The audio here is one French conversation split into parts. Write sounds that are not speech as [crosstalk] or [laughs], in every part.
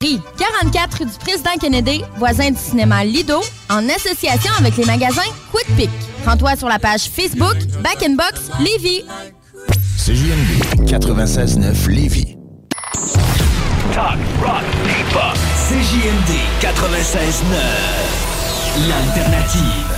44 rue du Président Kennedy, voisin du cinéma Lido, en association avec les magasins Quick Pick. Rends-toi sur la page Facebook Back in Box Lévis. CJMD 96.9 Lévis. Talk, rock, hip-hop. CJMD 96.9. L'alternative.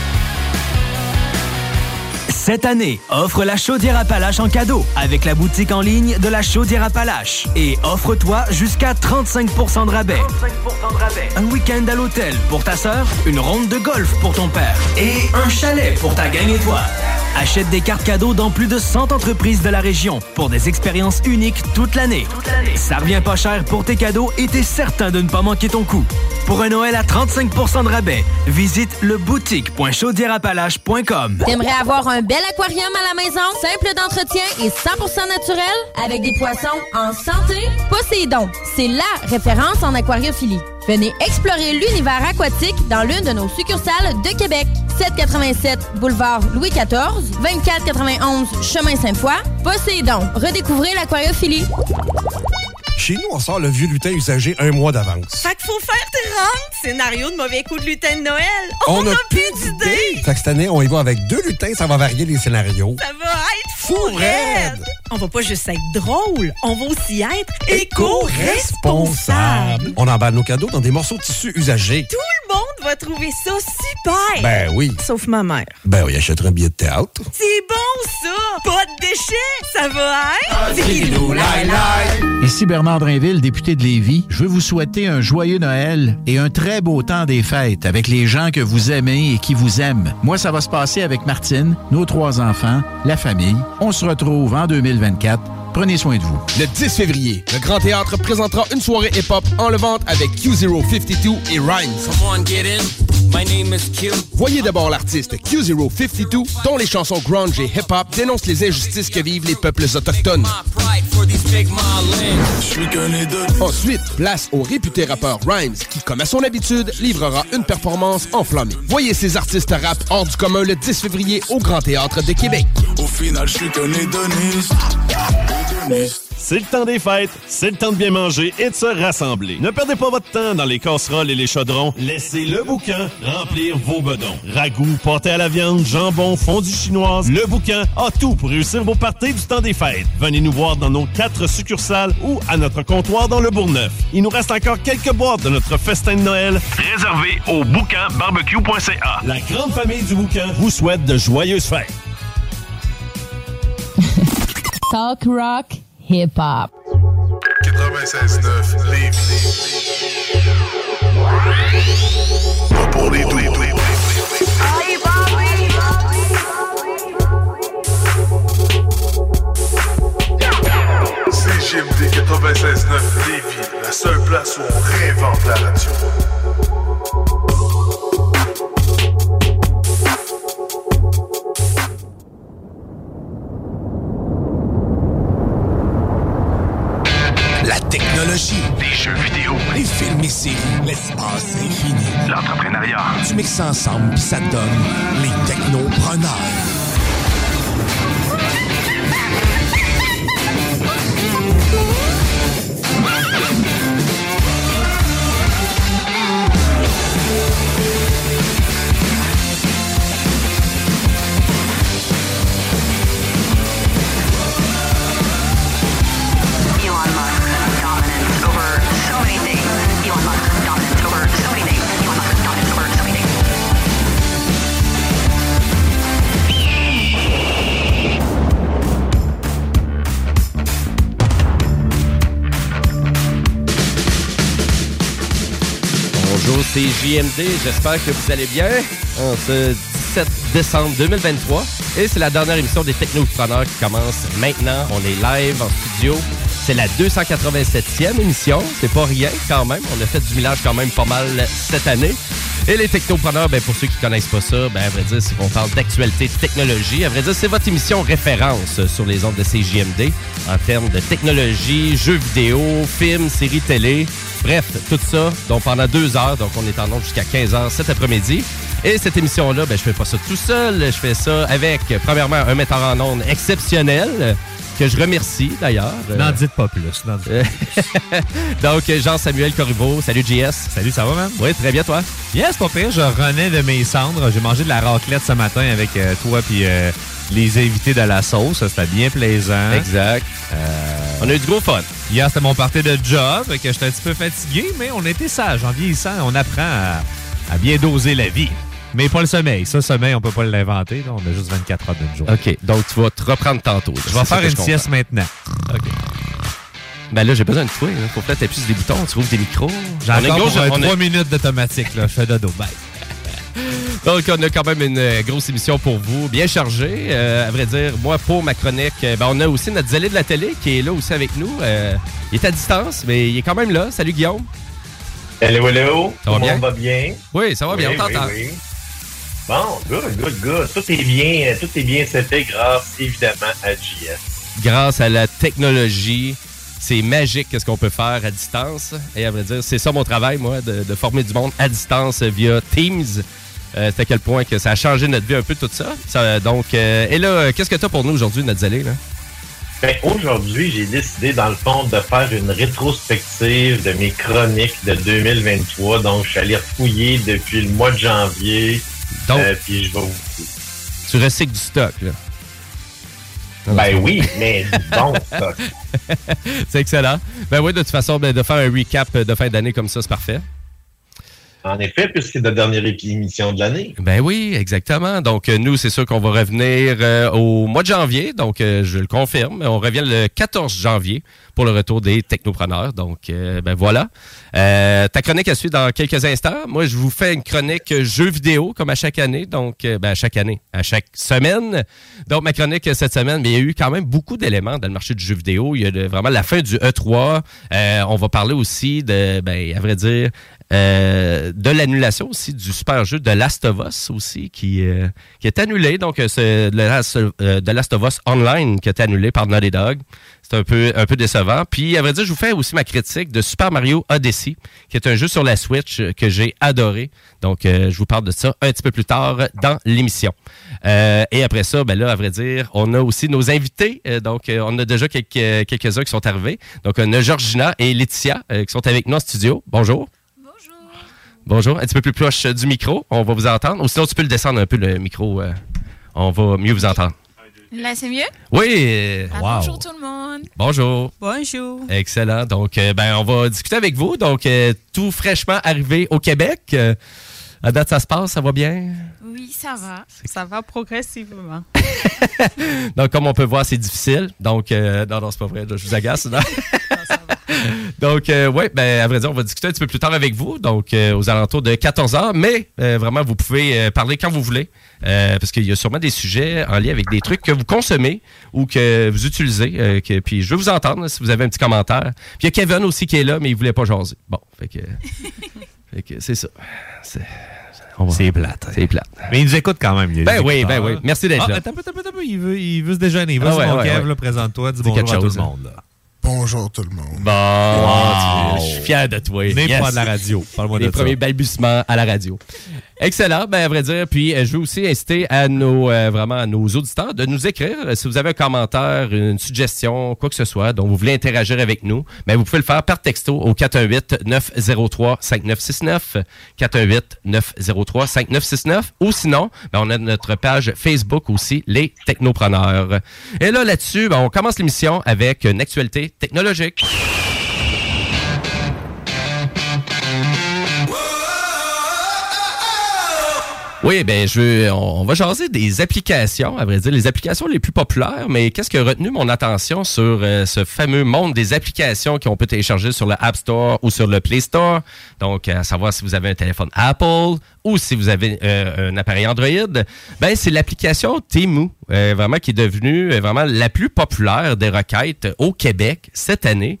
Cette année, offre la chaudière Appalache en cadeau avec la boutique en ligne de la chaudière Appalache. Et offre-toi jusqu'à 35 de rabais. 35 de rabais. Un week-end à l'hôtel pour ta sœur, une ronde de golf pour ton père et un chalet pour ta gang étoile. Achète des cartes cadeaux dans plus de 100 entreprises de la région pour des expériences uniques toute l'année. Ça revient pas cher pour tes cadeaux et t'es certain de ne pas manquer ton coup. Pour un Noël à 35% de rabais, visite le boutique.chaudierapalache.com. T'aimerais avoir un bel aquarium à la maison, simple d'entretien et 100% naturel, avec des poissons en santé? Poséidon, c'est la référence en aquariophilie. Venez explorer l'univers aquatique dans l'une de nos succursales de Québec. 787 boulevard Louis XIV, 2491 chemin Sainte-Foy. Poséidon, redécouvrez l'aquariophilie. Chez nous, on sort le vieux lutin usagé un mois d'avance. Fait qu'il faut faire tes rentes. Scénario de mauvais coup de lutin de Noël. On, a, a plus d'idées. Fait que cette année, on y va avec deux lutins, ça va varier les scénarios. Ça va être fou raide. On va pas juste être drôle, on va aussi être éco-responsable. On emballe nos cadeaux dans des morceaux de tissu usagés. Tout le monde va trouver ça super. Ben oui. Sauf ma mère. Ben oui, achèterait un billet de théâtre. C'est bon ça. Pas de déchets, ça va être. Ici Bernard Drainville, député de Lévis. Je veux vous souhaiter un joyeux Noël et un très beau temps des fêtes avec les gens que vous aimez et qui vous aiment. Moi, ça va se passer avec Martine, nos trois enfants, la famille. On se retrouve en 2024. Prenez soin de vous. Le 10 février, le Grand Théâtre présentera une soirée hip-hop en levante avec Q052 et Rhymes. Voyez d'abord l'artiste Q052, dont les chansons grunge et hip-hop dénoncent les injustices que vivent les peuples autochtones. Ensuite, place au réputé rappeur Rhymes, qui, comme à son habitude, livrera une performance enflammée. Voyez ces artistes rap hors du commun le 10 février au Grand Théâtre de Québec. Au final, je suis C'est le temps des fêtes, c'est le temps de bien manger et de se rassembler. Ne perdez pas votre temps dans les casseroles et les chaudrons. Laissez le boucan remplir vos bedons. Ragoût, pâté à la viande, jambon, fondue chinoise, le boucan a tout pour réussir vos parties du temps des fêtes. Venez nous voir dans nos quatre succursales ou à notre comptoir dans le Bourgneuf. Il nous reste encore quelques boîtes de notre festin de Noël. Réservé au boucanbarbecue.ca. La grande famille du boucan vous souhaite de joyeuses fêtes. Talk rock, hip hop. 96.9 Lévis. Pas pour les doux. CGMD 96.9 Lévis, la seule place où on réinvente la radio. Séries. L'espace infini. L'entrepreneuriat. Tu mixes ça ensemble puis ça donne les technopreneurs. C'est JMD. J'espère que vous allez bien en ce 17 décembre 2023. Et c'est la dernière émission des Technopreneurs qui commence maintenant. On est live en studio. C'est la 287e émission. C'est pas rien quand même. On a fait du village quand même pas mal cette année. Et les technopreneurs, ben pour ceux qui connaissent pas ça, ben à vrai dire, c'est qu'on parle d'actualité, de technologie. À vrai dire, c'est votre émission référence sur les ondes de CJMD en termes de technologie, jeux vidéo, films, séries télé. Bref, tout ça. Donc pendant deux heures, donc on est en ondes jusqu'à 15 heures cet après-midi. Et cette émission-là, ben je fais pas ça tout seul. Je fais ça avec, premièrement, un metteur en ondes exceptionnel que je remercie d'ailleurs. N'en dites pas plus. Euh, [laughs] Donc, Jean-Samuel Corriveau. Salut, JS. Salut, ça va, man? Oui, très bien, toi? Yes, pas pire. Je renais de mes cendres. J'ai mangé de la raclette ce matin avec euh, toi puis euh, les invités de la sauce. C'était bien plaisant. Exact. on a eu du gros fun. Hier, c'était mon party de job, que j'étais un petit peu fatigué, mais on était sage. En vieillissant, on apprend à, à bien doser la vie. Mais pas le sommeil. Ça, le sommeil, on peut pas l'inventer. On a juste 24 heures d'une journée. OK. Donc, tu vas te reprendre tantôt. Je vais faire une sieste maintenant. OK. Ben là, j'ai besoin de toi. Il faut peut-être appuyer sur des boutons, tu ouvres des micros. J'ai On a une encore grosse- pour, euh, on a- trois minutes d'automatique. là. Je fais dodo. Bye. [laughs] Donc, on a quand même une euh, grosse émission pour vous, bien chargée. Euh, à vrai dire, moi, pour ma chronique, euh, ben, on a aussi notre zélé de la télé qui est là aussi avec nous. Euh, il est à distance, mais il est quand même là. Salut, Guillaume. Hello, hello. Ça va Tout le bien? monde va bien? Oui, ça va bien, on t'entend. oui, oui. Bon, good, good, good. Tout est bien, tout est bien fait grâce évidemment à JS. Grâce à la technologie, c'est magique ce qu'on peut faire à distance. Et à vrai dire, c'est ça mon travail, moi, de, de former du monde à distance via Teams. Euh, c'est à quel point que ça a changé notre vie un peu tout ça. Ça, donc, euh, et là, qu'est-ce que tu as pour nous aujourd'hui, là? Ben, aujourd'hui, j'ai décidé, dans le fond, de faire une rétrospective de mes chroniques de 2023. Donc, je suis allé fouiller depuis le mois de janvier. Donc, Euh, puis je vais vous... Tu recycles du stock, là. Ben oui, mais du bon stock. [laughs] c'est excellent. Ben oui, de toute façon, ben, de faire un recap de fin d'année comme ça, c'est parfait. En effet, puisque c'est la dernière émission de l'année. Ben oui, exactement. Donc, euh, nous, c'est sûr qu'on va revenir euh, au mois de janvier. Donc, euh, je le confirme. On revient le 14 janvier pour le retour des technopreneurs. Donc, ben voilà. Ta chronique à suivre dans quelques instants. Moi, je vous fais une chronique jeux vidéo, comme à chaque année. Donc, ben, à chaque année, à chaque semaine. Donc, ma chronique cette semaine, mais il y a eu quand même beaucoup d'éléments dans le marché du jeu vidéo. Il y a vraiment la fin du E3. Euh, on va parler aussi de, ben, à vrai dire, euh, de l'annulation aussi du super jeu de Last of Us aussi, qui, euh, qui est annulé. Donc, euh, c'est de Last of Us Online qui été annulé par Naughty Dog. C'est un peu, un peu décevant. Puis, à vrai dire, je vous fais aussi ma critique de Super Mario Odyssey, qui est un jeu sur la Switch que j'ai adoré. Donc, je vous parle de ça un petit peu plus tard dans l'émission. Et après ça, ben là, à vrai dire, on a aussi nos invités. Donc, on a déjà quelques, quelques-uns qui sont arrivés. Donc, on a Georgina et Laetitia qui sont avec nous en studio. Bonjour. Bonjour. Un petit peu plus proche euh, du micro. On va vous entendre. Ou sinon, tu peux le descendre un peu, le micro. euh, on va mieux vous entendre. Là, c'est mieux? Oui. Ah, wow. Bonjour tout le monde. Bonjour. Bonjour. Excellent. Donc, euh, ben, on va discuter avec vous. Donc, euh, tout fraîchement arrivé au Québec. À date, ça se passe, ça va bien? Oui, ça va. Ça va progressivement. [laughs] Donc, comme on peut voir, c'est difficile. Donc, euh, non, non, c'est pas vrai. je vous agace. non? [laughs] [laughs] Donc, euh, oui, ben, à vrai dire, on va discuter un petit peu plus tard avec vous, donc euh, aux alentours de 14 h Mais euh, vraiment, vous pouvez euh, parler quand vous voulez, euh, parce qu'il y a sûrement des sujets en lien avec des trucs que vous consommez ou que vous utilisez. euh, que, puis, je veux vous entendre là, si vous avez un petit commentaire. Puis, il y a Kevin aussi qui est là, mais il voulait pas jaser. Bon, fait que, [laughs] fait que c'est ça. C'est C'est plate. C'est plate. Mais il nous écoute quand même. Ben oui, ben oui. Merci d'être Ah, là. Attends, un peu, attends, un peu, attends, un peu. Il veut, il veut se déjeuner. Vas-y, Ah ouais, mon ouais, Kev, ouais. là, présente-toi. Dis Dis bonjour à tout le hein. monde. Bonjour tout le monde. Bon, Wow. je suis fier de toi. Yes. pas de la radio. Parle-moi de Les ça. premiers balbutiements à la radio. Excellent, ben à vrai dire. Puis euh, je veux aussi inciter à nos euh, vraiment à nos auditeurs de nous écrire euh, si vous avez un commentaire, une suggestion, quoi que ce soit, dont vous voulez interagir avec nous. Ben vous pouvez le faire par texto au 418 903 5969 418 903 5969 ou sinon, ben, on a notre page Facebook aussi, les technopreneurs. Et là là-dessus, ben, on commence l'émission avec une actualité technologique. Oui, ben je veux, on, va jaser des applications, à vrai dire, les applications les plus populaires, mais qu'est-ce qui a retenu mon attention sur euh, ce fameux monde des applications qu'on peut télécharger sur le App Store ou sur le Play Store? Donc, à savoir si vous avez un téléphone Apple ou si vous avez euh, un appareil Android, ben c'est l'application Temu, euh, vraiment qui est devenue vraiment la plus populaire des requêtes au Québec cette année.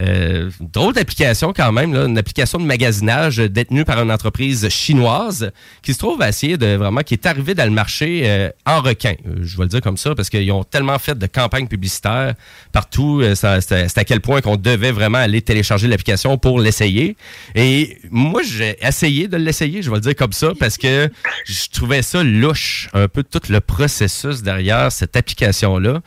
Euh, drôle d'application quand même, là, une application de magasinage détenue par une entreprise chinoise qui se trouve à essayer de vraiment, qui est arrivée dans le marché euh, en requin. Euh, je vais le dire comme ça parce qu'ils ont tellement fait de campagnes publicitaires partout. euh, C'est à quel point qu'on devait vraiment aller télécharger l'application pour l'essayer. Et moi, j'ai essayé de l'essayer, je vais le dire comme ça, parce que je trouvais ça louche, un peu tout le processus derrière cette application-là.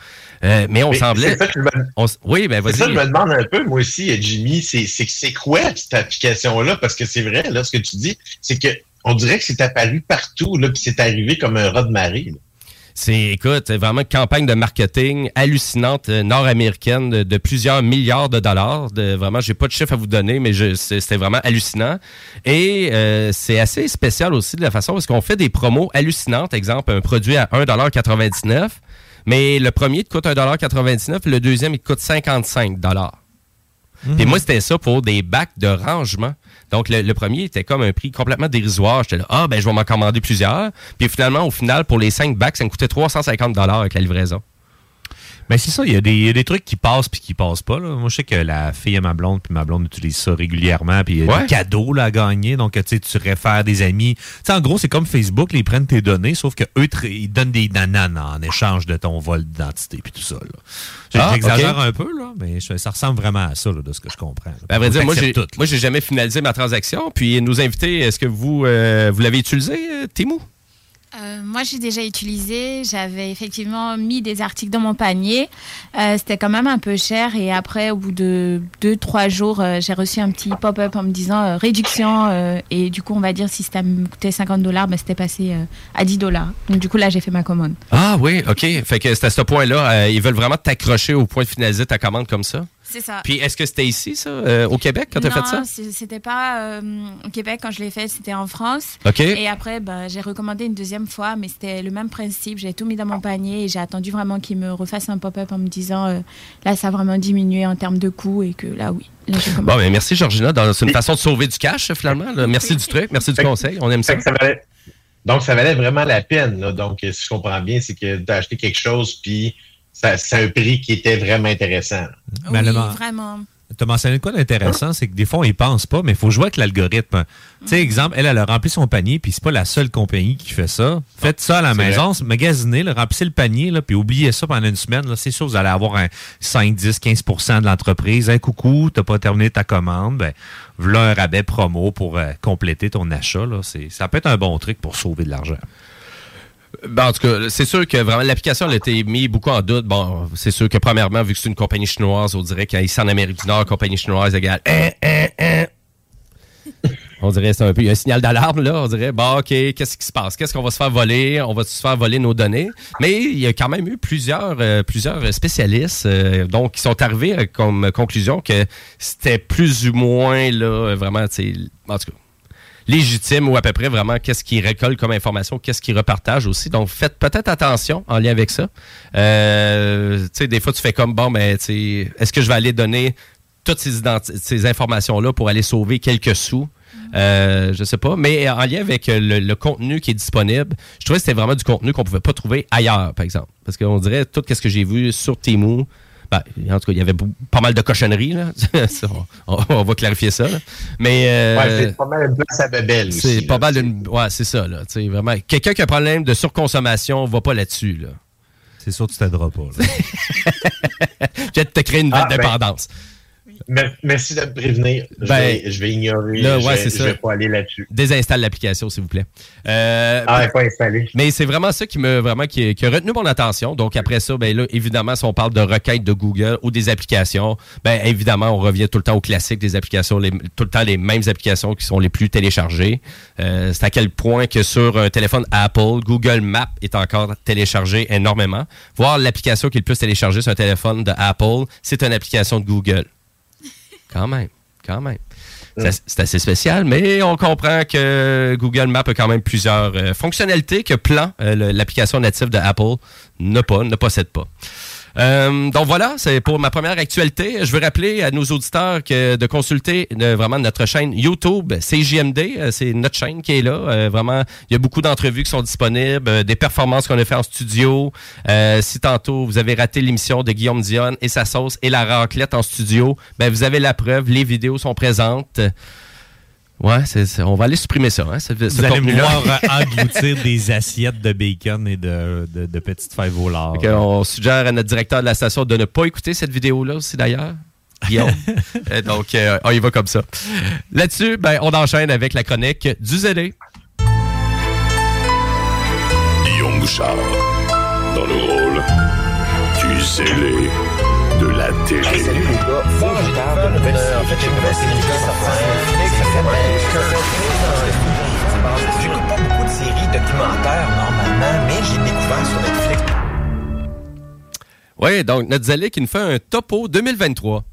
Euh, mais on Mais semblait... c'est ça que je me- on s- oui, ben C'est ça, je vas-y. me demande un peu, moi aussi, euh, Jimmy, c'est quoi cette application-là? Parce que c'est vrai, là, ce que tu dis, c'est que on dirait que c'est apparu partout, là, puis c'est arrivé comme un rat de marée. C'est, écoute, vraiment une campagne de marketing hallucinante euh, nord-américaine de, plusieurs milliards de dollars. De, vraiment, j'ai pas de chiffre à vous donner, mais c'était vraiment hallucinant. Et euh, c'est assez spécial aussi de la façon parce qu'on fait des promos hallucinantes. Exemple, un produit à 1,99$, mais le premier te coûte 1,99$, le deuxième il te coûte 55$. Puis moi, c'était ça pour des bacs de rangement. Donc, le, le premier était comme un prix complètement dérisoire. J'étais là, ah, ben, je vais m'en commander plusieurs. Puis finalement, au final, pour les cinq bacs, ça me coûtait 350 avec la livraison. Ben c'est ça, il y, a des- il y a des trucs qui passent puis qui passent pas. Là. Moi, je sais que la fille à ma blonde puis ma blonde utilise ça régulièrement puis il y a Ouais. des cadeaux là, à gagner. Donc, tu sais, tu réfères des amis. Tu sais, en gros, c'est comme Facebook, là, ils prennent tes données, sauf que eux ils donnent des nananes en échange de ton vol d'identité puis tout ça. Ah, J'exagère un peu, là, mais ça ressemble vraiment à ça, là, de ce que je comprends. Ben, à vrai dire, moi, j'ai, moi, j'ai jamais finalisé ma transaction. Puis, nous inviter, est-ce que vous, euh, vous l'avez utilisé, euh, Temu? Euh, moi, j'ai déjà utilisé. J'avais effectivement mis des articles dans mon panier. Euh, C'était quand même un peu cher. Et après, au bout de deux, trois jours, euh, j'ai reçu un petit pop-up en me disant réduction. et du coup, on va dire si ça me coûtait 50 dollars, ben, c'était passé à 10 dollars. Donc, du coup, là, j'ai fait ma commande. Ah oui, OK. Fait que c'est à ce point-là, ils veulent vraiment t'accrocher au point de finaliser ta commande comme ça? C'est ça. Puis, est-ce que c'était ici, ça, euh, au Québec, quand tu as fait ça? Non, c'était pas euh, au Québec quand je l'ai fait, c'était en France. OK. Et après, ben, j'ai recommandé une deuxième fois, mais c'était le même principe. J'ai tout mis dans mon panier et j'ai attendu vraiment qu'il me refasse un pop-up en me disant euh, là, ça a vraiment diminué en termes de coût et que là, oui. Là. Bon, ben merci, Georgina. C'est une façon de sauver du cash, finalement. là. Merci du truc, merci du conseil. On aime ça. Donc, ça valait vraiment la peine. Là. Donc, si je comprends bien, c'est que tu as acheté quelque chose, puis c'est un prix qui était vraiment intéressant. Mais oui, vraiment. tu as mentionné quoi d'intéressant, c'est que des fois, on y pense pas, mais il faut jouer avec l'algorithme. Tu sais, exemple, elle, elle a rempli son panier, puis c'est pas la seule compagnie qui fait ça. Faites ça à la maison, magasinez, là, remplissez le panier, là, puis oubliez ça pendant une semaine. C'est sûr, vous allez avoir un 5, 10, 15% de l'entreprise. Un coucou, t'as pas terminé ta commande, ben, voilà un rabais promo pour euh, compléter ton achat. Là. Ça peut être un bon truc pour sauver de l'argent. Ben, en tout cas, c'est sûr que vraiment l'application a été mise beaucoup en doute. Bon, c'est sûr que premièrement, vu que c'est une compagnie chinoise, on dirait qu'ici en Amérique du Nord, compagnie chinoise égale. Hein, hein, hein. On dirait c'est un peu y a un signal d'alarme là. On dirait bon ok qu'est-ce qui se passe? Qu'est-ce qu'on va se faire voler? On va se faire voler nos données? Mais il y a quand même eu plusieurs euh, plusieurs spécialistes euh, donc qui sont arrivés euh, comme conclusion que c'était plus ou moins là vraiment en tout cas légitime ou à peu près vraiment qu'est-ce qu'ils récoltent comme information, qu'est-ce qu'ils repartagent aussi. Donc, faites peut-être attention en lien avec ça. Euh, tu sais, des fois, tu fais comme, bon, mais sais, est-ce que je vais aller donner toutes ces, ces informations-là pour aller sauver quelques sous? Euh, je sais pas, mais en lien avec le, contenu qui est disponible, je trouvais que c'était vraiment du contenu qu'on pouvait pas trouver ailleurs, par exemple. Parce qu'on dirait tout ce que j'ai vu sur Temu, ben, en tout cas, il y avait pas mal de cochonneries. Là. [laughs] On, on va clarifier ça. là. Mais euh, Ouais, c'est pas mal une place à aussi. c'est pas mal d'une. Ouais, c'est ça, là. Tu sais, vraiment. Quelqu'un qui a un problème de surconsommation va pas là-dessus, là. C'est sûr que tu t'aideras pas. Vais [laughs] te créer une Ah, ben, dépendance. Merci de me prévenir. Je, Ben, vais, je vais ignorer. là, je, ouais, vais, je pas aller là-dessus. Désinstalle l'application, s'il vous plaît. Euh, Ah, elle pas installée. Mais c'est vraiment ça qui me vraiment qui, qui a retenu mon attention. Donc après ça, ben là, évidemment, si on parle de requêtes de Google ou des applications, ben évidemment, on revient tout le temps au classique des applications, les- tout le temps les mêmes applications qui sont les plus téléchargées. Euh, c'est à quel point que sur un téléphone Apple, Google Maps est encore téléchargé énormément. Voir l'application qui est le plus téléchargée sur un téléphone de Apple, c'est une application de Google. Quand même, quand même. C'est assez- C'est assez spécial, mais on comprend que Google Maps a quand même plusieurs euh, fonctionnalités que Plan, euh, l'application native de Apple, pas, ne possède pas. Euh, donc voilà, c'est pour ma première actualité. Je veux rappeler à nos auditeurs que de consulter euh, vraiment notre chaîne YouTube, CJMD, euh, c'est notre chaîne qui est là. Vraiment, il y a beaucoup d'entrevues qui sont disponibles, des performances qu'on a fait en studio. Si tantôt vous avez raté l'émission de Guillaume Dion et sa sauce et la raclette en studio, ben vous avez la preuve, les vidéos sont présentes. Ouais, on va aller supprimer ça. Hein, ce, ce Vous allez voir euh, [laughs] engloutir des assiettes de bacon et de, de, de petites fèves au lard. Que on suggère à notre directeur de la station de ne pas écouter cette vidéo-là aussi, d'ailleurs. Guillaume. [laughs] Euh, donc, euh, on y va comme ça. Là-dessus, ben, on enchaîne avec la chronique du ZD. Guillaume Bouchard, dans le rôle du zélé de la télé. salut les gars, faut que je parle de nouvelle série. En fait, j'ai une nouvelle série qui est sortie sur Netflix, ça s'appelle J'écoute pas beaucoup de séries documentaires normalement, mais j'ai découvert sur Netflix. Oui, donc notre Zélé qui nous fait un topo 2023.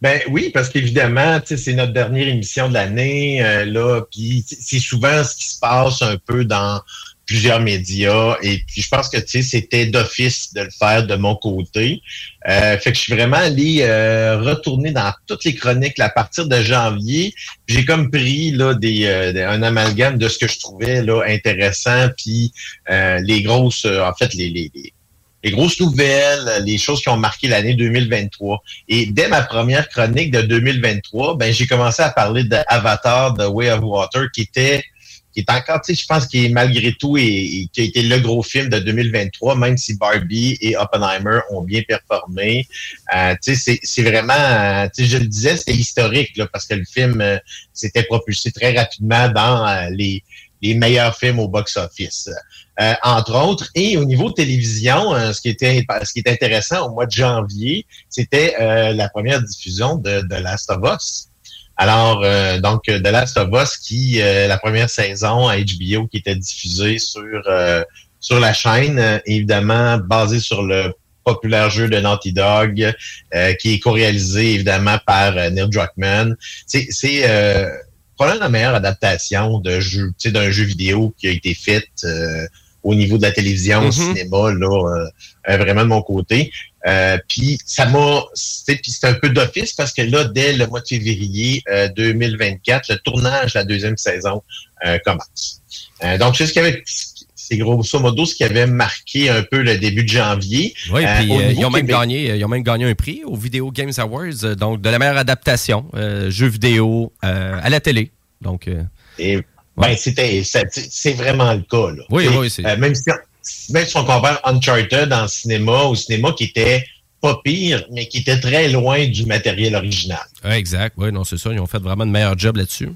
Ben oui, parce qu'évidemment, c'est notre dernière émission de l'année, euh, là, puis c'est souvent ce qui se passe un peu dans plusieurs médias, et puis je pense que, tu sais, c'était d'office de le faire de mon côté. Euh, fait que je suis vraiment allé euh, retourner dans toutes les chroniques là, à partir de janvier. J'ai comme pris là des, euh, un amalgame de ce que je trouvais là intéressant, puis euh, les grosses, euh, en fait, les, les, les grosses nouvelles, les choses qui ont marqué l'année 2023. Et dès ma première chronique de 2023, ben j'ai commencé à parler de Avatar, The Way of Water, qui était qui est encore, tu sais, je pense qu'il est malgré tout et, qui a été le gros film de 2023, même si Barbie et Oppenheimer ont bien performé. Euh, tu sais, c'est- vraiment, euh, tu sais, je le disais, c'était historique, là, parce que le film euh, s'était propulsé très rapidement dans euh, les, les meilleurs films au box-office. Euh, entre autres. Et au niveau télévision, euh, ce qui était ce qui est intéressant au mois de janvier, c'était euh, la première diffusion de, de Last of Us. Alors, euh, donc, The Last of Us, qui, euh, la première saison à HBO qui était diffusée sur, euh, sur la chaîne, euh, évidemment basée sur le populaire jeu de Naughty Dog, euh, qui est co-réalisé évidemment par euh, Neil Druckmann. C'est probablement la meilleure adaptation de jeu, d'un jeu vidéo qui a été faite au niveau de la télévision, au Mhm. cinéma, là, euh, euh, vraiment de mon côté. Euh, puis ça m'a, c'est puis c'est un peu d'office parce que là, dès le mois de février euh, 2024, le tournage de la deuxième saison commence. Donc c'est ce qui avait, c'est grosso modo ce qui avait marqué un peu le début de janvier. Oui, Euh, puis euh, ils, ont même Québec- gagné, ils ont même gagné un prix au Video Games Awards, donc de la meilleure adaptation, euh, jeux vidéo à la télé. Donc, Ben, c'était, c'est vraiment le cas, là. Oui, oui, c'est- euh, même, si, même si on compare Uncharted en cinéma, au cinéma qui était pas pire, mais qui était très loin du matériel original. exact. Oui, non, c'est ça. Ils ont fait vraiment de meilleur job là-dessus.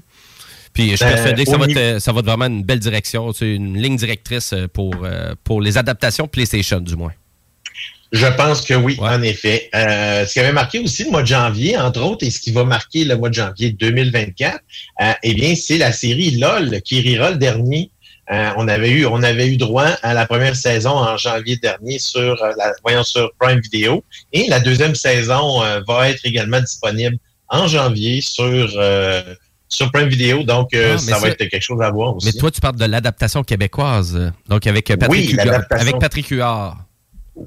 Puis je suis Euh, persuadé que ça va, être, ça va être vraiment une belle direction, une ligne directrice euh, pour, euh, pour les adaptations PlayStation, du moins. Je pense que oui, en effet. Euh, ce qui avait marqué aussi le mois de janvier, entre autres, et ce qui va marquer le mois de janvier 2024, euh, eh bien, c'est la série LOL qui rira le dernier. Euh, on avait eu, on avait eu droit à la première saison en janvier dernier sur, euh, la, voyons, sur Prime Video, et la deuxième saison euh, va être également disponible en janvier sur euh, sur Prime Video. Donc, euh, Ah, ça va ça- être quelque chose à voir aussi. Mais toi, tu parles de l'adaptation québécoise, donc avec Patrick, Oui, Huard- avec Patrick Huard.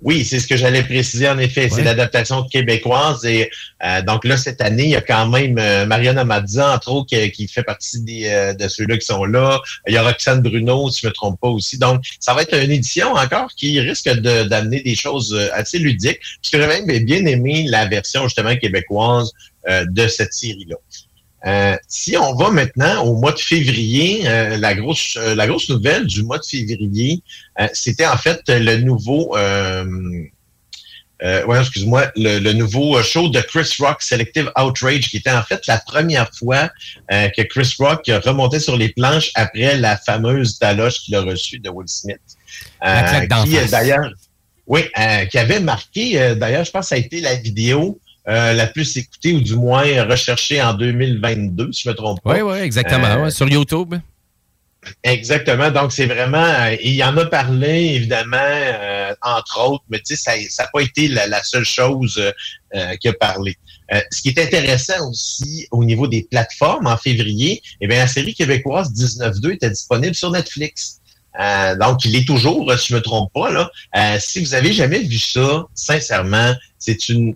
Oui, c'est ce que j'allais préciser en effet. C'est Ouais. l'adaptation québécoise. Et euh, donc là, cette année, il y a quand même euh, Mariana Mazza, entre autres, qui, qui fait partie des, euh, de ceux-là qui sont là. Il y a Roxane Bruno, si je me trompe pas aussi. Donc, ça va être une édition encore qui risque de- d'amener des choses assez ludiques. Que j'ai même bien aimé la version justement québécoise euh, de cette série-là. Euh, si on va maintenant au mois de février, euh, la grosse euh, la grosse nouvelle du mois de février, euh, c'était en fait le nouveau euh, euh, ouais, excuse-moi, le, le nouveau show de Chris Rock, Selective Outrage, qui était en fait la première fois euh, que Chris Rock remontait sur les planches après la fameuse taloche qu'il a reçue de Will Smith. La qui, d'ailleurs, oui, euh, qui avait marqué, euh, d'ailleurs, je pense que ça a été la vidéo euh, la plus écoutée ou du moins recherchée en 2022, si je me trompe pas. Oui, oui, exactement. Euh, ouais, sur YouTube. Exactement. Donc, c'est vraiment. euh, il y en a parlé, évidemment, euh, entre autres, mais tu sais, ça n'a pas été la, la seule chose euh, euh, qui a parlé. Ce qui est intéressant aussi au niveau des plateformes, en février, eh bien, la série québécoise 19.2 était disponible sur Netflix. Euh, donc, il est toujours, euh, si je me trompe pas, là. Euh, si vous avez jamais vu ça, sincèrement, c'est une,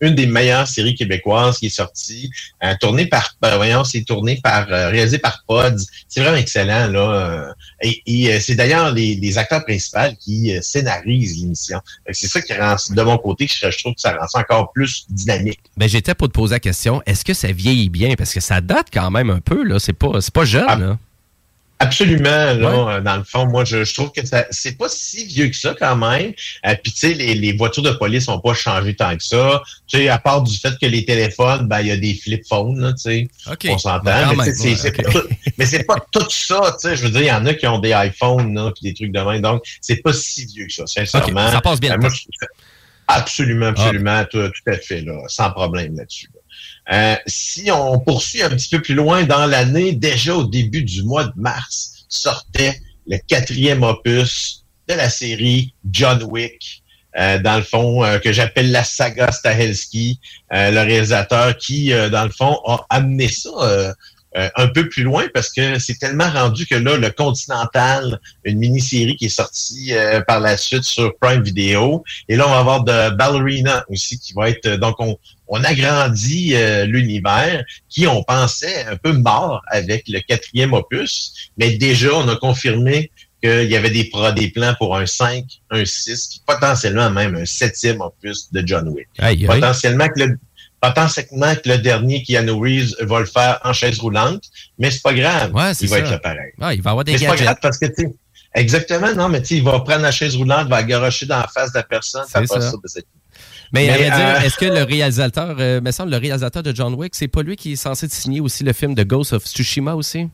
une des meilleures séries québécoises qui est sortie, euh, tournée par, ben, voyons, c'est tourné par, euh, réalisé par Pods. C'est vraiment excellent, là. et et, euh, c'est d'ailleurs les, les acteurs principaux qui scénarisent l'émission. C'est ça qui rend, de mon côté, que je, je trouve que ça rend ça encore plus dynamique. Ben, j'étais pour te poser la question, est-ce que ça vieillit bien? Parce que ça date quand même un peu, là. C'est pas, c'est pas jeune, Ah. là. Absolument, là, euh, dans le fond, moi, je, je trouve que ça, c'est pas si vieux que ça quand même. Euh, Puis, tu sais, les, les voitures de police n'ont pas changé tant que ça. Tu sais, à part du fait que les téléphones, ben, il y a des flip phones, là, tu sais. OK. On s'entend. Ben, mais c'est- ouais, pas tout- mais c'est pas [laughs] tout ça, tu sais. Je veux dire, il y en a qui ont des iPhones, là, puis des trucs de même. Donc, c'est pas si vieux que ça, sincèrement. Ça passe bien Euh, moi, Absolument, absolument, tout, tout à fait, là, sans problème là-dessus. Euh, si on poursuit un petit peu plus loin dans l'année, déjà au début du mois de mars, sortait le quatrième opus de la série John Wick. euh, dans le fond, euh, que j'appelle la saga Stahelski, euh, le réalisateur qui, dans le fond, a amené ça euh, un peu plus loin parce que c'est tellement rendu que là, le Continental, une mini-série qui est sortie euh, par la suite sur Prime Video, et là, on va avoir de Ballerina aussi qui va être, euh, donc on, on agrandit euh, l'univers qui, on pensait, un peu mort avec le quatrième opus, mais déjà, on a confirmé qu'il y avait des, des plans pour un 5, un 6, puis potentiellement même un septième opus de John Wick. Potentiellement que le potentiellement que le dernier Keanu Reeves va le faire en chaise roulante, mais c'est pas grave. Ouais, il va ça. être là pareil. Ouais, il va avoir des Mais c'est pas grave parce que, tu exactement, non, mais tu il va prendre la chaise roulante, va garocher dans la face de la personne, C'est ça. ça. ça, ben, c'est- Mais, Mais, dire, euh, est-ce que le réalisateur, euh, me semble, le réalisateur de John Wick, c'est pas lui qui est censé signer aussi le film de Ghost of Tsushima aussi?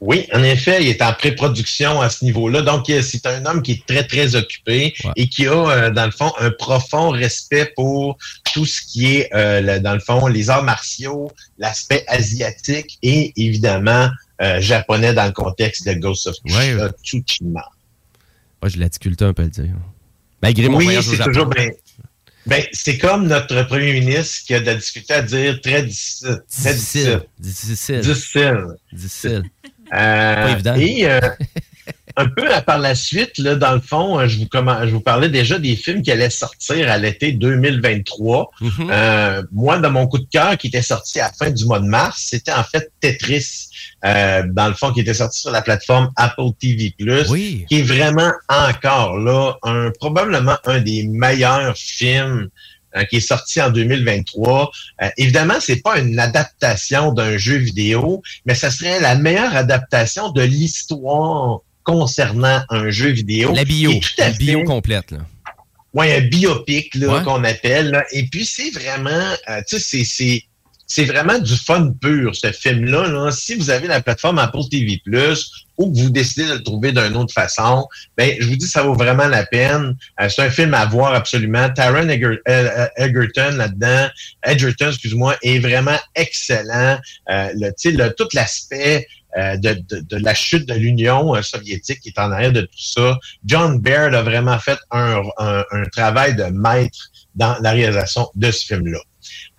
Oui, en effet, il est en pré-production à ce niveau-là. Donc, euh, c'est un homme qui est très, très occupé et qui a, euh, dans le fond, un profond respect pour tout ce qui est, euh, le- dans le fond, les arts martiaux, l'aspect asiatique et, évidemment, euh, japonais dans le contexte de Ghost of Ouais, ouais. Tsushima. Moi, je l'ai difficulté un peu à le dire. Malgré mon Oui, voyage au c'est Japon. toujours bien. Ben, c'est comme notre premier ministre qui a de la difficulté à dire très difficile. Très difficile. Difficile. Difficile. Difficile. Euh, Pas évident. Et, euh, [laughs] un peu à par la suite, là, dans le fond, euh, je vous, comment, je vous parlais déjà des films qui allaient sortir à l'été 2023. Euh, moi, dans mon coup de cœur, qui était sorti à la fin du mois de mars, c'était en fait Tetris, euh, dans le fond, qui était sorti sur la plateforme Apple TV+, qui est vraiment encore là, un, probablement un des meilleurs films qui est sorti en 2023. Euh, évidemment, c'est pas une adaptation d'un jeu vidéo, mais ça serait la meilleure adaptation de l'histoire concernant un jeu vidéo. La bio, tout à la bio fait- complète. Là. Ouais, un biopic là, Ouais. qu'on appelle. là. Et puis c'est vraiment, euh, tu sais, c'est- c'est c'est vraiment du fun pur ce film-là. là. Si vous avez la plateforme Apple TV+ ou que vous décidez de le trouver d'une autre façon, ben je vous dis ça vaut vraiment la peine. Euh, c'est un film à voir absolument. Taron Eger- euh, Egerton là-dedans, Edgerton, excuse-moi, est vraiment excellent. Euh, le, tu sais, le- tout l'aspect euh, de, la chute de l'Union euh, soviétique qui est en arrière de tout ça. John Baird a vraiment fait un, travail de maître dans la réalisation de ce film-là.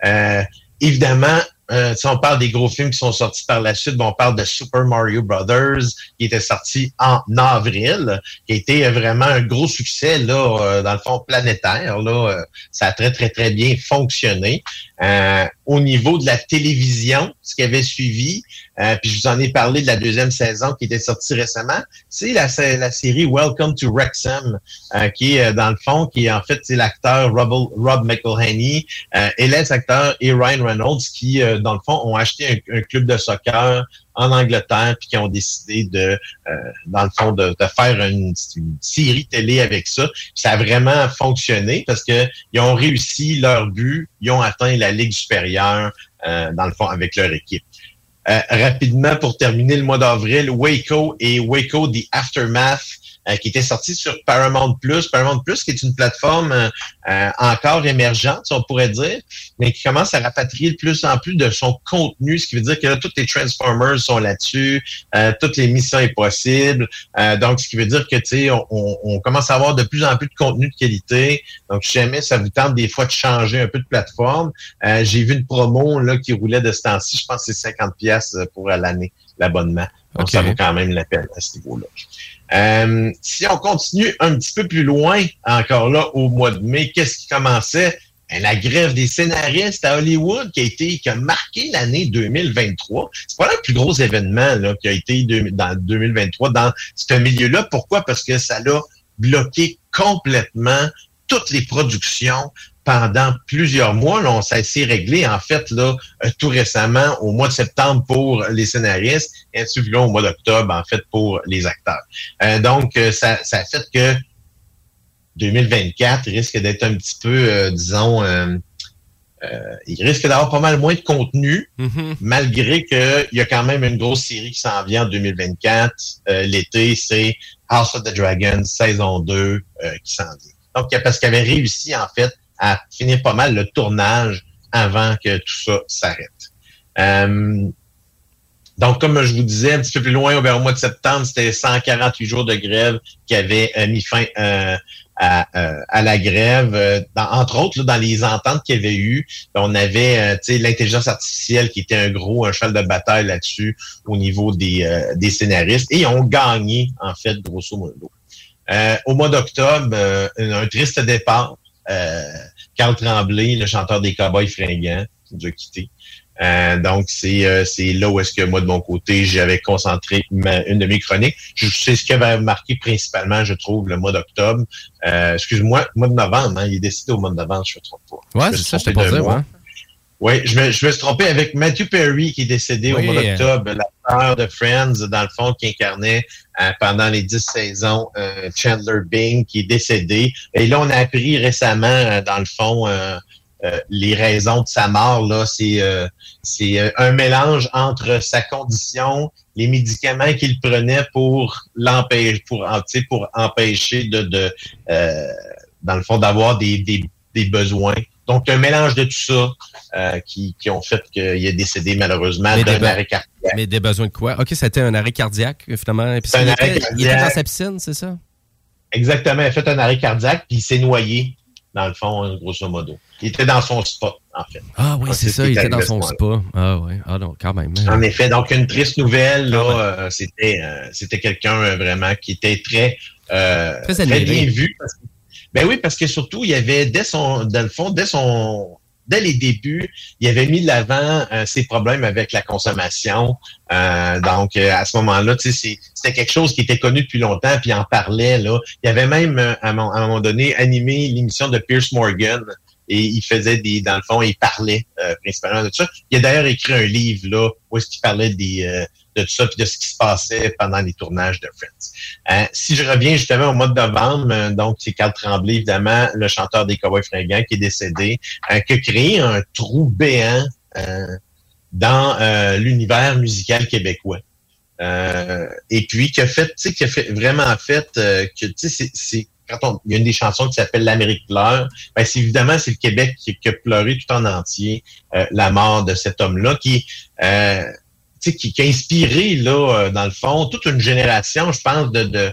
Euh, évidemment, euh, si on parle des gros films qui sont sortis par la suite, on parle de Super Mario Brothers, qui était sorti en avril, qui a été vraiment un gros succès, là, euh, dans le fond planétaire. Là, ça a très, très, très bien fonctionné. Euh, au niveau de la télévision, ce qui avait suivi, euh, puis je vous en ai parlé de la deuxième saison qui était sortie récemment, c'est la, la série Welcome to Wrexham, euh, qui est euh, dans le fond, qui est en fait c'est l'acteur Rob, Rob McElhenney euh, et les acteurs et Ryan Reynolds qui, euh, dans le fond, ont acheté un club de soccer en Angleterre puis qui ont décidé de, euh, dans le fond, de, faire une, série télé avec ça. Ça a vraiment fonctionné parce que ils ont réussi leur but, ils ont atteint la Ligue supérieure, euh, dans le fond, avec leur équipe. Euh, rapidement, pour terminer le mois d'avril, Waco et Waco The Aftermath, qui était sorti sur Paramount Plus. Paramount Plus, qui est une plateforme euh, euh, encore émergente, si on pourrait dire, mais qui commence à rapatrier de plus en plus de son contenu, ce qui veut dire que là, tous les Transformers sont là-dessus, euh, toutes les missions impossibles. Euh, donc, ce qui veut dire que, tu sais, on, on- on commence à avoir de plus en plus de contenu de qualité. Donc, si jamais ça vous tente des fois de changer un peu de plateforme, euh, j'ai vu une promo là qui roulait de ce temps-ci. Je pense que c'est 50 pièces pour euh, l'année, l'abonnement. Donc, ça vaut quand même la peine à ce niveau-là. Euh, si on continue un petit peu plus loin, encore là, au mois de mai, qu'est-ce qui commençait? Ben, la grève des scénaristes à Hollywood qui a été qui a marqué l'année 2023. C'est pas le plus gros événement là, qui a été dans 2023 dans ce milieu-là. Pourquoi? Parce que ça l'a bloqué complètement toutes les productions pendant plusieurs mois. Là, on ça s'est réglé en fait là euh, tout récemment au mois de septembre pour les scénaristes et ainsi de suite, là, au mois d'octobre en fait pour les acteurs. Euh, donc euh, ça, ça a fait que 2024 risque d'être un petit peu, euh, disons, euh, euh, il risque d'avoir pas mal moins de contenu, malgré qu'il y a quand même une grosse série qui s'en vient en 2024. Euh, L'été, c'est House of the Dragon, saison 2, euh, qui s'en vient. Donc, parce qu'il avait réussi, en fait, à finir pas mal le tournage avant que tout ça s'arrête. Euh, donc, comme je vous disais, un petit peu plus loin, le mois de septembre, c'était 148 jours de grève qui avaient euh, mis fin euh, à, la grève. Entre autres, dans les ententes qu'il y avait eu, on avait l'intelligence artificielle qui était un gros un cheval de bataille là-dessus au niveau des, des scénaristes. Et ils ont gagné, en fait, grosso modo. Euh, au mois d'octobre, euh, un, triste départ. Euh, Carl Tremblay, le chanteur des Cowboys fringants, qui nous a quittés. Euh, donc, c'est euh, c'est là où est-ce que moi, de mon côté, j'avais concentré ma- une de mes chroniques. Je sais ce qui avait marqué principalement, je trouve, le mois d'octobre. Euh, Excuse-moi, mois de novembre, hein, il est décidé au mois de novembre, je ne me trompe pas. Ouais, Je c'est ça, trompé j'étais pas ouais. Oui, je me, je me suis trompé avec Matthew Perry qui est décédé au mois d'octobre, l'acteur de Friends, dans le fond, qui incarnait euh, pendant les dix saisons euh, Chandler Bing, qui est décédé. Et là, on a appris récemment, euh, dans le fond, les raisons de sa mort. Là, c'est euh, c'est un mélange entre sa condition, les médicaments qu'il prenait pour l'empêcher, pour, en- tu sais, pour empêcher de, de euh, dans le fond, d'avoir des, des, des besoins. Donc, un mélange de tout ça euh, qui, qui ont fait qu'il est décédé malheureusement d'un arrêt cardiaque. mais des besoins de quoi? OK, c'était un arrêt cardiaque, finalement. Puis un il, arrêt était, il était cardiaque. dans sa piscine, c'est ça? Exactement, il a fait un arrêt cardiaque puis il s'est noyé dans le fond, hein, grosso modo. Il était dans son spot, en fait. Ah oui, Ah, c'est ça, ce il était dans son spa. Ah oui, ah non, quand même. En effet, donc une triste nouvelle, là, euh, c'était euh, c'était quelqu'un euh, vraiment qui était très, euh, Très très, bien vu. parce que- ben oui, parce que surtout, il y avait dès son, dans le fond, dès son, dès les débuts, il avait mis de l'avant euh, ses problèmes avec la consommation. Euh, donc, euh, à ce moment-là, c'était quelque chose qui était connu depuis longtemps, puis il en parlait. Là. Il avait même, euh, à, à un moment donné, animé l'émission de Pierce Morgan. Et il faisait des, dans le fond, il parlait euh, principalement de ça. Il a d'ailleurs écrit un livre là où est-ce qu'il parlait des, euh, de tout ça puis de ce qui se passait pendant les tournages de Friends. Euh, si je reviens justement au mois de novembre, euh, donc c'est Carl Tremblay, évidemment, le chanteur des Cowboys fringants qui est décédé, euh, qui a créé un trou béant euh, dans euh, l'univers musical québécois. Euh, et puis qui a fait, tu sais, qui a fait vraiment fait euh, que tu sais, c'est- quand on, il y a une des chansons qui s'appelle L'Amérique pleure, ben c'est évidemment c'est le Québec qui, qui a pleuré tout en entier euh, la mort de cet homme-là, qui, euh, qui, qui a inspiré là, euh, dans le fond, toute une génération, je pense, de, de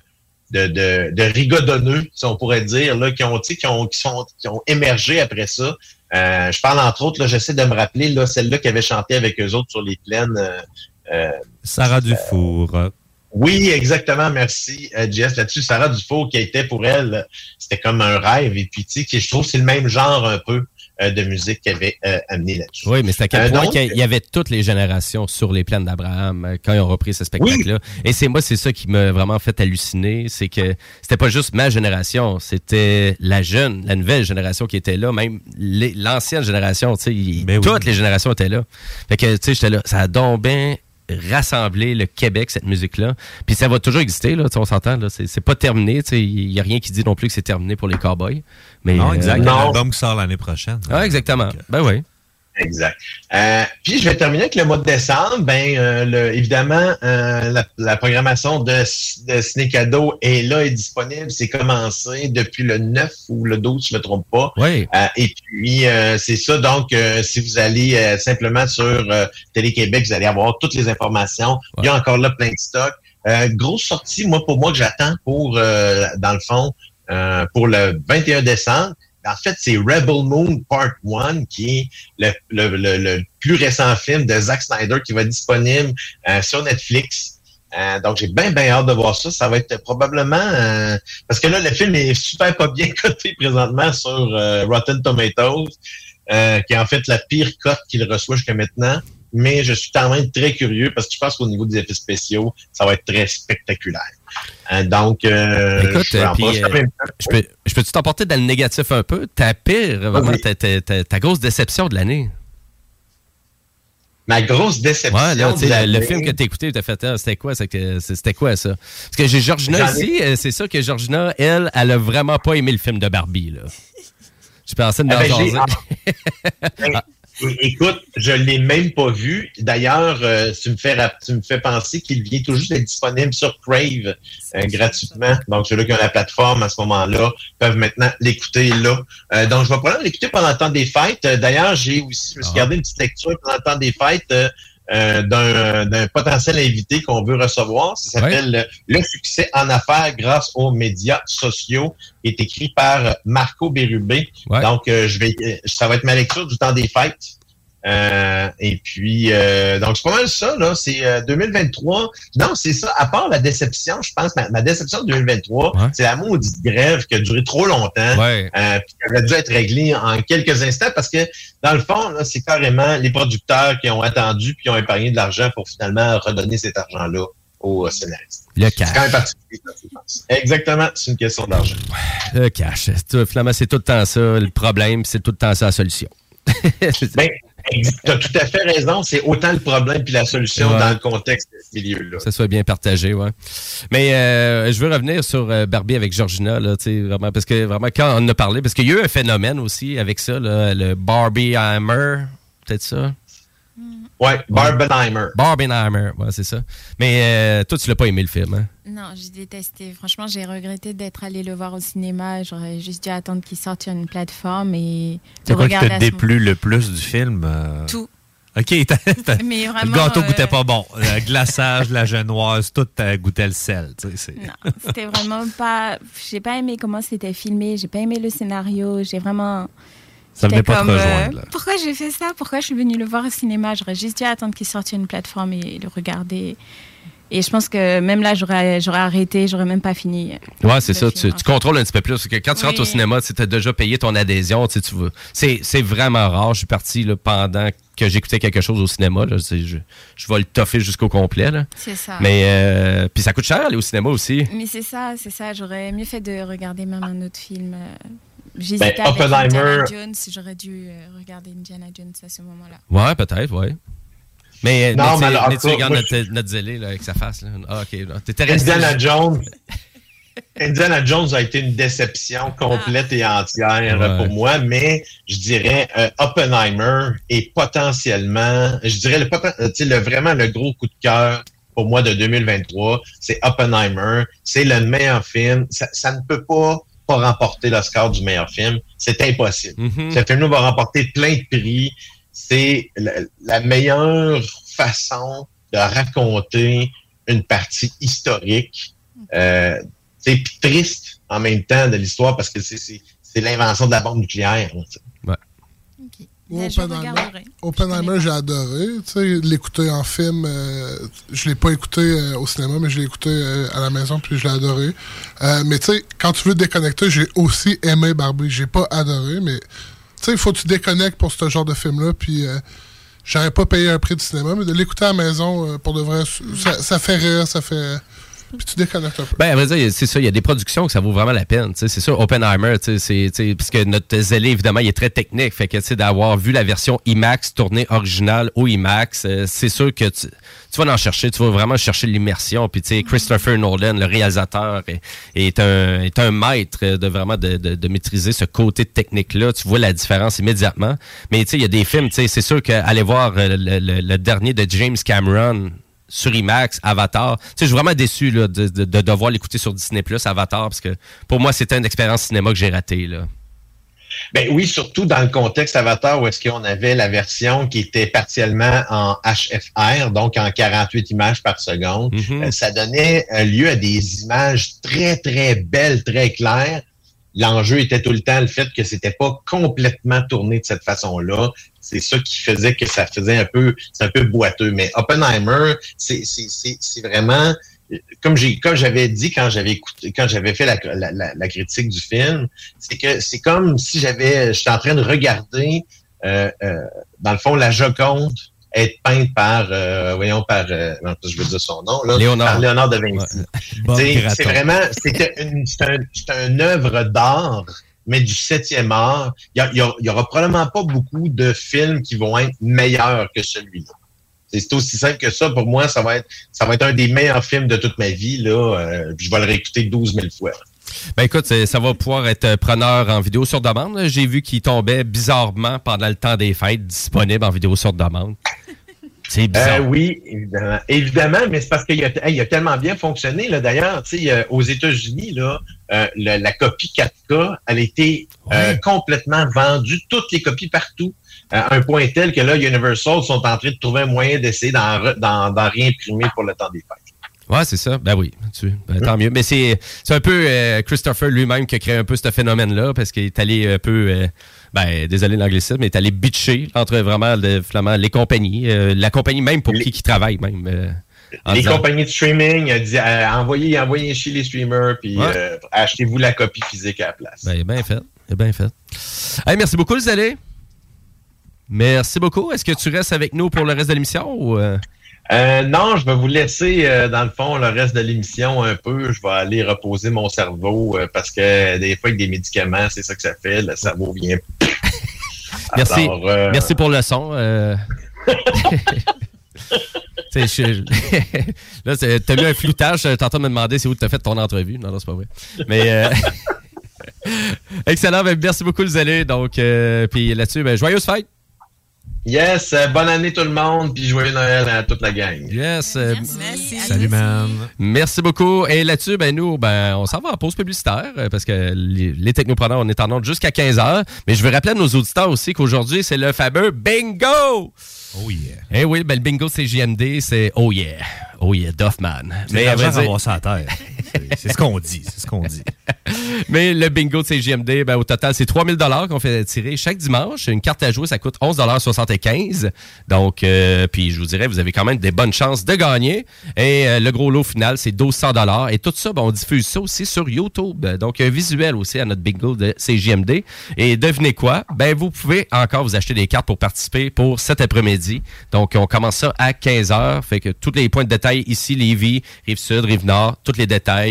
de, de, de rigodonneux, si on pourrait dire, là, qui ont, tu sais, qui ont, qui sont, qui ont émergé après ça. Euh, je parle entre autres, là, j'essaie de me rappeler, là, celle-là qui avait chanté avec eux autres sur les plaines. euh, euh, Sarah Dufour. oui, exactement. Merci, euh, Jess. Là-dessus, Sarah Dufault, qui était pour elle, euh, c'était comme un rêve. Et puis, tu sais, je trouve que c'est le même genre un peu euh, de musique qu'elle avait euh, amené là-dessus. Oui, mais c'est à quel Euh, point donc- qu'il y avait toutes les générations sur les plaines d'Abraham euh, quand ils ont repris ce spectacle-là. Et c'est moi, c'est ça qui m'a vraiment fait halluciner, c'est que c'était pas juste ma génération, c'était la jeune, la nouvelle génération qui était là, même l'ancienne génération, tu sais, il- toutes les générations étaient là. Fait que, tu sais, j'étais là, ça a donc bien rassemblé le Québec, cette musique-là. Puis ça va toujours exister, là, on s'entend, là, c'est pas terminé, tu sais, il y a rien qui dit non plus que c'est terminé pour les Cowboys. Mais, non, exact. euh, Il y a l'album qui sort l'année prochaine. Ah, exactement. Ben oui. Exact. Euh, puis je vais terminer avec le mois de décembre. Ben, euh, le- évidemment, euh, la, la programmation de, de Ciné Cadeau est là et disponible. C'est commencé depuis le 9 ou le 12, si je ne me trompe pas. Oui. Euh, et puis, euh, c'est ça. Donc, euh, si vous allez simplement sur Télé-Québec, vous allez avoir toutes les informations. Il y a encore là plein de stocks. Euh, grosse sortie, moi, pour moi, que j'attends pour, euh, dans le fond, euh, pour le 21 décembre. En fait, c'est Rebel Moon Part 1, qui est le, le, le, plus récent film de Zack Snyder qui va être disponible euh, sur Netflix. Euh, donc, j'ai bien, bien hâte de voir ça. Ça va être probablement... euh, parce que là, le film est super pas bien [laughs] coté présentement sur euh, Rotten Tomatoes, euh, qui est en fait la pire cote qu'il reçoit jusqu'à maintenant. Mais je suis quand même très curieux parce que je pense qu'au niveau des effets spéciaux, ça va être très spectaculaire. Euh, donc, euh, Écoute, je en puis, en euh, je peux, je peux-tu t'emporter dans le négatif un peu? Ta pire, vraiment, Oui. ta, ta- ta- ta grosse déception de l'année. Ma grosse déception. Ouais, là, le, film que tu as écouté, tu as fait, ah, c'était quoi, c'était quoi ça? Parce que j'ai Georgina ici, c'est ça que Georgina, elle, elle a vraiment pas aimé le film de Barbie, là. Je pensais de Ah ben, [laughs] Écoute, je l'ai même pas vu. D'ailleurs, euh, tu me fais tu me fais penser qu'il vient tout juste d'être disponible sur Crave euh, gratuitement. Donc ceux-là qui ont la plateforme à ce moment-là peuvent maintenant l'écouter là. Euh, donc je vais probablement l'écouter pendant le temps des fêtes. Euh, D'ailleurs, j'ai aussi je me suis gardé une petite lecture pendant le temps des fêtes. Euh, d'un potentiel invité qu'on veut recevoir. Ça s'appelle Le succès en affaires grâce aux médias sociaux, qui est écrit par Marco Bérubé. Ouais. Donc, euh, je vais, euh, ça va être ma lecture du temps des fêtes. Euh, et puis, euh, donc c'est pas mal ça, là. C'est euh, 2023. Non, c'est ça. À part la déception, je pense, ma, ma déception de 2023, c'est la maudite grève qui a duré trop longtemps. Ouais. Euh, puis qui aurait dû être réglée en quelques instants parce que, dans le fond, là, c'est carrément les producteurs qui ont attendu puis qui ont épargné de l'argent pour finalement redonner cet argent-là aux euh, scénaristes. Le C'est quand cash. même particulier, ça, je pense. Exactement, c'est une question d'argent. Le cash. C'est tout- Finalement, c'est tout le temps ça, le problème, c'est tout le temps ça la solution. [laughs] Ben, tu as tout à fait raison. C'est autant le problème puis la solution Ouais. dans le contexte de ce milieu-là. Que ça soit bien partagé, ouais. Mais euh, je veux revenir sur euh, Barbie avec Georgina, là, tu sais, vraiment, parce que vraiment, quand on en a parlé, parce qu'il y a eu un phénomène aussi avec ça, là, le Barbie Hammer, peut-être ça? Ouais, Barbenheimer. Barbenheimer, ouais, c'est ça. Mais euh, toi, tu l'as pas aimé le film, hein? Non, j'ai détesté. Franchement, j'ai regretté d'être allé le voir au cinéma. J'aurais juste dû attendre qu'il sorte sur une plateforme et C'est le quoi qui te déplut le plus du film? euh? Tout. OK, [laughs] t'as- t'as- Mais le vraiment, gâteau euh, goûtait pas bon. Le glaçage, la genoise, tout goûtait le sel. tu sais, c'est- Non, c'était vraiment pas. J'ai pas aimé comment c'était filmé. J'ai pas aimé le scénario. J'ai vraiment. Ça venait pas te comme, euh, rejoindre, là. pourquoi j'ai fait ça? Pourquoi je suis venue le voir au cinéma? J'aurais juste dû attendre qu'il sorte une plateforme et le regarder. Et je pense que même là, j'aurais arrêté. J'aurais même pas fini. Ouais, c'est ça. Tu, tu contrôles un petit peu plus. Parce que quand tu rentres au cinéma, tu as déjà payé ton adhésion. Tu sais, tu veux. C'est, vraiment rare. Je suis parti là, pendant que j'écoutais quelque chose au cinéma. Là. Je, je vais le toffer jusqu'au complet. C'est ça. Mais euh, puis ça coûte cher aller au cinéma aussi. Mais c'est ça, c'est ça. J'aurais mieux fait de regarder même un autre film. euh, Ben, J'hésitais avec Oppenheimer- Indiana Jones. J'aurais dû euh, regarder Indiana Jones à ce moment-là. Ouais, peut-être, ouais. Mais, Non, mais, alors, mais tu regardes moi, notre, notre zélé là, avec sa face. Là. Ah, ok. là. T'étais resté- Indiana Jones. [laughs] Indiana Jones a été une déception complète et entière Ouais. pour moi, mais je dirais euh, Oppenheimer est potentiellement, je dirais le, euh, vraiment le gros coup de cœur pour moi de 2023, c'est Oppenheimer. C'est le meilleur film. Ça, ça ne peut pas pas remporter l'Oscar du meilleur film. C'est impossible. Mm-hmm. Ce film-là va remporter plein de prix. C'est la, la meilleure façon de raconter une partie historique, euh, c'est puis triste en même temps de l'histoire parce que c'est- l'invention de la bombe nucléaire. tu Oppenheimer. Oppenheimer, j'ai adoré. Tu sais, l'écouter en film, euh, je l'ai pas écouté euh, au cinéma, mais je l'ai écouté euh, à la maison, puis je l'ai adoré. Euh, mais tu sais, quand tu veux te déconnecter, j'ai aussi aimé Barbie. J'ai pas adoré, mais tu sais, il faut que tu déconnectes pour ce genre de film-là, puis j'aurais pas payé un prix de cinéma, mais de l'écouter à la maison, pour de vrai, ça, ça fait rire, ça fait... Tu un peu. Ben, à vrai c'est ça. Il y a des productions que ça vaut vraiment la peine. C'est sûr, Oppenheimer, c'est, parce que notre zélé, évidemment, il est très technique. Fait que, d'avoir vu la version IMAX tournée originale au IMAX, euh, c'est sûr que tu, vas en chercher. Tu vas vraiment chercher l'immersion. Puis, Christopher Nolan, le réalisateur, est, est un, est un maître de vraiment de, de, de maîtriser ce côté technique-là. Tu vois la différence immédiatement. Mais, il y a des films, tu sais, c'est sûr qu'aller voir euh, le dernier de James Cameron, sur IMAX, Avatar. Tu sais, je suis vraiment déçu là, de, de- de devoir l'écouter sur Disney Plus, Avatar, parce que pour moi, c'était une expérience cinéma que j'ai ratée. Là. Ben oui, surtout dans le contexte Avatar où est-ce qu'on avait la version qui était partiellement en HFR, donc en 48 images par seconde. Euh, ça donnait euh, lieu à des images très, très belles, très claires. L'enjeu était tout le temps le fait que c'était pas complètement tourné de cette façon-là. C'est ça qui faisait que ça faisait un peu, c'est un peu boiteux. Mais Oppenheimer, c'est, vraiment, comme j'ai, comme j'avais dit quand j'avais écouté, quand j'avais fait la critique du film, c'est que c'est comme si j'avais, j'étais en train de regarder, euh, euh, dans le fond, la Joconde être peinte par, euh, voyons, par, euh, je veux dire son nom, là, Léonard. par Léonard de Vinci. [laughs] C'est vraiment, c'était une, c'est un, œuvre d'art, mais du septième art. Il y, y aura probablement pas beaucoup de films qui vont être meilleurs que celui-là. C'est aussi simple que ça. Pour moi, ça va être, ça va être un des meilleurs films de toute ma vie, là. euh, je vais le réécouter 12 000 fois. Ben écoute, ça va pouvoir être preneur en vidéo sur demande. J'ai vu qu'il tombait bizarrement pendant le temps des fêtes, disponible en vidéo sur demande. C'est bizarre. Euh, oui, évidemment. Évidemment, mais c'est parce qu'il a, hey, a tellement bien fonctionné. Là, d'ailleurs, tu sais, euh, aux États-Unis, là, euh, la copie 4K, elle a été euh, complètement vendue, toutes les copies partout, à un point tel que là, Universal sont en train de trouver un moyen d'essayer d'en, re- d'en, d'en réimprimer pour le temps des fêtes. Ouais, c'est ça. Ben oui, tu, ben, tant mieux. Mais c'est un peu euh, Christopher lui-même qui a créé un peu ce phénomène-là parce qu'il est allé un peu, euh, ben désolé l'anglicisme, mais il est allé bitcher entre vraiment le, les compagnies, euh, la compagnie même pour qui il travaille même. les disant- compagnies de streaming, a dit, envoyez, envoyez chez les streamers, puis Ouais. achetez-vous la copie physique à la place. Ben, bien fait. Bien fait. Hey, merci beaucoup, Zélé. Merci beaucoup. Est-ce que tu restes avec nous pour le reste de l'émission ou. Euh? Non, je vais vous laisser, euh, dans le fond, le reste de l'émission un peu. Je vais aller reposer mon cerveau euh, parce que des fois, avec des médicaments, c'est ça que ça fait. Le cerveau vient. [laughs] Merci. Alors, Merci pour le son. [laughs] je- [laughs] là, t'as mis un floutage. T'es en train de me demander c'est où tu as fait ton entrevue. Non, non, c'est pas vrai. Mais euh, excellent. Ben, merci beaucoup, Zélé. Donc, euh, puis là-dessus, ben, joyeuse fête. Yes, euh, bonne année tout le monde, puis joyeux Noël à toute la gang. Yes. euh, Salut, man. Merci beaucoup. Et là-dessus, ben nous, ben, on s'en va en pause publicitaire euh, parce que les, les technopreneurs, on est en ordre jusqu'à 15h. Mais je veux rappeler à nos auditeurs aussi qu'aujourd'hui, c'est le fameux bingo! Oh yeah. Eh oui, ben, le bingo CGMD, c'est oh yeah. Oh yeah, Duffman. Mais à vrai dire- ramassé à terre. [laughs] C'est- ce qu'on dit. C'est ce qu'on dit. [laughs] Mais le bingo de CGMD, ben, au total, c'est 3000 dollars qu'on fait tirer chaque dimanche. Une carte à jouer, ça coûte 11,75 Donc, euh, puis je vous dirais, vous avez quand même des bonnes chances de gagner. Et euh, le gros lot final, c'est 1200 dollars. Et tout ça, ben, on diffuse ça aussi sur YouTube. Donc, un visuel aussi à notre bingo de CGMD. Et devinez quoi? Ben, vous pouvez encore vous acheter des cartes pour participer pour cet après-midi. Donc, on commence ça à 15h. Fait que tous les points de détail ici, Lévis, Rive-Sud, Rive-Nord, tous les détails,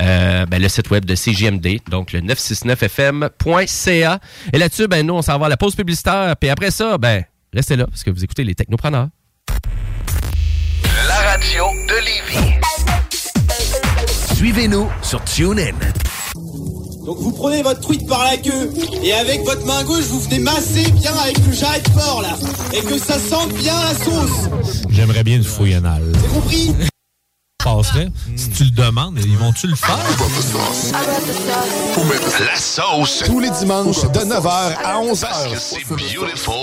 euh, ben, le site web de CGMD, donc le 969fm.ca. Et là-dessus, ben, nous, on s'en va à la pause publicitaire. Puis après ça, ben, restez là parce que vous écoutez les technopreneurs. La radio de Lévis. Suivez-nous sur TuneIn. Donc vous prenez votre truite par la queue et avec votre main gauche vous venez masser bien avec le jarret de porc là et que ça sente bien la sauce. J'aimerais bien une fouille anale. T'as compris? Passerait. Si tu le demandes, ils vont-tu le faire? La sauce. Tous les dimanches de 9h à 11h. Parce que c'est beautiful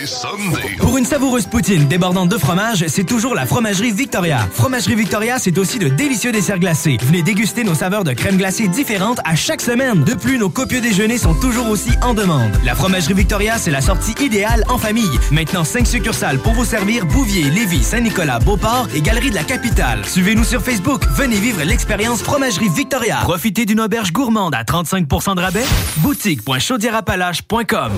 les Sundays. Pour une savoureuse poutine débordante de fromage, c'est toujours la Fromagerie Victoria. Fromagerie Victoria, c'est aussi de délicieux desserts glacés. Venez déguster nos saveurs de crème glacée différentes à chaque semaine. De plus, nos copieux déjeuners sont toujours aussi en demande. La Fromagerie Victoria, c'est la sortie idéale en famille. Maintenant, 5 succursales pour vous servir Bouvier, Lévis, Saint-Nicolas, Beauport et Galerie de la Capitale. Suivez-nous sur Facebook. Venez vivre l'expérience Fromagerie Victoria. Profitez d'une auberge gourmande à 35% de rabais. Boutique.chaudierapalache.com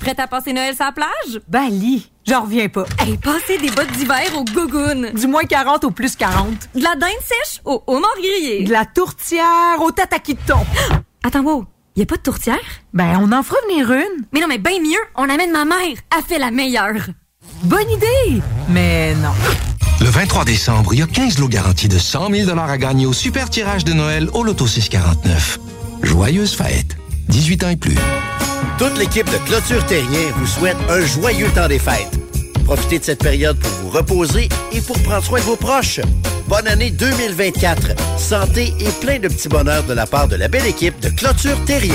Prête à passer Noël sur la plage? Ben, lit. J'en reviens pas. Hey, passer des bottes d'hiver au gogoon. Du moins 40 au plus 40. De la dinde sèche au homard grillé. De la tourtière au tataki de thon. [gasps] Attends, wow. Y a pas de tourtière? Ben, on en fera venir une. Mais non, mais bien mieux, on amène ma mère. Elle fait la meilleure. Bonne idée! Mais non. Le 23 décembre, il y a 15 lots garantis de 100 000 à gagner au super tirage de Noël au Loto 649. Joyeuses fêtes. 18 ans et plus. Toute l'équipe de Clôture Terrien vous souhaite un joyeux temps des fêtes. Profitez de cette période pour vous reposer et pour prendre soin de vos proches. Bonne année 2024. Santé et plein de petits bonheurs de la part de la belle équipe de Clôture Terrien.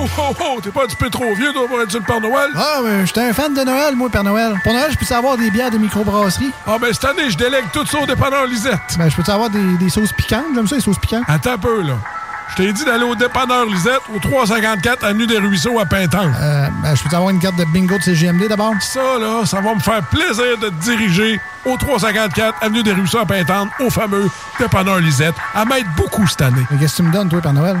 Ho, ho, ho! T'es pas un petit peu trop vieux, toi, pour être sur le Père Noël? Ah, mais j'étais un fan de Noël, moi, Père Noël. Pour Noël, je peux avoir des bières de microbrasserie? Ah, ben cette année, je délègue tout ça au dépanneur Lisette. Ben, je peux avoir des, des sauces piquantes? J'aime ça, les sauces piquantes. Attends un peu, là. Je t'ai dit d'aller au dépanneur Lisette, au 354 Avenue des Ruisseaux à Pintan. Euh, ben, je peux avoir une carte de bingo de CGMD d'abord? Ça, là, ça va me faire plaisir de te diriger au 354 Avenue des Ruisseaux à Pintan, au fameux dépanneur Lisette, à m'aide beaucoup cette année. Mais qu'est-ce que tu me donnes, toi, Père Noël?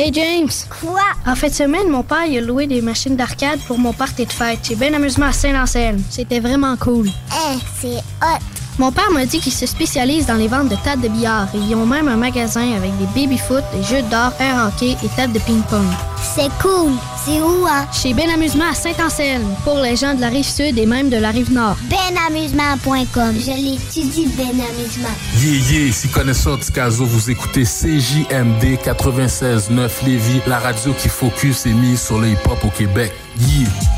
Hey James! Quoi? En fin de semaine, mon père il a loué des machines d'arcade pour mon party de fête. J'ai bien amusement à Saint-Anselme. C'était vraiment cool. Eh, c'est hot! Mon père m'a dit qu'il se spécialise dans les ventes de tables de billard et ils ont même un magasin avec des baby-foot, des jeux d'or, air hockey et tables de ping-pong. C'est cool! C'est où, hein? Chez Ben Amusement à Saint-Anselme, pour les gens de la rive sud et même de la rive nord. Benamusement.com. Je l'étudie, Ben Amusement. Yeah, yeah, ici connaisseur Ticazo, vous écoutez CJMD 96.9 Lévis, la radio qui focus et mise sur le hip-hop au Québec. Yeah!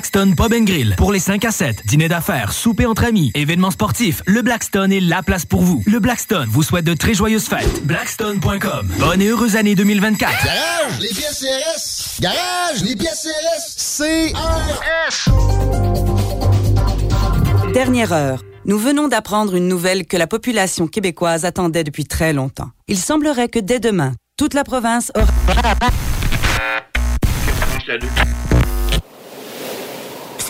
Blackstone Pub and Grill. Pour les 5 à 7, dîner d'affaires, souper entre amis, événements sportifs, le Blackstone est la place pour vous. Le Blackstone vous souhaite de très joyeuses fêtes. Blackstone.com. Bonne et heureuse année 2024. Garage, les pièces CRS. Garage, les pièces CRS. CRS. Dernière heure. Nous venons d'apprendre une nouvelle que la population québécoise attendait depuis très longtemps. Il semblerait que dès demain, toute la province aura...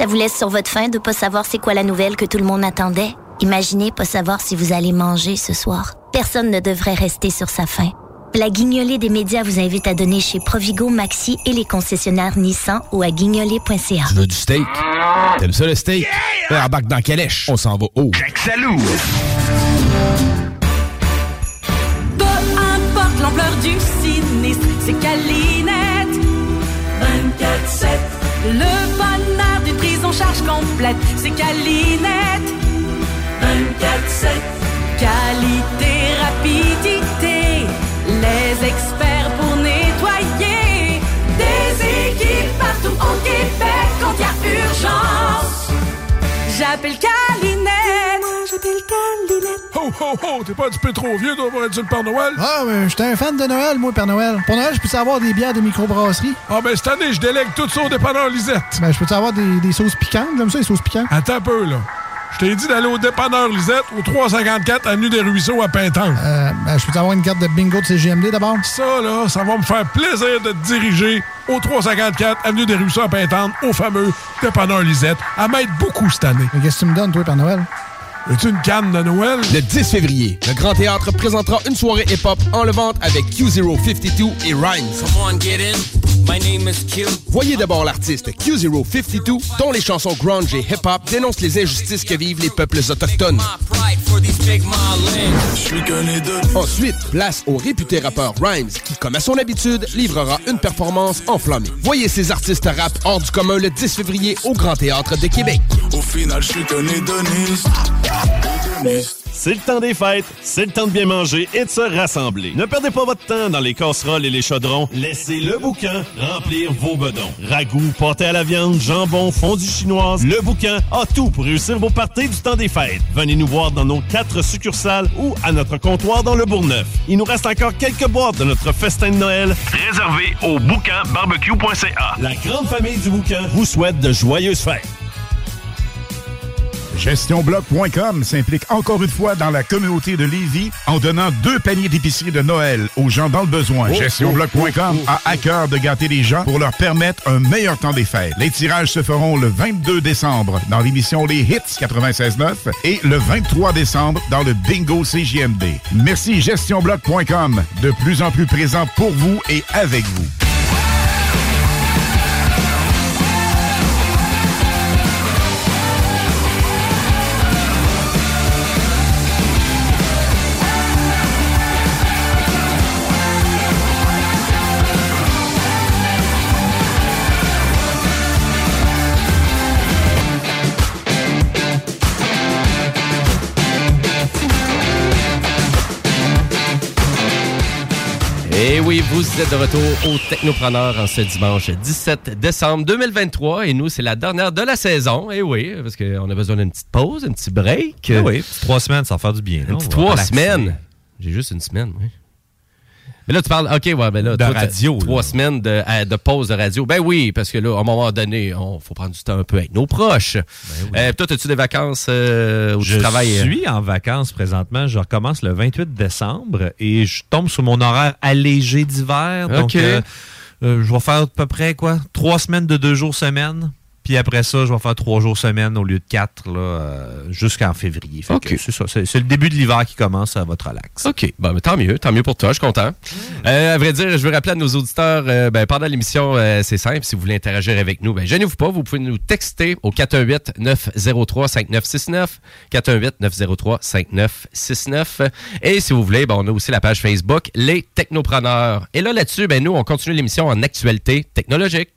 Ça vous laisse sur votre faim de pas savoir c'est quoi la nouvelle que tout le monde attendait? Imaginez pas savoir si vous allez manger ce soir. Personne ne devrait rester sur sa faim. La guignolée des médias vous invite à donner chez Provigo, Maxi et les concessionnaires Nissan ou à guignolée.ca. Tu veux du steak? T'aimes ça le steak? Yeah! Embarque dans Calèche. On s'en va haut. Jack Salou. Peu importe l'ampleur du sinistre, c'est Calinette. 24-7. Le en charge complète, c'est Calinette. 24-7. Qualité, rapidité, les experts pour nettoyer. Des équipes partout au Québec quand il y a urgence. J'appelle Calinette. Moi, j'appelle Calinette. Ho, ho, ho! T'es pas un petit peu trop vieux, toi, pour être sur le Père Noël? Ah, mais j'étais un fan de Noël, moi, Père Noël. Pour Noël, je peux avoir des bières de microbrasserie? Ah, ben cette année, je délègue tout ça au dépanneur Lisette. Ben, je peux avoir des, des sauces piquantes? J'aime ça, les sauces piquantes. Attends un peu, là. Je t'ai dit d'aller au dépanneur Lisette, au 354 Avenue des Ruisseaux à Pintan. Euh, ben, je peux avoir une carte de bingo de CGMD d'abord? Ça, là, ça va me faire plaisir de te diriger au 354 Avenue des Ruisseaux à Pintan, au fameux dépanneur Lisette, à m'aide beaucoup cette année. Mais qu'est-ce que tu me donnes, toi, Père Noël? As-tu une canne de Noël? Le 10 février, le Grand Théâtre présentera une soirée hip-hop en levante avec Q052 et Rhymes. Voyez d'abord l'artiste Q052, dont les chansons grunge et hip-hop dénoncent les injustices que vivent les peuples autochtones. Ensuite, place au réputé rappeur Rhymes, qui, comme à son habitude, livrera une performance enflammée. Voyez ces artistes rap hors du commun le 10 février au Grand Théâtre de Québec. Au final, je suis qu'un hédoniste. C'est le temps des fêtes, c'est le temps de bien manger et de se rassembler. Ne perdez pas votre temps dans les casseroles et les chaudrons. Laissez le bouquin remplir vos bedons. Ragoût, pâté à la viande, jambon, fondue chinoise, le bouquin a tout pour réussir vos parties du temps des fêtes. Venez nous voir dans nos quatre succursales ou à notre comptoir dans le Bourgneuf. Il nous reste encore quelques boîtes de notre festin de Noël réservé au bouquinbarbecue.ca. La grande famille du bouquin vous souhaite de joyeuses fêtes. GestionBloc.com s'implique encore une fois dans la communauté de Lévis en donnant deux paniers d'épicerie de Noël aux gens dans le besoin. Oh, GestionBloc.com oh, oh, a à cœur de gâter les gens pour leur permettre un meilleur temps des fêtes. Les tirages se feront le 22 décembre dans l'émission Les Hits 96.9 et le 23 décembre dans le Bingo CJMD. Merci GestionBloc.com, de plus en plus présent pour vous et avec vous. Et oui, vous êtes de retour au Technopreneur en ce dimanche 17 décembre 2023. Et nous, c'est la dernière de la saison. Et oui, parce qu'on a besoin d'une petite pause, un petit break. Ah oui, trois semaines, ça va faire du bien. Trois semaines. J'ai juste une semaine, oui. Mais là, tu parles, OK, ouais, ben là, De toi, radio, Trois semaines de, à- de pause de radio. Ben oui, parce que là, à un moment donné, on faut prendre du temps un peu avec nos proches. Euh, toi, as-tu des vacances euh, où Je tu travailles? euh? suis en vacances présentement. Je recommence le 28 décembre et je tombe sur mon horaire allégé d'hiver. Donc, euh, euh, je vais faire à peu près quoi? Trois semaines de deux jours semaine. Puis après ça, je vais faire trois jours semaine au lieu de quatre euh, jusqu'en février. Fait C'est ça. C'est c'est le début de l'hiver qui commence à votre relax. OK. Bon, mais tant mieux. Tant mieux pour toi. Je suis content. Euh, à vrai dire, je veux rappeler à nos auditeurs, euh, ben, pendant l'émission, c'est simple. Si vous voulez interagir avec nous, ben, gênez-vous pas. Vous pouvez nous texter au 418-903-5969. 418-903-5969. Et si vous voulez, ben, on a aussi la page Facebook, Les Technopreneurs. Et là, là-dessus, ben, nous, on continue l'émission en actualité technologique.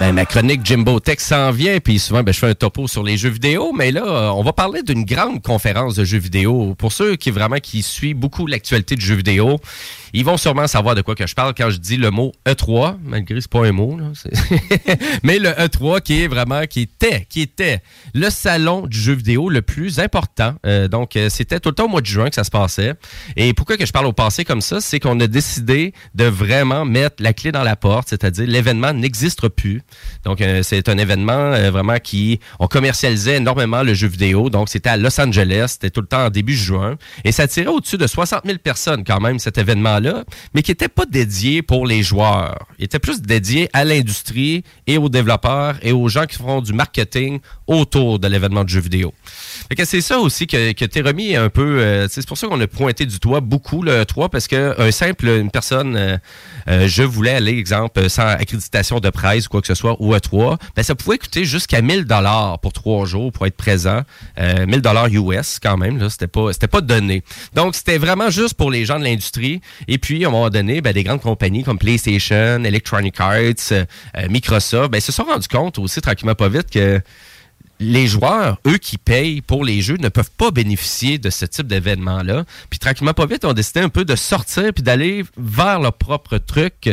Ben, ma chronique Jimbo Tech s'en vient, puis souvent ben, je fais un topo sur les jeux vidéo, mais là, euh, on va parler d'une grande conférence de jeux vidéo. Pour ceux qui vraiment qui suivent beaucoup l'actualité de jeux vidéo, ils vont sûrement savoir de quoi que je parle quand je dis le mot E3, malgré c'est pas un mot, là, [laughs] mais le E3 qui est vraiment, qui était, qui était le salon du jeu vidéo le plus important. Euh, donc, euh, c'était tout le temps au mois de juin que ça se passait. Et pourquoi que je parle au passé comme ça, c'est qu'on a décidé de vraiment mettre la clé dans la porte, c'est-à-dire l'événement n'existe plus. Donc, euh, c'est un événement euh, vraiment qui, on commercialisait énormément le jeu vidéo. Donc, c'était à Los Angeles, c'était tout le temps en début juin. Et ça tirait au-dessus de 60 000 personnes quand même, cet événement-là, mais qui n'était pas dédié pour les joueurs. Il était plus dédié à l'industrie et aux développeurs et aux gens qui font du marketing autour de l'événement de jeu vidéo. C'est ça aussi que, que t'es remis un peu. euh, c'est pour ça qu'on a pointé du doigt beaucoup le 3 parce que un simple, une personne, je voulais aller, exemple, sans accréditation de presse ou quoi que ce soit, ou E3, ben ça pouvait coûter jusqu'à 1000 dollars pour trois jours pour être présent. Euh, 1000 dollars US quand même, là, c'était pas, c'était pas donné. Donc c'était vraiment juste pour les gens de l'industrie. Et puis à un moment donné, ben, des grandes compagnies comme PlayStation, Electronic Arts, euh, euh, Microsoft, ben se sont rendus compte aussi tranquillement pas vite que les joueurs, eux qui payent pour les jeux, ne peuvent pas bénéficier de ce type d'événement-là. Puis tranquillement, pas vite, on a décidé un peu de sortir puis d'aller vers leur propre truc.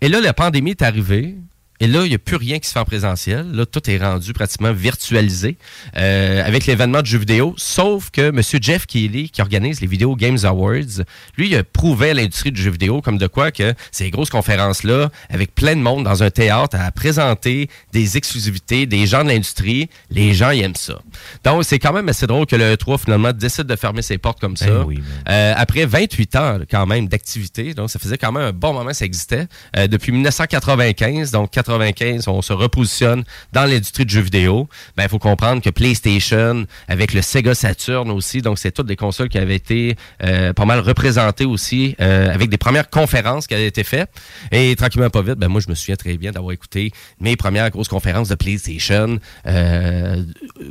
Et là, la pandémie est arrivée. Et là, il n'y a plus rien qui se fait en présentiel. Là, tout est rendu pratiquement virtualisé euh, avec l'événement de jeux vidéo. Sauf que M. Jeff Keighley, qui organise les Video Games Awards, lui, il a prouvé à l'industrie du jeu vidéo comme de quoi que ces grosses conférences-là, avec plein de monde dans un théâtre à présenter des exclusivités, des gens de l'industrie, les gens, ils aiment ça. Donc, c'est quand même assez drôle que le E3, finalement, décide de fermer ses portes comme ça. oui, Euh, après 28 ans, quand même, d'activité, donc ça faisait quand même un bon moment ça existait. Euh, depuis 1995, donc 95, on se repositionne dans l'industrie du jeu vidéo. Ben, il faut comprendre que PlayStation, avec le Sega Saturn aussi, donc c'est toutes des consoles qui avaient été euh, pas mal représentées aussi, euh, avec des premières conférences qui avaient été faites. Et tranquillement, pas vite, ben moi, je me souviens très bien d'avoir écouté mes premières grosses conférences de PlayStation, euh,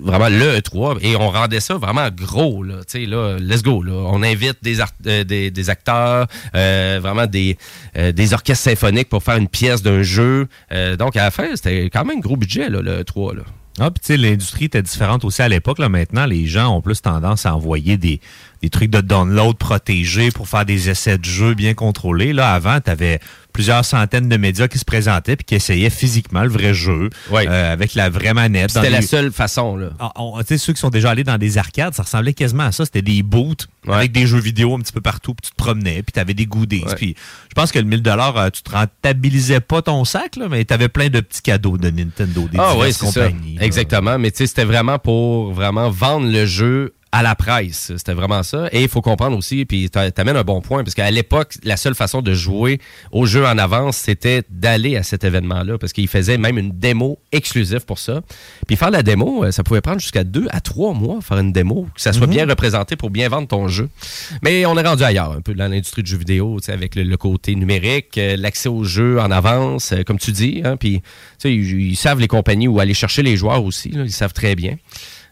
vraiment le E3, et on rendait ça vraiment gros, tu sais, là, let's go. On invite des, art- des, acteurs, vraiment des, des orchestres symphoniques pour faire une pièce d'un jeu. Donc, à la fin, c'était quand même un gros budget, le E3, là. Ah, puis tu sais, l'industrie était différente aussi à l'époque. Maintenant, les gens ont plus tendance à envoyer des, des trucs de download protégés pour faire des essais de jeu bien contrôlés. Là, avant, tu avais plusieurs centaines de médias qui se présentaient puis qui essayaient physiquement le vrai jeu euh, avec la vraie manette. C'était la seule façon, là. Ah, tu sais, ceux qui sont déjà allés dans des arcades, ça ressemblait quasiment à ça. C'était des booths avec des jeux vidéo un petit peu partout, puis tu te promenais, puis tu avais des goodies. Puis je pense que le 1000 dollars, tu te rentabilisais pas ton sac, là, mais tu avais plein de petits cadeaux de Nintendo, des Ah ça. compagnies. Exactement. Mais tu sais, c'était vraiment pour vraiment vendre le jeu à la presse. C'était vraiment ça. Et il faut comprendre aussi, puis t'a- t'amènes un bon point, parce qu'à l'époque, la seule façon de jouer au jeu en avance, c'était d'aller à cet événement-là, parce qu'ils faisaient même une démo exclusive pour ça. Puis faire la démo, euh, ça pouvait prendre jusqu'à deux à trois mois faire une démo, que ça soit Mhm. bien représenté pour bien vendre ton jeu. Mais on est rendu ailleurs, un peu dans l'industrie du jeu vidéo, tu sais, avec le, le côté numérique, euh, l'accès au jeu en avance, euh, comme tu dis. Hein, puis, ils, ils savent les compagnies où aller chercher les joueurs aussi. là, ils savent très bien.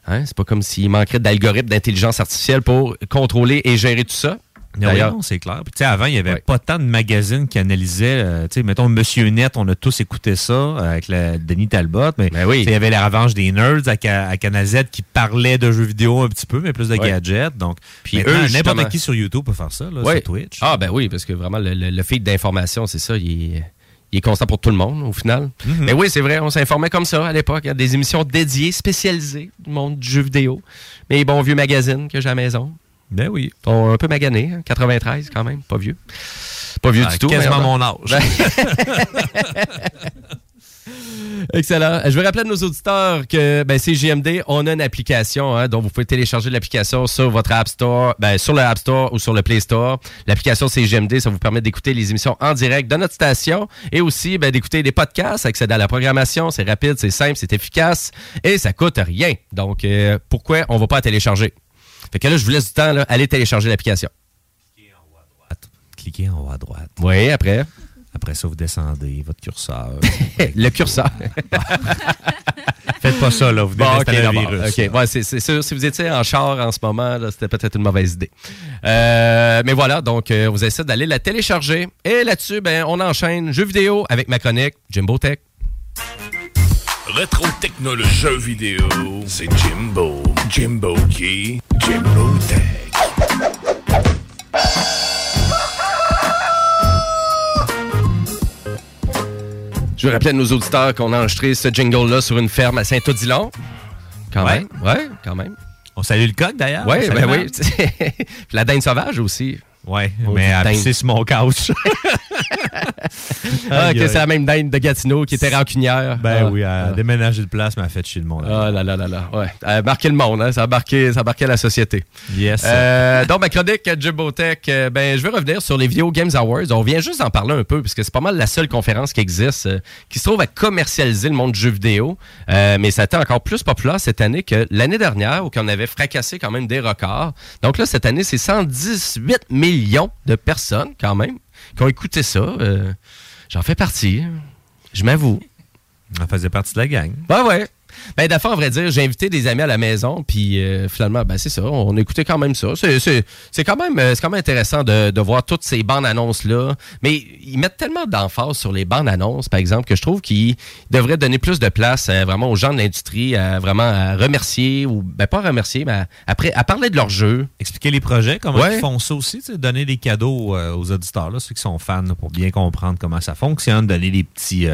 Hein, c'est pas comme s'il manquerait d'algorithmes d'intelligence artificielle pour contrôler et gérer tout ça. Ah oui, non, c'est clair. Puis, tu sais, avant, il n'y avait pas tant de magazines qui analysaient. euh, sais, mettons, Monsieur Net, on a tous écouté ça euh, avec la, Denis Talbot. Mais Ben sais, il y avait la revanche des nerds à, à Canal Z qui parlait de jeux vidéo un petit peu, mais plus de gadgets. Donc, Puis eux, n'importe qui sur YouTube peut faire ça, là, sur Twitch. Ah, ben oui, parce que vraiment, le, le, le feed d'information, c'est ça, il est, il est constant pour tout le monde, au final. Mhm. Mais oui, c'est vrai, on s'informait comme ça à l'époque. Il y a des émissions dédiées, spécialisées du monde du jeu vidéo. Mais bons vieux magazines que j'ai à la maison. Ben oui. Sont un peu maganés, hein, 93 quand même, pas vieux. Pas vieux Ah, du tout. quasiment mon âge. [laughs] [laughs] Excellent. Je veux rappeler à nos auditeurs que ben, c'est JMD. On a une application hein, dont vous pouvez télécharger l'application sur votre App Store, ben, sur le App Store ou sur le Play Store. L'application c'est JMD. Ça vous permet d'écouter les émissions en direct de notre station et aussi ben, d'écouter des podcasts, accéder à la programmation. C'est rapide, c'est simple, c'est efficace et ça coûte rien. Donc, euh, pourquoi on va pas télécharger? Fait que là, je vous laisse du temps. Là, allez télécharger l'application. Cliquez en haut à droite. Oui, après. Après ça, vous descendez votre curseur. [laughs] le curseur. [laughs] Faites pas ça, là. Vous Bon, ok, désinstallez le virus. Ok, ouais, c'est c'est sûr. Si vous étiez en char en ce moment, là, c'était peut-être une mauvaise idée. Euh, mais voilà, donc, euh, vous essayez d'aller la télécharger. Et là-dessus, ben, on enchaîne jeux vidéo avec ma chronique Jimbo Tech. Rétro technologie jeux vidéo, c'est Jimbo. Jimbo qui? Jimbo Tech. Je veux rappeler à nos auditeurs qu'on a enregistré ce jingle-là sur une ferme à Saint-Odilon. Quand Ouais. même. Ouais, quand même. On salue le coq, d'ailleurs. Ouais, ben oui. [laughs] Puis la dinde sauvage aussi. Ouais, mais dinde. pissé sur mon couch. [laughs] [laughs] Ah, c'est la même dinde de Gatineau qui était rancunière. Ben Ah, oui, elle ah. a déménagé de place, mais elle a fait chier le monde. Ah là là là là, ouais. Elle a marqué le monde, hein? ça, a marqué, ça a marqué la société. Yes. Euh, donc, ma chronique Jimbo Tech, euh, ben, je vais revenir sur les Video Games Awards. On vient juste d'en parler un peu, puisque c'est pas mal la seule conférence qui existe euh, qui se trouve à commercialiser le monde du jeu vidéo. Euh, mais ça a été encore plus populaire cette année que l'année dernière, où on avait fracassé quand même des records. Donc là, cette année, c'est 118 millions de personnes, quand même, qui ont écouté ça. Euh, J'en fais partie, je m'avoue. Elle faisait partie de la gang. Ouais, ouais. Ben, d'affaire, à vrai dire, j'ai invité des amis à la maison, puis euh, finalement, ben, c'est ça, on écoutait quand même ça. C'est, quand, même, euh, c'est quand même intéressant de, de voir toutes ces bandes annonces-là. Mais ils mettent tellement d'emphase sur les bandes annonces, par exemple, que je trouve qu'ils devraient donner plus de place euh, vraiment aux gens de l'industrie, à vraiment à remercier, ou ben, pas remercier, mais à, après, à parler de leur jeu. Expliquer les projets, comment Ouais. ils font ça aussi, donner des cadeaux euh, aux auditeurs, là, ceux qui sont fans, là, pour bien comprendre comment ça fonctionne, donner des petits,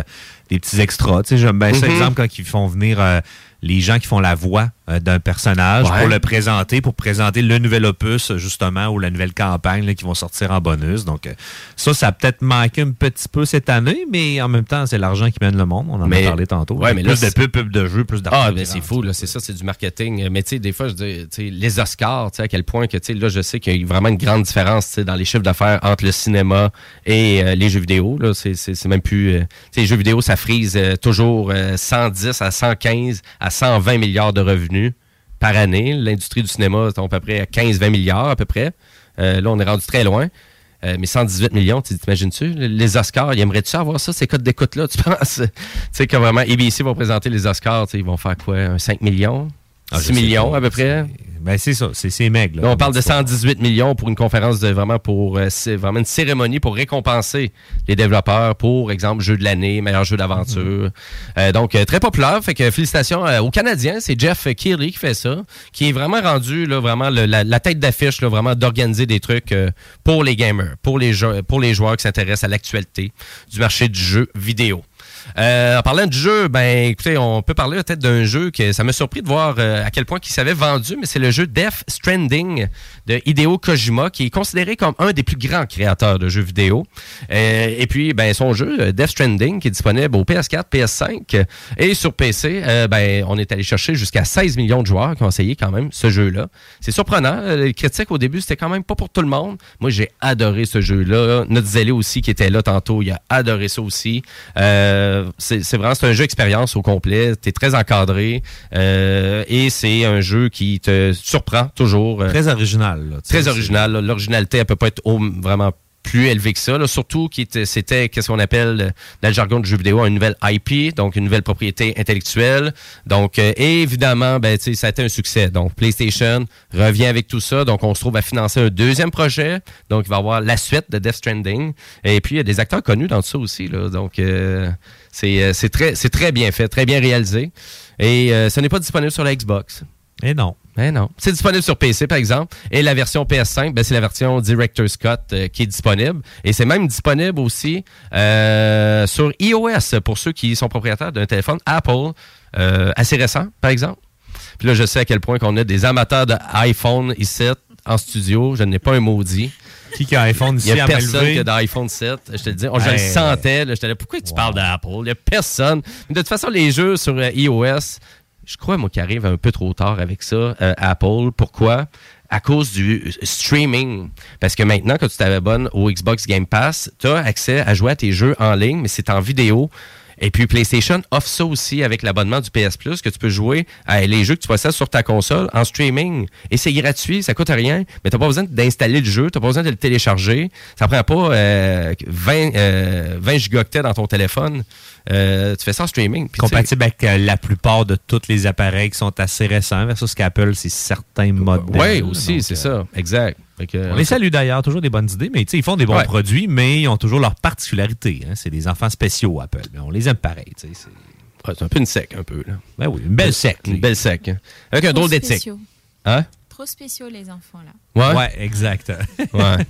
des petits extras. Tu sais, J'aime bien ça, Mhm. exemple, quand ils font venir euh, les gens qui font la voix euh, d'un personnage Ouais. pour le présenter, pour présenter le nouvel opus, justement, ou la nouvelle campagne là, qui vont sortir en bonus. Donc, euh, ça, ça a peut-être manqué un petit peu cette année, mais en même temps, c'est l'argent qui mène le monde. On en Mais- a parlé tantôt. Ouais, mais là, plus de pubs, plus de jeux, plus d'argent. Ah, ben c'est fou, là, c'est ça, c'est du marketing. Mais tu sais, des fois, je dis, les Oscars, tu sais, à quel point que, tu sais, là, je sais qu'il y a vraiment une grande différence, tu sais, dans les chiffres d'affaires entre le cinéma et euh, les jeux vidéo, là. C'est, même plus, tu sais, les jeux vidéo, ça frise toujours euh, 110 à 115 à 120 milliards de revenus par année. L'industrie du cinéma tombe à peu près à 15-20 milliards, à peu près. Euh, là, on est rendu très loin. Euh, mais 118 millions, tu t'imagines-tu? Les Oscars, ils aimeraient-tu avoir ça, ces codes d'écoute-là, tu [laughs] penses? tu sais que vraiment, ABC vont présenter les Oscars, ils vont faire quoi? Un 5 millions? Ah, je 6 sais millions à peu près? Ben, c'est ça, c'est ces mecs. Là, on parle de 118 millions pour une conférence de vraiment pour euh, c'est vraiment une cérémonie pour récompenser les développeurs pour exemple jeu de l'année, meilleur jeu d'aventure. Euh, donc euh, très populaire, fait que félicitations euh, aux Canadiens, c'est Jeff Keighley qui fait ça, qui est vraiment rendu là vraiment le- la, la tête d'affiche là, vraiment d'organiser des trucs euh, pour les gamers, pour les jeux, pour les joueurs qui s'intéressent à l'actualité du marché du jeu vidéo. Euh, en parlant du jeu, ben écoutez, on peut parler peut-être d'un jeu que ça m'a surpris de voir euh, à quel point il s'avait vendu, mais c'est le jeu Death Stranding de Hideo Kojima, qui est considéré comme un des plus grands créateurs de jeux vidéo. Euh, et puis, ben son jeu Death Stranding, qui est disponible au PS4, PS5 euh, et sur PC, ben on est allé chercher jusqu'à 16 millions de joueurs qui ont essayé quand même ce jeu-là. C'est surprenant. Les critiques au début, c'était quand même pas pour tout le monde. Moi, j'ai adoré ce jeu-là. Notre Zélé aussi, qui était là tantôt, il a adoré ça aussi. C'est c'est vraiment c'est un jeu expérience au complet. T'es très encadré euh, et c'est un jeu qui te surprend toujours. euh, Très original. là, tu très original. L'originalité, elle peut pas être vraiment plus élevée que ça. là. Surtout était- c'était, qu'est-ce qu'on appelle, euh, dans le jargon du jeu vidéo, une nouvelle IP, donc une nouvelle propriété intellectuelle. Donc, euh, et évidemment, ben, tu ça a été un succès. Donc, PlayStation revient avec tout ça. Donc, on se trouve à financer un deuxième projet. Donc, il va y avoir la suite de Death Stranding. Et puis, il y a des acteurs connus dans tout ça aussi. Là. Donc, euh, c'est, euh, c'est très, bien fait, très bien réalisé. Et euh, ce n'est pas disponible sur la Xbox. Et non. Mais non. C'est disponible sur PC, par exemple. Et la version PS5, ben, c'est la version Director's Cut euh, qui est disponible. Et c'est même disponible aussi euh, sur iOS pour ceux qui sont propriétaires d'un téléphone Apple euh, assez récent, par exemple. Puis là, je sais à quel point qu'on a des amateurs d'iPhone ici en studio. Je n'ai pas un maudit. Qui qui a un iPhone ici Il n'y a personne qui a d'iPhone 7. Je te le dis. Je le sentais. là. J'étais là, pourquoi tu parles d'Apple? Il n'y a personne. Mais de toute façon, les jeux sur euh, iOS, je crois, moi, qui arrive un peu trop tard avec ça, euh, Apple. Pourquoi? À cause du streaming. Parce que maintenant, quand tu t'abonnes au Xbox Game Pass, tu as accès à jouer à tes jeux en ligne, mais c'est en vidéo. Et puis PlayStation offre ça aussi avec l'abonnement du PS Plus, que tu peux jouer à les jeux que tu possèdes sur ta console en streaming. Et c'est gratuit, ça coûte rien, mais tu n'as pas besoin d'installer le jeu, tu n'as pas besoin de le télécharger. Ça prend pas euh, 20, euh, 20 gigaoctets dans ton téléphone. Euh, tu fais ça en streaming. Compatible avec euh, la plupart de tous les appareils qui sont assez récents versus qu'Apple, c'est certains modèles. Oui, aussi, c'est euh, ça. Exact. Que- On les salue d'ailleurs, toujours des bonnes idées, mais tu sais, ils font des bons Ouais. produits, mais ils ont toujours leurs particularités. hein. C'est des enfants spéciaux, Apple. Mais on les aime pareil. C'est Ouais, un peu une sec, un peu. Là. Ben oui, une belle sec. Une belle sec. hein. Avec un drôle d'éthique. Hein? Trop spéciaux, les enfants, là. Ouais. Ouais, exact. [laughs] ouais.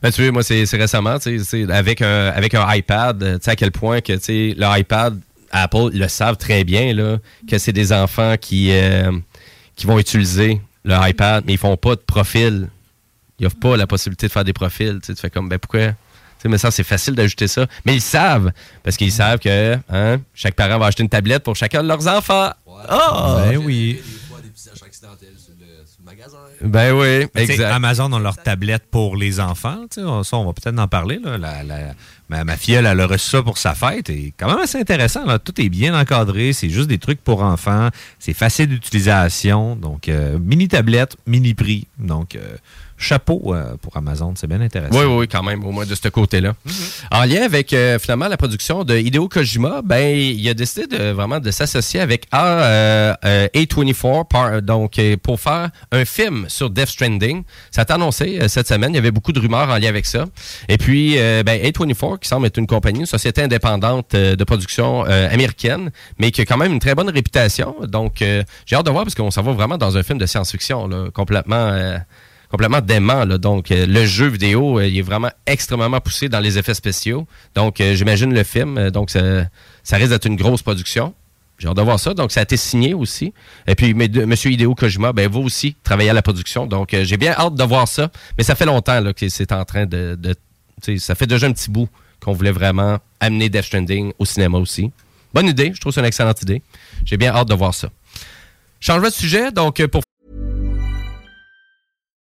Ben, tu vois, moi, c'est c'est récemment, tu sais, c'est avec un, avec un iPad, tu sais, à quel point que, tu sais, le iPad, Apple le savent très bien, là, que c'est des enfants qui, euh, qui vont utiliser le iPad, mais ils font pas de profil. Ils offrent pas la possibilité de faire des profils. Tu sais, tu fais comme, ben pourquoi? Tu sais, mais ça, c'est facile d'ajouter ça. Mais ils savent, parce qu'ils savent que hein, chaque parent va acheter une tablette pour chacun de leurs enfants. Ah! Ben oui. Ben oui, exact. Amazon ont leur tablette pour les enfants. on- Ça, on va peut-être en parler. Là. La- la- ma, ma fille, elle, elle a reçu ça pour sa fête. Et quand même assez intéressant. Là. Tout est bien encadré. C'est juste des trucs pour enfants. C'est facile d'utilisation. Donc, euh, mini tablette, mini prix. Donc, euh, chapeau euh, pour Amazon. C'est bien intéressant. Oui, oui, quand même, au moins de ce côté-là. En lien avec euh, finalement la production de Hideo Kojima, ben il a décidé de vraiment de s'associer avec A, euh, euh, A24 par- donc euh, pour faire un film sur Death Stranding. Ça a été annoncé cette semaine. Il y avait beaucoup de rumeurs en lien avec ça. Et puis ben, A24 qui semble être une compagnie, une société indépendante de production américaine, mais qui a quand même une très bonne réputation. Donc euh, j'ai hâte de voir parce qu'on s'en va vraiment dans un film de science-fiction là, complètement. Complètement dément. Là. Donc, euh, le jeu vidéo, euh, il est vraiment extrêmement poussé dans les effets spéciaux. Donc, euh, j'imagine le film. donc, ça, ça risque d'être une grosse production. J'ai hâte de voir ça. Donc, ça a été signé aussi. Et puis, M. Hideo Kojima, ben, vous aussi, travaillez à la production. Donc, j'ai bien hâte de voir ça. Mais ça fait longtemps là, que c'est en train de... ça fait déjà un petit bout qu'on voulait vraiment amener Death Stranding au cinéma aussi. Bonne idée. Je trouve que c'est une excellente idée. J'ai bien hâte de voir ça. Changement de sujet. Donc, pour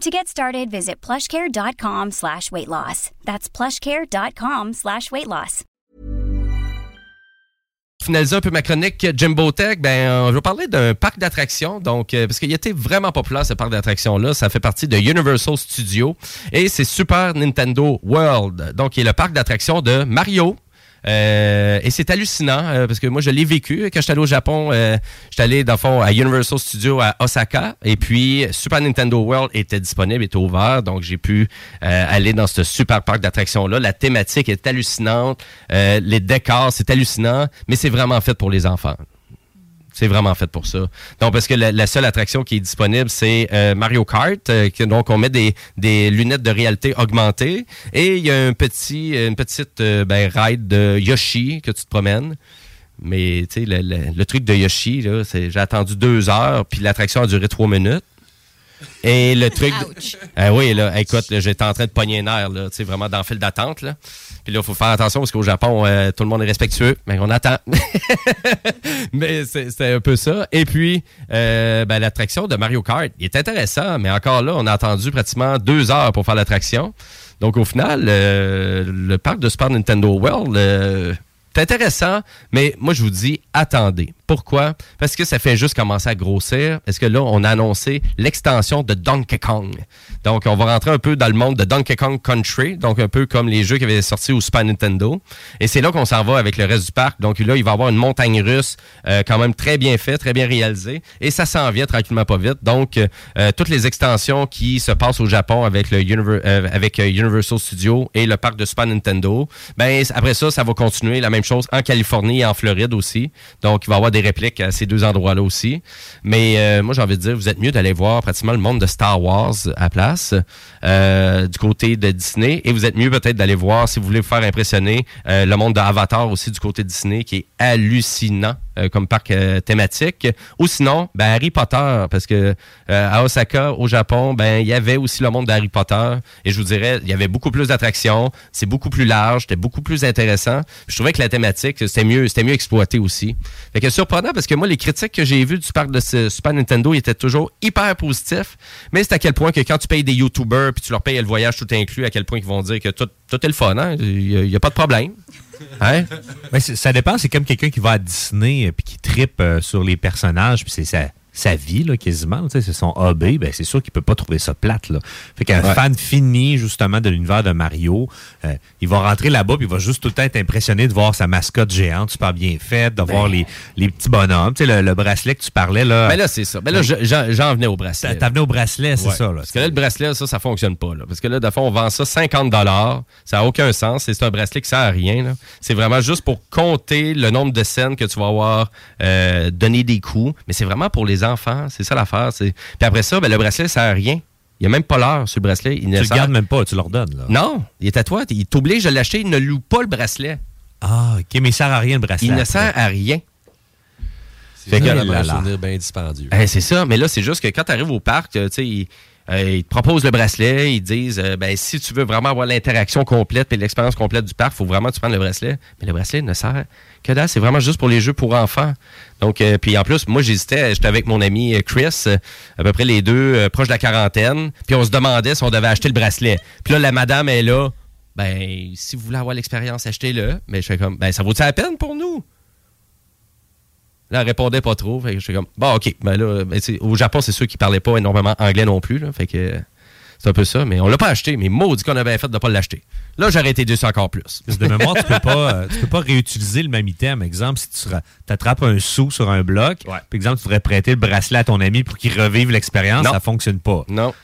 To get started, visit plushcare.com slash weight loss. That's plushcare.com slash weight loss. finaliser un peu ma chronique Jimbo Tech, ben, euh, je vais parler d'un parc d'attractions. Donc, euh, parce qu'il était vraiment populaire, ce parc d'attractions-là. Ça fait partie de Universal Studios. Et c'est Super Nintendo World. Donc, qui est le parc d'attractions de Mario. Euh, et c'est hallucinant euh, parce que moi je l'ai vécu quand j'étais allé au Japon. Euh, j'étais allé dans le fond à Universal Studios à Osaka et puis Super Nintendo World était disponible, était ouvert, donc j'ai pu euh, aller dans ce super parc d'attractions là. La thématique est hallucinante, les décors c'est hallucinant, mais c'est vraiment fait pour les enfants. C'est vraiment fait pour ça. Donc, parce que la, la seule attraction qui est disponible, c'est euh, Mario Kart. euh, que- donc, on met des, des lunettes de réalité augmentée. Et il y a un petit, une petite euh, ben, ride de Yoshi que tu te promènes. Mais, tu sais, le, le- le truc de Yoshi, là, c'est, j'ai attendu deux heures, puis l'attraction a duré trois minutes. Et le truc. Ah oui, là, écoute, là, j'étais en train de pogner un air, là, tu sais, vraiment dans le fil d'attente, là. Puis là, il faut faire attention parce qu'au Japon, euh, tout le monde est respectueux, mais on attend. [laughs] mais c'est un peu ça. Et puis, euh, ben, l'attraction de Mario Kart, il est intéressant, mais encore là, on a attendu pratiquement deux heures pour faire l'attraction. Donc, au final, euh, le parc de Super Nintendo World, euh, c'est intéressant, mais moi, je vous dis, attendez. Pourquoi? Parce que ça fait juste commencer à grossir. Parce que là, on a annoncé l'extension de Donkey Kong. Donc, on va rentrer un peu dans le monde de Donkey Kong Country, donc un peu comme les jeux qui avaient sorti au Super Nintendo. Et c'est là qu'on s'en va avec le reste du parc. Donc là, il va y avoir une montagne russe euh, quand même très bien faite, très bien réalisée. Et ça s'en vient tranquillement pas vite. Donc, euh, toutes les extensions qui se passent au Japon avec euh, euh, Universal Studios et le parc de Super Nintendo, ben après ça, ça va continuer la même chose en Californie et en Floride aussi. Donc, il va y avoir des répliques à ces deux endroits-là aussi. Mais euh, moi, j'ai envie de dire, vous êtes mieux d'aller voir pratiquement le monde de Star Wars à place euh, du côté de Disney. Et vous êtes mieux peut-être d'aller voir, si vous voulez vous faire impressionner, euh, le monde de Avatar aussi du côté de Disney, qui est hallucinant euh, comme parc euh, thématique. Ou sinon, ben, Harry Potter, parce que euh, à Osaka, au Japon, ben il y avait aussi le monde d'Harry Potter. Et je vous dirais, il y avait beaucoup plus d'attractions, c'est beaucoup plus large, c'était beaucoup plus intéressant. Je trouvais que la thématique, c'était mieux, c'était mieux exploité aussi. Fait que surprenant parce que moi, les critiques que j'ai vues du parc de ce Super Nintendo étaient toujours hyper positifs. Mais c'est à quel point que quand tu payes des YouTubers puis tu leur payes le voyage tout inclus, à quel point ils vont dire que tout, tout est le fun, hein? Il n'y a, pas de problème. Hein? Ça dépend. C'est comme quelqu'un qui va à Disney et qui tripe euh, sur les personnages, c'est sa, sa vie, là, quasiment. C'est son hobby. Ben, c'est sûr qu'il peut pas trouver ça plate. Là. Fait qu'un Ouais. fan fini, justement, de l'univers de Mario, euh, il va rentrer là-bas, puis il va juste tout le temps être impressionné de voir sa mascotte géante super bien faite, de voir les, les petits bonhommes. Le, le bracelet que tu parlais, là. Ben là, c'est ça. Ben là, je- j'en venais au bracelet. T'en venais au bracelet, c'est Ouais. ça. Là. Parce que là, le bracelet, ça, ça fonctionne pas. Là. Parce que là, de fond, on vend ça 50 Ça n'a aucun sens. C'est un bracelet qui sert à rien. C'est vraiment juste pour compter le nombre de scènes que tu vas avoir euh, donné des coups. Mais c'est vraiment pour les enfants. C'est ça l'affaire. c'est- Puis après ça, ben, le bracelet, ça sert à rien. Il n'y a même pas l'heure sur le bracelet. Il ne Tu le sert- gardes même pas, tu leur donnes. Là. Non, il est à toi. Il t'oblige de l'acheter. Il ne loue pas le bracelet. Ah, OK, mais il sert à rien, le bracelet. Il ne sert à rien. C'est un souvenir bien dispendieux. Eh, c'est ça, mais là, c'est juste que quand tu arrives au parc, euh, tu sais, ils, euh, ils te proposent le bracelet, ils disent, euh, ben, si tu veux vraiment avoir l'interaction complète et l'expérience complète du parc, il faut vraiment que tu prennes le bracelet. Mais le bracelet ne sert que dalle, c'est vraiment juste pour les jeux pour enfants. Donc, euh, puis en plus, moi, j'hésitais, j'étais avec mon ami euh, Chris, euh, à peu près les deux, euh, proches de la quarantaine, puis on se demandait si on devait acheter le bracelet. Puis là, la madame est là, ben, si vous voulez avoir l'expérience, achetez-le. Mais je fais comme, ben, ça vaut-il la peine pour nous? Là, elle répondait pas trop. Fait que je suis comme, bon, OK. Ben là, ben, au Japon, c'est sûr qu'ils parlaient pas énormément anglais non plus. Fait que c'est un peu ça. Mais on l'a pas acheté. Mais maudit qu'on avait fait de pas l'acheter. Là, j'aurais été déçu encore plus. De mémoire, tu peux pas, euh, tu peux pas réutiliser le même item. Exemple, si tu attrapes un sou sur un bloc, par exemple, tu voudrais prêter le bracelet à ton ami pour qu'il revive l'expérience, ça fonctionne pas. Non.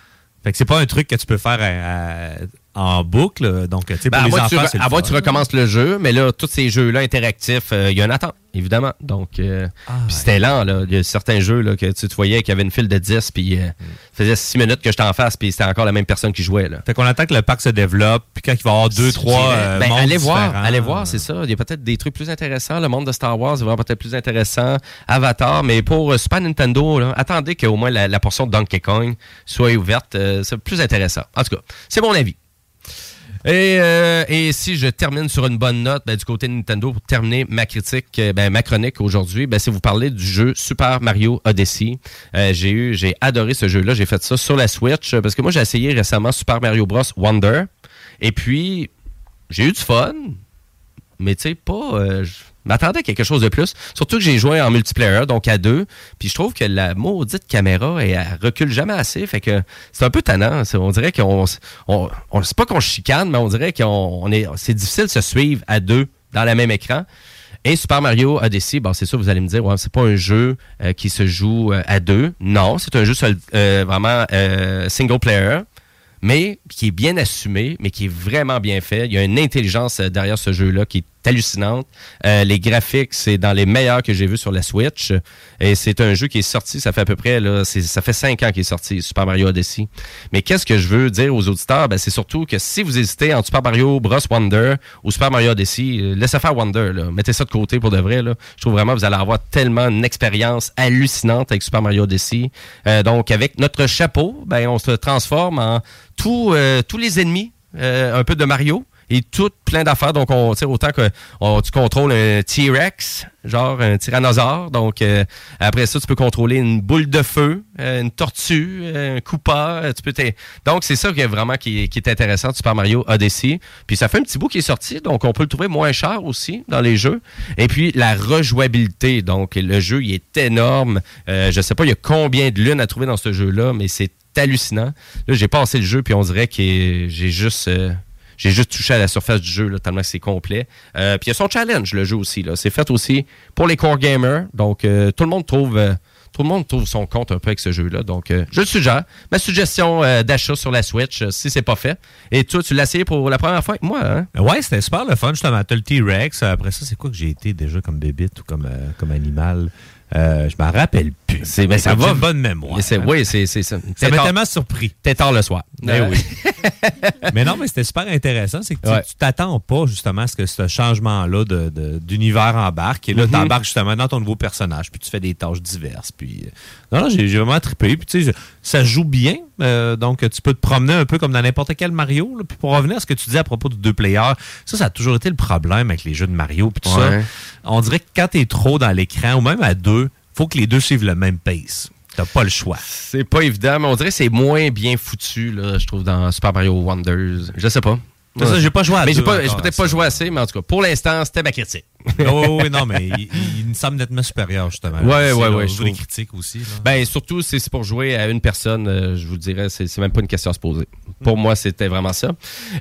Fait que c'est pas un truc que tu peux faire à- à- en boucle. Donc, tu sais, Ben, pour à les tu, enfants, que fun. tu recommences le jeu, mais là, tous ces jeux-là interactifs, euh, il y a une attente, évidemment. Donc, euh, Ah, c'était lent, là. Il y a certains jeux là, que tu, tu voyais qu'il y avait une file de 10, puis euh, Mm. faisait 6 minutes que j'étais en face, puis c'était encore la même personne qui jouait. Là. Fait qu'on attend que le parc se développe, puis quand il va y avoir deux, trois euh, ben, allez voir, différents, allez voir, c'est ça. Il y a peut-être des trucs plus intéressants. Le monde de Star Wars est vraiment peut-être plus intéressant. Avatar, mais pour euh, Super Nintendo, là, attendez qu'au moins la, la portion de Donkey Kong soit ouverte. c'est plus intéressant. En tout cas, c'est mon avis. Et, euh, et si je termine sur une bonne note ben, du côté de Nintendo pour terminer ma critique, euh, ben, ma chronique aujourd'hui, ben, c'est vous parler du jeu Super Mario Odyssey. Euh, j'ai eu, j'ai adoré ce jeu-là. J'ai fait ça sur la Switch parce que moi j'ai essayé récemment Super Mario Bros Wonder. Et puis j'ai eu du fun, mais tu sais pas. M'attendais à quelque chose de plus. Surtout que j'ai joué en multiplayer, donc à deux. Puis je trouve que la maudite caméra, elle, elle recule jamais assez. Fait que c'est un peu tannant. On dirait qu'on. On, on, c'est pas qu'on chicane, mais on dirait qu'on on est. C'est difficile de se suivre à deux dans le même écran. Et Super Mario Odyssey, c'est sûr, vous allez me dire, c'est pas un jeu euh, qui se joue euh, à deux. Non, c'est un jeu euh, vraiment single player mais qui est bien assumé, mais qui est vraiment bien fait. Il y a une intelligence derrière ce jeu-là qui est hallucinante. Euh, les graphiques, c'est dans les meilleurs que j'ai vus sur la Switch. Et c'est un jeu qui est sorti, ça fait à peu près, là, ça fait cinq ans qu'il est sorti, Super Mario Odyssey. Mais qu'est-ce que je veux dire aux auditeurs? Ben, c'est surtout que si vous hésitez entre Super Mario Bros. Wonder ou Super Mario Odyssey, euh, laissez faire Wonder. Là. Mettez ça de côté pour de vrai. Là. Je trouve vraiment que vous allez avoir tellement une expérience hallucinante avec Super Mario Odyssey. Euh, donc, avec notre chapeau, ben, on se transforme en tous euh, tous les ennemis euh, un peu de Mario et tout plein d'affaires. Donc, on, sais, autant que on- tu contrôles un T-Rex, genre un tyrannosaure. Donc, euh, après ça, tu peux contrôler une boule de feu, euh, une tortue, euh, un euh, Tu peux donc, c'est ça qui est vraiment qui, est- qui est intéressant Super Mario Odyssey. Puis, ça fait un petit bout qui est sorti. Donc, on peut le trouver moins cher aussi dans les jeux. Et puis, la rejouabilité. Donc, le jeu, il est énorme. Euh, je sais pas, il y a combien de lunes à trouver dans ce jeu-là, mais c'est hallucinant. Là, j'ai passé le jeu, puis on dirait que j'ai juste... j'ai juste touché à la surface du jeu, là, tellement que c'est complet. Euh, puis il y a son challenge, le jeu aussi. C'est fait aussi pour les core gamers. Donc, euh, tout le monde trouve... euh, tout le monde trouve son compte un peu avec ce jeu-là. Donc, euh, je le suggère. Ma suggestion euh, d'achat sur la Switch, euh, si c'est pas fait. Et toi, tu l'as essayé pour la première fois avec moi, hein? Ouais, c'était super le fun, justement. T'as le T-Rex. Après ça, c'est quoi que j'ai été déjà comme bébite ou comme, euh, comme animal? Euh, je m'en rappelle plus. C'est, ben, ça va. une bonne mémoire. Mais c'est- oui, c'est, c'est ça. Ça T'es m'a tellement surpris. T'es tard le soir. Ben Euh, oui. [laughs] mais non, mais c'était super intéressant. C'est que tu- Ouais. tu t'attends pas justement à ce que ce changement-là de- de- d'univers embarque. Et là, Mhm. tu embarques justement dans ton nouveau personnage. Puis tu fais des tâches diverses. Puis, euh, non, non, j'ai j'ai vraiment trippé. Puis tu sais, ça joue bien. Euh, donc, tu peux te promener un peu comme dans n'importe quel Mario. là. Puis pour revenir à ce que tu dis à propos de deux players, ça, ça a toujours été le problème avec les jeux de Mario. Puis tout Ouais. ça. On dirait que quand t'es trop dans l'écran, ou même à deux, faut que les deux suivent le même pace. T'as pas le choix. C'est pas évident, mais on dirait que c'est moins bien foutu, là, je trouve, dans Super Mario Wonders. Je sais pas. Ça, j'ai pas joué à Mais j'ai peut-être pas joué assez, mais en tout cas, pour l'instant, c'était ma critique. [laughs] oh, oui, non, mais il, il me semble nettement supérieur, justement. Là, ouais. au je trouve. critiques aussi. là. Ben, surtout, c'est c'est pour jouer à une personne, euh, je vous dirais, c'est c'est même pas une question à se poser. Pour moi, c'était vraiment ça.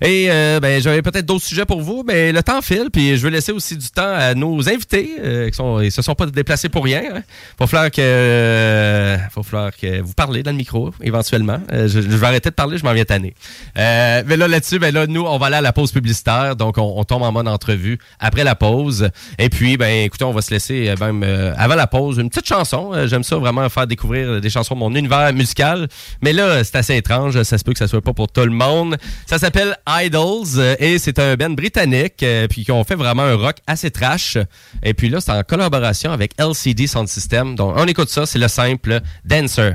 Et, euh, ben, j'avais peut-être d'autres sujets pour vous, mais le temps file, puis je veux laisser aussi du temps à nos invités, euh, qui sont, ils se sont pas déplacés pour rien. Hein. Faut falloir que, euh, faut falloir que vous parlez dans le micro, éventuellement. Je, je vais arrêter de parler, je m'en viens tanner. Mais là, là-dessus, ben là, nous, on va aller à la pause publicitaire, donc on, on tombe en mode entrevue après la pause. Et puis, ben, écoutez, on va se laisser euh, euh, avant la pause une petite chanson. Euh, J'aime ça vraiment faire découvrir des chansons de mon univers musical. Mais là, c'est assez étrange. Ça se peut que ça soit pas pour tout le monde. Ça s'appelle Idols et c'est un band britannique puis qui ont fait vraiment un rock assez trash. Et puis là, c'est en collaboration avec LCD Sound System. Donc, on écoute ça. C'est le simple Dancer.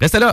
Restez là.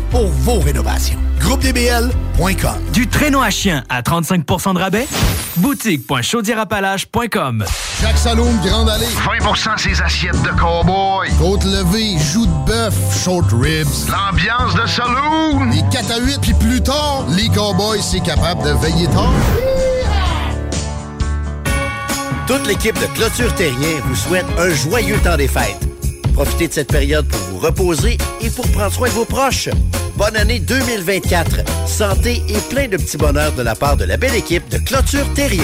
pour vos rénovations. GroupeDBL.com Du traîneau à chien à 35% de rabais? Boutique.chaudierapalache.com Jacques Saloum, Grande Allée. 20% ses assiettes de cowboy. Côte levée, joues de bœuf, short ribs. L'ambiance de saloon. Les 4 à 8, puis plus tard, les cowboys, c'est capable de veiller tard. Toute l'équipe de Clôture Terrien vous souhaite un joyeux temps des fêtes. Profitez de cette période pour vous reposer et pour prendre soin de vos proches. Bonne année 2024. Santé et plein de petits bonheurs de la part de la belle équipe de Clôture Terrien.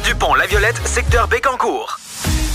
du pont La Violette, secteur Bécancourt.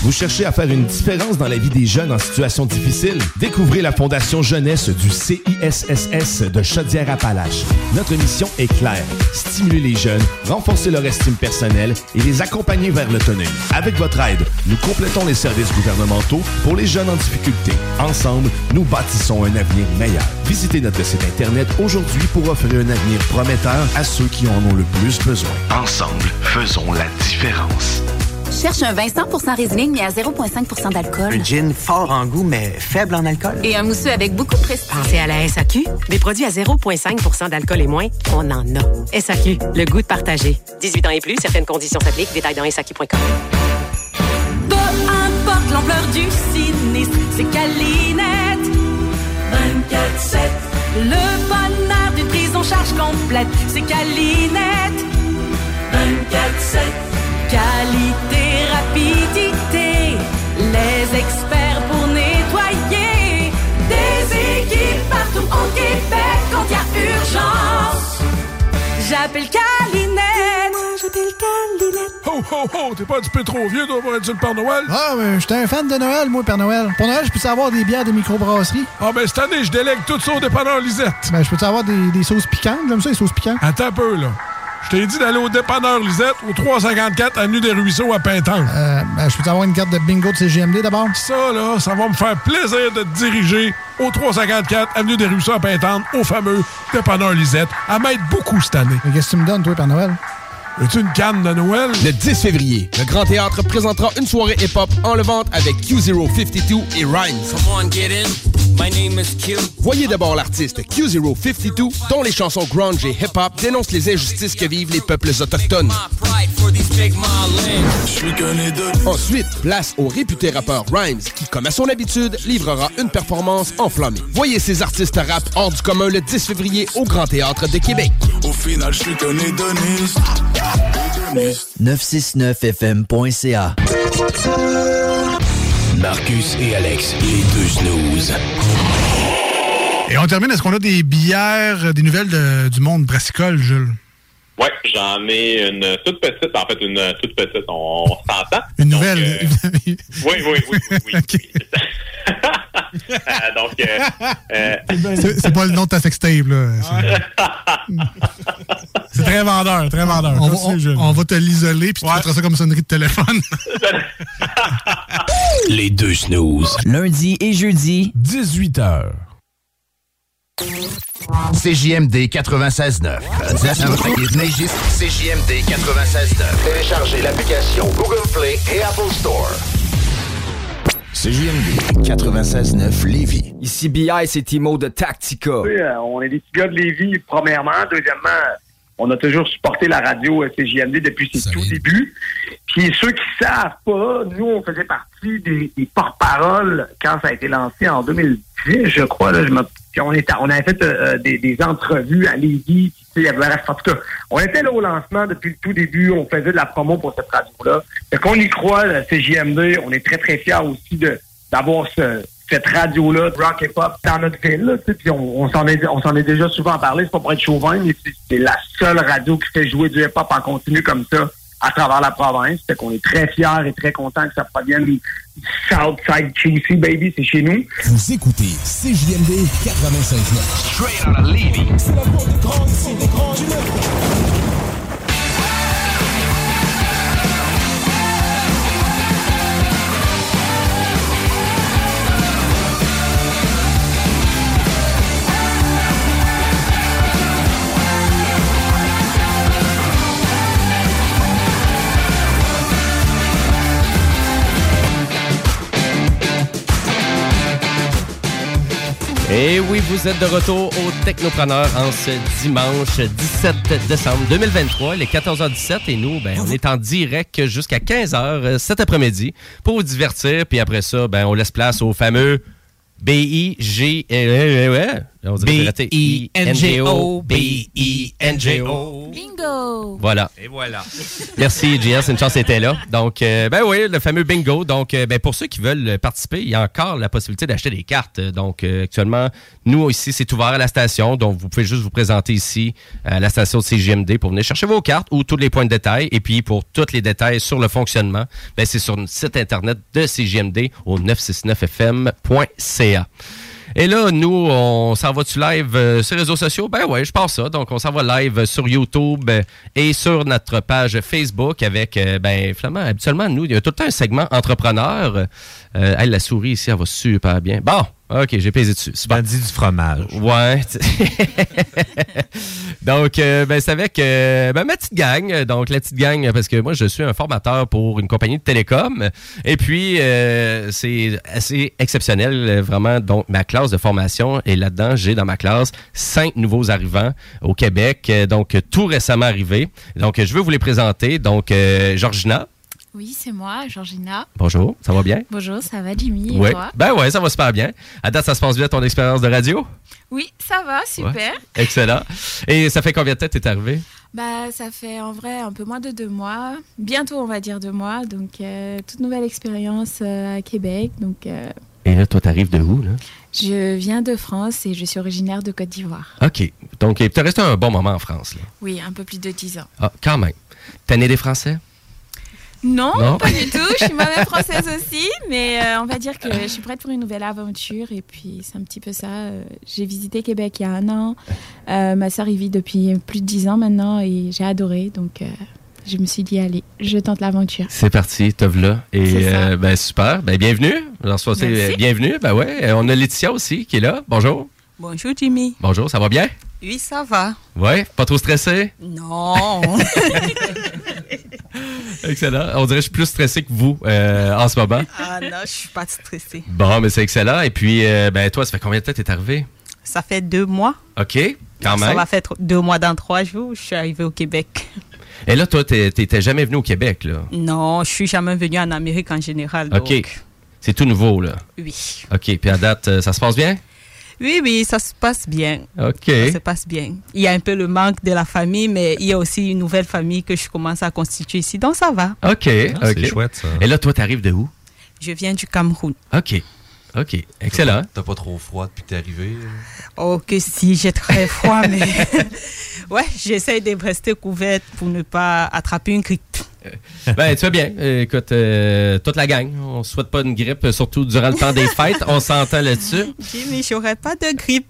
Vous cherchez à faire une différence dans la vie des jeunes en situation difficile? Découvrez la Fondation Jeunesse du CISSS de Chaudière-Appalaches. Notre mission est claire. Stimuler les jeunes, renforcer leur estime personnelle et les accompagner vers l'autonomie. Avec votre aide, nous complétons les services gouvernementaux pour les jeunes en difficulté. Ensemble, nous bâtissons un avenir meilleur. Visitez notre site Internet aujourd'hui pour offrir un avenir prometteur à ceux qui en ont le plus besoin. Ensemble, faisons la différence. Cherche un vin 100% Riesling, mais à 0,5% d'alcool. Un gin fort en goût, mais faible en alcool. Et un mousseux avec beaucoup de prestige. Pensez à la SAQ. Des produits à 0,5% d'alcool et moins, on en a. SAQ, le goût de partager. 18 ans et plus, certaines conditions s'appliquent. Détails dans SAQ.com. Peu importe l'ampleur du sinistre, c'est Calinette. 24-7. Le bonheur d'une prise en charge complète, c'est Calinette. 24-7. Qualité, rapidité, les experts pour nettoyer. Des équipes partout au Québec quand il y a urgence. J'appelle Calinette. J'appelle Calinette. Ho, ho, ho! T'es pas un petit peu trop vieux, toi, pour être sur le Père Noël? Ah, mais j'étais un fan de Noël, moi, Père Noël. Pour Noël, je peux avoir des bières de microbrasserie? Ah, ben cette année, je délègue tout ça au dépanneur Lisette. Ben, je peux avoir des, des sauces piquantes? J'aime ça, les sauces piquantes. Attends un peu, là. Je t'ai dit d'aller au dépanneur Lisette, au 354 Avenue des Ruisseaux à Pintan. Euh, ben, je peux avoir une carte de bingo de CGMD d'abord? Ça, là, ça va me faire plaisir de te diriger au 354 Avenue des Ruisseaux à Pintan, au fameux dépanneur Lisette, à m'aide beaucoup cette année. Mais qu'est-ce que tu me donnes, toi, Père Noël? Veux-tu une canne de Noël? Le 10 février, le Grand Théâtre présentera une soirée hip-hop en levante avec Q052 et Rhymes. Voyez d'abord l'artiste Q052, dont les chansons grunge et hip-hop dénoncent les injustices que vivent les peuples autochtones. Ensuite, place au réputé rappeur Rhymes, qui, comme à son habitude, livrera une performance enflammée. Voyez ces artistes rap hors du commun le 10 février au Grand Théâtre de Québec. Au final, je suis qu'un hédoniste. 969fm.ca Marcus et Alex, les deux snooze. Et on termine, est-ce qu'on a des bières, des nouvelles de- du monde brassicole, Jules? Ouais, j'en ai une toute petite, en fait, une toute petite, on, s'entend. Une nouvelle? Oui, oui, oui, oui, oui. [laughs] Euh, [laughs] donc, euh, euh, C'est pas le nom de ta sextape, là. C'est- très vendeur, très vendeur. On, va- on- on va te l'isoler, puis tu mettras ça comme sonnerie de téléphone. [laughs] Les deux snooze. Lundi et jeudi, 18h. CJMD 96.9. CJMD 96.9. Téléchargez l'application Google Play et Apple Store. CJMD 96.9 Lévis. Ici BI, c'est Timo de Tactica. Oui, euh, on est des petits gars de Lévis, premièrement. Deuxièmement, on a toujours supporté la radio euh, CJMD depuis ses tout débuts. Puis ceux qui savent pas, nous, on faisait partie des, des porte-paroles quand ça a été lancé en 2010, je crois. Là, je me- puis on, était, on avait fait euh, des, des entrevues à Lévis. puis, il y avait, en tout cas, on était là au lancement depuis le tout début. On faisait de la promo pour cette radio-là. Fait qu'on y croit, la CJMD. On est très, très fiers aussi d'avoir ce, cette radio-là, rock et pop, dans notre ville. Puis on, on s'en est, on est déjà souvent parlé, c'est pas pour être chauvin, mais c'est, c'est la seule radio qui fait jouer du hip-hop en continu comme ça à travers la province. Fait qu'on est très fiers et très contents que ça provienne du Southside QC, baby, c'est chez nous. Vous écoutez CJMD 96.9. Straight out of Lévis. C'est la porte des grands, c'est des grands du Et oui, vous êtes de retour au Technopreneur en ce dimanche 17 décembre 2023. Il est 14h17 et nous, ben, on est en direct jusqu'à 15h euh, cet après-midi pour vous divertir. Puis après ça, ben, on laisse place au fameux B-I-G... B-I-N-G-O. B-I-N-G-O. Bingo! Voilà. Et voilà. Merci, JS. Une chance était là. Donc, euh, ben oui, le fameux bingo. Donc, euh, ben, pour ceux qui veulent participer, il y a encore la possibilité d'acheter des cartes. Donc, euh, actuellement, nous ici, c'est ouvert à la station. Donc, vous pouvez juste vous présenter ici à la station de CGMD pour venir chercher vos cartes ou tous les points de détail. Et puis, pour tous les détails sur le fonctionnement, ben, c'est sur le site Internet de CGMD au 969fm.ca. Et là, nous, on s'en va-tu live euh, sur les réseaux sociaux? Ben ouais, je pense ça. Donc, on s'en va live sur YouTube euh, et sur notre page Facebook avec, euh, ben, finalement, habituellement, nous, il y a tout le temps un segment entrepreneur. Euh, hey, la souris ici, elle va super bien. Bon, OK, j'ai pesé dessus. C'est dit du fromage. Ouais. [laughs] donc, euh, ben, c'est avec euh, ben, ma petite gang. Donc, la petite gang, parce que moi, je suis un formateur pour une compagnie de télécom. Et puis, euh, c'est assez exceptionnel, vraiment. Donc, ma classe de formation. Et là-dedans, j'ai dans ma classe cinq nouveaux arrivants au Québec. Donc, tout récemment arrivés. Donc, je veux vous les présenter. Donc, Georgina. Oui, c'est moi, Georgina. Bonjour, ça va bien? Bonjour, ça va Jimmy et Oui. toi? Ben ouais, ça va super bien. À date, ça se passe bien ton expérience de radio? Oui, ça va, super. Ouais. Excellent. Et ça fait combien de temps que tu es arrivé? Bah, ça fait en vrai un peu moins de deux mois, bientôt on va dire deux mois, donc euh, toute nouvelle expérience euh, à Québec. Donc, euh, Et là, toi, t'arrives de où, là? je viens de France et je suis originaire de Côte d'Ivoire. OK. Donc, tu resté un bon moment en France, là. Oui, un peu plus de dix ans. Ah, quand même. T'es né des Français? Non, Non. pas du tout. Je suis [laughs] moi-même française aussi, mais euh, on va dire que je suis prête pour une nouvelle aventure. Et puis, c'est un petit peu ça. Euh, J'ai visité Québec il y a un an. Euh, ma soeur y vit depuis plus de dix ans maintenant et j'ai adoré. Donc, euh, je me suis dit, allez, je tente l'aventure. C'est parti, te là. Et ben, super. Ben, bienvenue. Alors, bienvenue. Ben ouais. On a Laetitia aussi qui est là. Bonjour. Bonjour Jimmy. Bonjour, ça va bien? Oui, ça va. Ouais, pas trop stressé? Non. [laughs] Excellent. On dirait que je suis plus stressé que vous euh, en ce moment. ah non, je suis pas stressée. Bon, mais c'est excellent. Et puis, euh, ben, toi, ça fait combien de temps que t'es arrivé? Ça fait deux mois. OK, quand Ça même. va faire deux mois dans trois jours. Je suis arrivée au Québec. Et là, toi, t'es- t'étais jamais venu au Québec, là? Non, je suis jamais venue en Amérique en général. donc- OK. C'est tout nouveau, là? Oui. OK. Puis à date, euh, ça se passe bien? Oui, oui, ça se passe bien. OK. Ça se passe bien. Il y a un peu le manque de la famille, mais il y a aussi une nouvelle famille que je commence à constituer ici, donc ça va. OK. Ah, c'est chouette, ça. Et là, toi, t'arrives de où? Je viens du Cameroun. OK. OK. Excellent. T'as pas trop froid depuis que t'es arrivé? Oh, que si, j'ai très froid, mais [laughs] ouais, j'essaie de rester couverte pour ne pas attraper une grippe. Ben, tu vas bien. Euh, écoute, euh, toute la gang, on souhaite pas une grippe, euh, surtout durant le temps des fêtes. On s'entend là-dessus. Jimmy, j'aurais pas de grippe.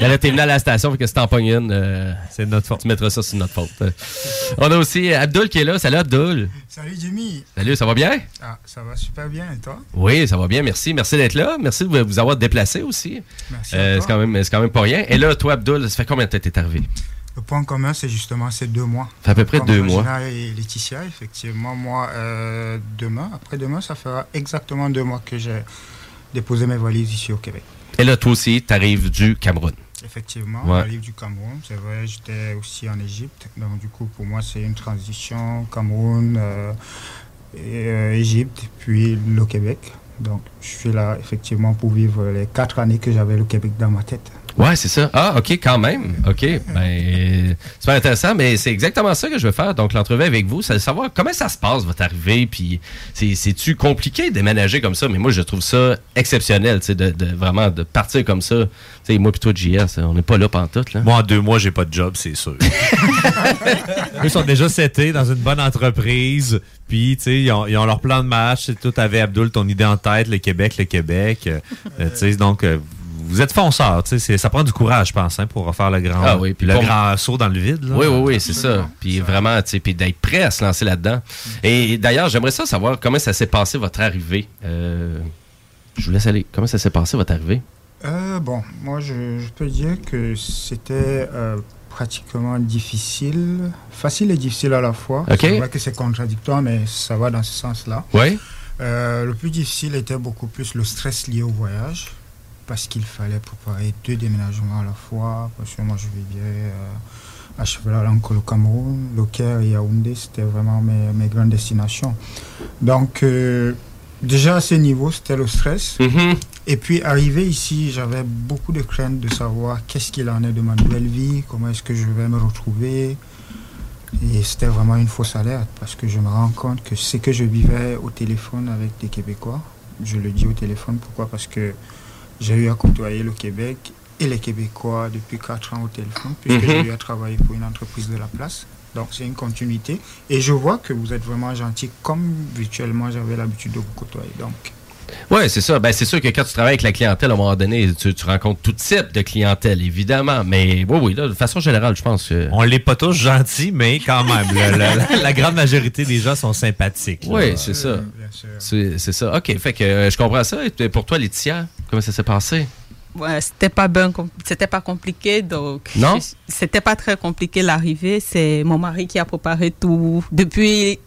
Là, [laughs] là, t'es venu à la station, fait que si t'en pognes une, euh, c'est notre faute. Tu mettras ça sur notre faute. Euh, On a aussi Abdul qui est là. Salut Abdul. Salut Jimmy. Salut, ça va bien? Ah, ça va super bien et toi? Oui, ça va bien, merci. Merci d'être là. Merci de vous avoir déplacé aussi. Merci Euh, c'est quand même, c'est quand même pas rien. Et là, toi, Abdul, ça fait combien de temps que t'es arrivé? Le point commun, c'est justement ces deux mois. À peu près Comme deux mois. Et Laetitia, effectivement. Moi, euh, demain, après-demain, ça fera exactement deux mois que j'ai déposé mes valises ici au Québec. Et là, toi aussi, tu arrives du Cameroun. Effectivement, Ouais. j'arrive du Cameroun. C'est vrai, j'étais aussi en Égypte. Donc, du coup, pour moi, c'est une transition Cameroun, euh, et, euh, Égypte, puis le Québec. Donc, je suis là, effectivement, pour vivre les quatre années que j'avais le Québec dans ma tête. Ouais, c'est ça. Ah, OK, quand même. OK. Ben, super intéressant, mais c'est exactement ça que je veux faire. Donc, l'entrevue avec vous, c'est de savoir comment ça se passe, votre arrivée. Puis, c'est- c'est-tu compliqué de déménager comme ça? Mais moi, je trouve ça exceptionnel, tu sais, de, de vraiment de partir comme ça. Tu sais, moi, puis toi, JS, on n'est pas là pantoute, là. Moi, en deux mois, j'ai pas de job, c'est sûr. [laughs] Eux sont déjà setés dans une bonne entreprise. Puis, tu sais, ils ont, ils ont leur plan de match. Tout avait Abdul, ton idée en tête, le Québec, le Québec. Euh, euh, tu sais, donc, euh, vous êtes fonceurs. Tu sais, c'est- ça prend du courage, je pense, hein, pour faire le grand, Ah oui, puis le pour- grand saut dans le vide. là. Oui, oui, oui, c'est ça. Puis vraiment, puis d'être prêt à se lancer là-dedans. Et d'ailleurs, j'aimerais ça savoir comment ça s'est passé votre arrivée. Euh, je vous laisse aller. Comment ça s'est passé votre arrivée? Euh, bon, moi, je, je peux dire que c'était euh, pratiquement difficile, facile et difficile à la fois. Ok. C'est vrai que c'est contradictoire, mais ça va dans ce sens-là. Oui. Euh, le plus difficile était beaucoup plus le stress lié au voyage, parce qu'il fallait préparer deux déménagements à la fois, parce que moi, je vivais euh, à Chevelalonco, le Cameroun, le Caire et Yaoundé, c'était vraiment mes, mes grandes destinations. Donc, euh, déjà à ce niveau, c'était le stress. Et puis, arrivé ici, j'avais beaucoup de crainte de savoir qu'est-ce qu'il en est de ma nouvelle vie, comment est-ce que je vais me retrouver. Et c'était vraiment une fausse alerte parce que je me rends compte que ce que je vivais au téléphone avec des Québécois, je le dis au téléphone, pourquoi? Parce que j'ai eu à côtoyer le Québec et les Québécois depuis 4 ans au téléphone, puisque Mhm. j'ai eu à travailler pour une entreprise de la place. Donc c'est une continuité. Et je vois que vous êtes vraiment gentil, comme virtuellement j'avais l'habitude de vous côtoyer. Donc Oui, c'est ça. Ben, c'est sûr que quand tu travailles avec la clientèle, à un moment donné, tu, tu rencontres tout type de clientèle, évidemment. Mais oui, oui, là, de façon générale, je pense que. On l'est pas tous gentils, mais quand même, la grande majorité des gens sont sympathiques. Oui, c'est ça. C'est c'est ça. OK, fait que euh, je comprends ça. Et pour toi, Laetitia, comment ça s'est passé? Ouais, c'était pas c'était pas compliqué, donc Non? c'était pas très compliqué l'arrivée. C'est mon mari qui a préparé tout depuis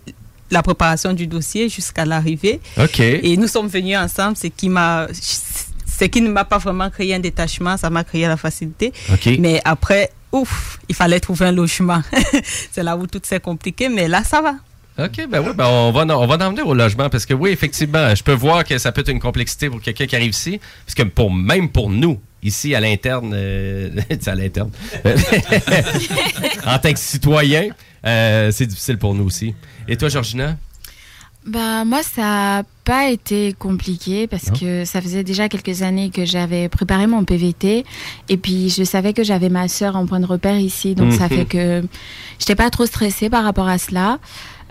la préparation du dossier jusqu'à l'arrivée. OK. Et nous sommes venus ensemble, ce qui m'a, ce qui ne m'a pas vraiment créé un détachement, ça m'a créé la facilité. OK. Mais après, ouf, il fallait trouver un logement. [laughs] C'est là où tout s'est compliqué, mais là ça va. OK, ben oui, ben on va, on va en venir au logement parce que oui, effectivement, je peux voir que ça peut être une complexité pour quelqu'un qui arrive ici. Parce que pour, même pour nous, ici à l'interne, euh, [laughs] à l'interne, [laughs] en tant que citoyen, euh, c'est difficile pour nous aussi. Et toi, Georgina? Bah moi ça n'a pas été compliqué parce Non. que ça faisait déjà quelques années que j'avais préparé mon PVT et puis je savais que j'avais ma sœur en point de repère ici donc ça Mhm. fait que j'étais pas trop stressée par rapport à cela.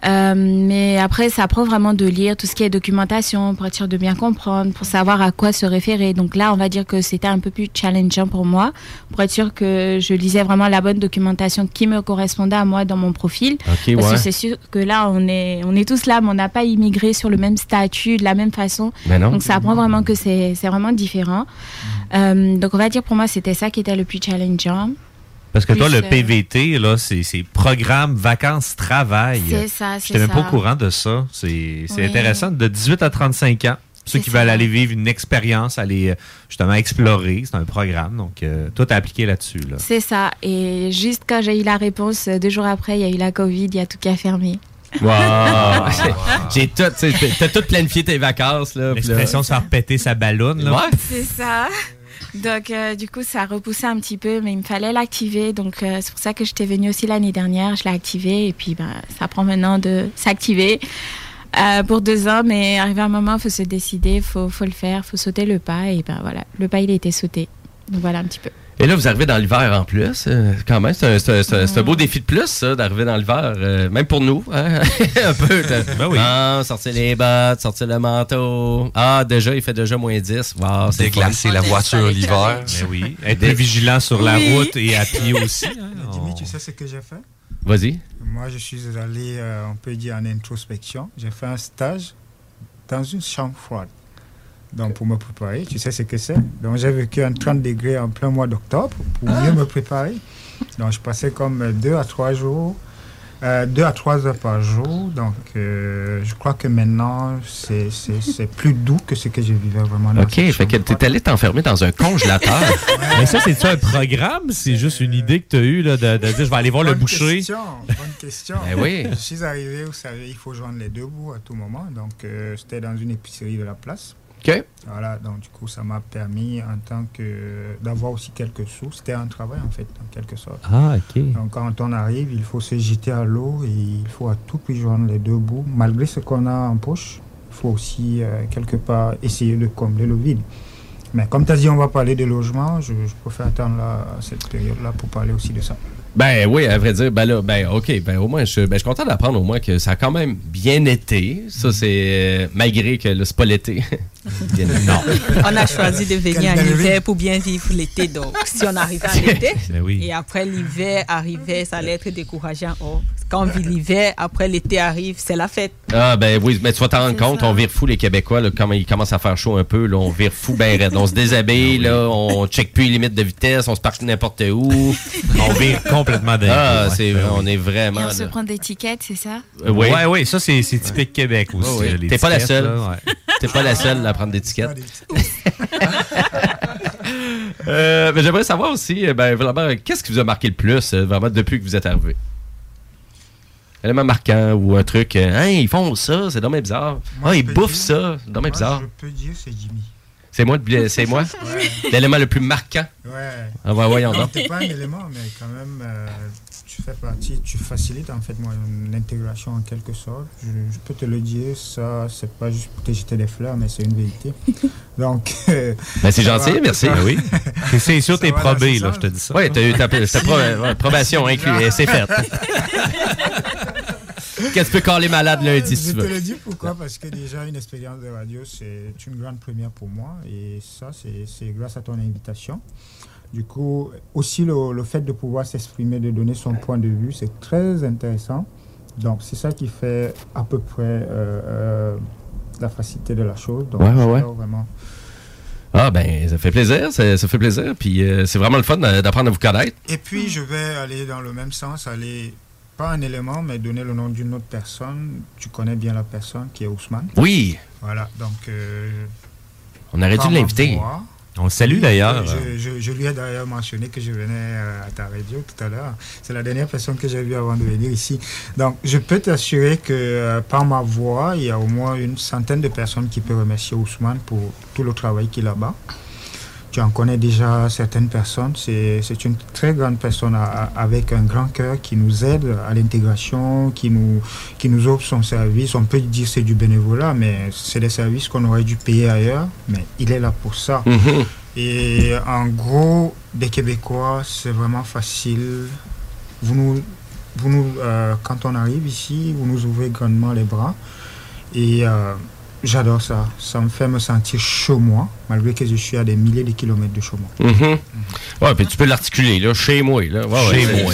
Euh, mais après, ça prend vraiment de lire tout ce qui est documentation pour être sûr de bien comprendre, pour savoir à quoi se référer. Donc là, on va dire que c'était un peu plus challengeant pour moi, pour être sûr que je lisais vraiment la bonne documentation qui me correspondait à moi dans mon profil. Ok, Parce ouais. que c'est sûr que là, on est, on est tous là, mais on n'a pas immigré sur le même statut, de la même façon. Ben. Donc ça apprend vraiment que c'est c'est vraiment différent. Euh, donc on va dire pour moi, c'était ça qui était le plus challengeant. Parce que toi, le PVT, là, c'est c'est programme vacances travail. C'est ça, c'est J'étais même pas ça. au courant de ça. C'est Oui. intéressant. De 18 à 35 ans. Ceux qui ça. veulent aller vivre une expérience, aller euh, justement explorer, c'est un programme. Donc, euh, tout est appliqué là-dessus. Là. C'est ça. Et juste quand j'ai eu la réponse, euh, deux jours après, il y a eu la Covid, il y a tout qui a fermé. Wow! [laughs] [laughs] J'ai tout, tu sais, t'as tout planifié tes vacances, là. L'expression se faire péter sa ballonne. Là. Ouais. C'est ça. Donc, euh, du coup, ça a repoussé un petit peu, mais il me fallait l'activer. Donc, euh, c'est pour ça que j'étais venue aussi l'année dernière. Je l'ai activé et puis ben, ça prend maintenant de s'activer euh, pour deux ans. Mais arrivé un moment, il faut se décider, il faut, faut le faire, il faut sauter le pas. Et ben voilà, le pas, il a été sauté. Donc, voilà un petit peu. Et là, vous arrivez dans l'hiver en plus. euh, quand même, c'est un, un beau défi de plus, ça, d'arriver dans l'hiver. euh, même pour nous. hein, [laughs] un peu. de- Ben oui. Ah, sortir les bottes, sortir le manteau. Ah, déjà, il fait déjà moins 10. Wow, Déglacer la voiture l'hiver. Ben oui. [laughs] Être plus vigilant sur la Oui. route et à pied [laughs] aussi. hein. Jimmy, tu sais ce que j'ai fait? Vas-y. Moi, je suis allé, euh, on peut dire, en introspection. J'ai fait un stage dans une chambre froide. Donc, pour me préparer, tu sais ce que c'est? Donc, j'ai vécu un 30 degrés en plein mois d'octobre pour mieux me préparer. Donc, je passais comme deux à trois jours, euh, deux à trois heures par jour. Donc, euh, je crois que maintenant, c'est c'est- c'est plus doux que ce que je vivais vraiment. dans OK, fait que t'es allé t'enfermer dans un congélateur. [laughs] Mais ça, c'est-tu un programme? C'est juste une idée que tu as eue là, de, de dire je vais aller voir le Bonne boucher. Question, bonne question. Ben oui. Je suis arrivé, vous savez, il faut joindre les deux bouts à tout moment. Donc, euh, c'était dans une épicerie de la place. OK. Voilà, donc du coup, ça m'a permis en tant que d'avoir aussi quelques sous. C'était un travail en fait, en quelque sorte. Ah, OK. Donc quand on arrive, il faut se jeter à l'eau et il faut à tout prix joindre les deux bouts. Malgré ce qu'on a en poche, il faut aussi euh, quelque part essayer de combler le vide. Mais comme tu as dit, on va parler de logement, je, je préfère attendre là, cette période-là pour parler aussi de ça. Ben oui, à vrai dire, ben là, ben OK, ben au moins, je, ben, je suis content d'apprendre au moins que ça a quand même bien été. Ça, c'est euh, malgré que là, c'est pas l'été. [laughs] Bien- non. On a choisi de venir en hiver pour bien vivre l'été. Donc, si on arrivait en été, [laughs] Ben oui. et après l'hiver arrivait, ça allait être décourageant. Oh, quand on vit l'hiver, après l'été arrive, c'est la fête. Ah ben oui, mais tu vas t'en rendre compte, on vire fou les Québécois, là, quand il commence à faire chaud un peu, là, on vire fou ben raide. On se déshabille, là, on check plus les limites de vitesse, on se parque n'importe où. [laughs] On vire complètement dingue. Ah, Ouais. Ben oui. on est Et vraiment... on se prend des tickets, c'est ça? Euh, oui. Ouais, ouais, ça, c'est typique Québec aussi. Ouais, ouais. là, les T'es pas la seule. [laughs] T'es pas la seule à prendre des tickets. [laughs] Euh, mais j'aimerais savoir aussi, euh, ben, vraiment, qu'est-ce qui vous a marqué le plus, euh, vraiment, depuis que vous êtes arrivé? Un élément marquant ou un truc, euh, hein, ils font ça, c'est dommage bizarre. Moi, ah, ils bouffent dire- ça, c'est dommage bizarre. Je peux dire c'est Jimmy. C'est moi, c'est moi? [laughs] Ouais. L'élément le plus marquant? Ouais. Ah, ouais, voyons non, donc. t'es pas un élément, mais quand même, euh, tu fais partie, tu facilites en fait moi, une intégration en quelque sorte. Je, je peux te le dire, ça, c'est pas juste pour te jeter des fleurs, mais c'est une vérité. [laughs] Donc. euh, Ben, c'est gentil, va- merci. ça- Ben oui. [laughs] C'est- sûr, t'es probé, là, je te dis ça. Oui, t'as eu ta, ta probation inclue, et c'est fait. Qu'est-ce que tu peux caler malade lundi si Je tu te le dis pourquoi, parce que déjà une expérience de radio, c'est une grande première pour moi, et ça, c'est grâce à ton invitation. Du coup, aussi le, le fait de pouvoir s'exprimer, de donner son point de vue, c'est très intéressant. Donc, c'est ça qui fait à peu près euh, euh, la facilité de la chose. Donc, Ouais, ouais, ouais. vraiment. Ah, ben, ça fait plaisir, ça, ça fait plaisir. Puis euh, c'est vraiment le fun d'a- d'apprendre à vous connaître. Et puis, je vais aller dans le même sens, aller, pas un élément, mais donner le nom d'une autre personne. Tu connais bien la personne qui est Ousmane. Oui. Voilà, donc. euh, On aurait dû l'inviter. On le salue d'ailleurs. Je, je- je lui ai d'ailleurs mentionné que je venais euh, à ta radio tout à l'heure. C'est la dernière personne que j'ai vue avant de venir ici. Donc, je peux t'assurer que euh, par ma voix, il y a au moins une centaine de personnes qui peuvent remercier Ousmane pour tout le travail qu'il a là-bas. Tu en connais déjà certaines personnes. C'est une très grande personne à- à- avec un grand cœur qui nous aide à l'intégration, qui nous, qui nous offre son service. On peut dire que c'est du bénévolat, mais c'est des services qu'on aurait dû payer ailleurs. Mais il est là pour ça. Mhm. Et en gros, des Québécois, c'est vraiment facile. Vous nous, vous nous, euh, quand on arrive ici, vous nous ouvrez grandement les bras. Et euh, j'adore ça. Ça me fait me sentir chez moi, malgré que je suis à des milliers de kilomètres de chez moi. Mhm. Ouais, puis tu peux l'articuler, là, chez moi. Là. Ouais, Chez ouais, moi.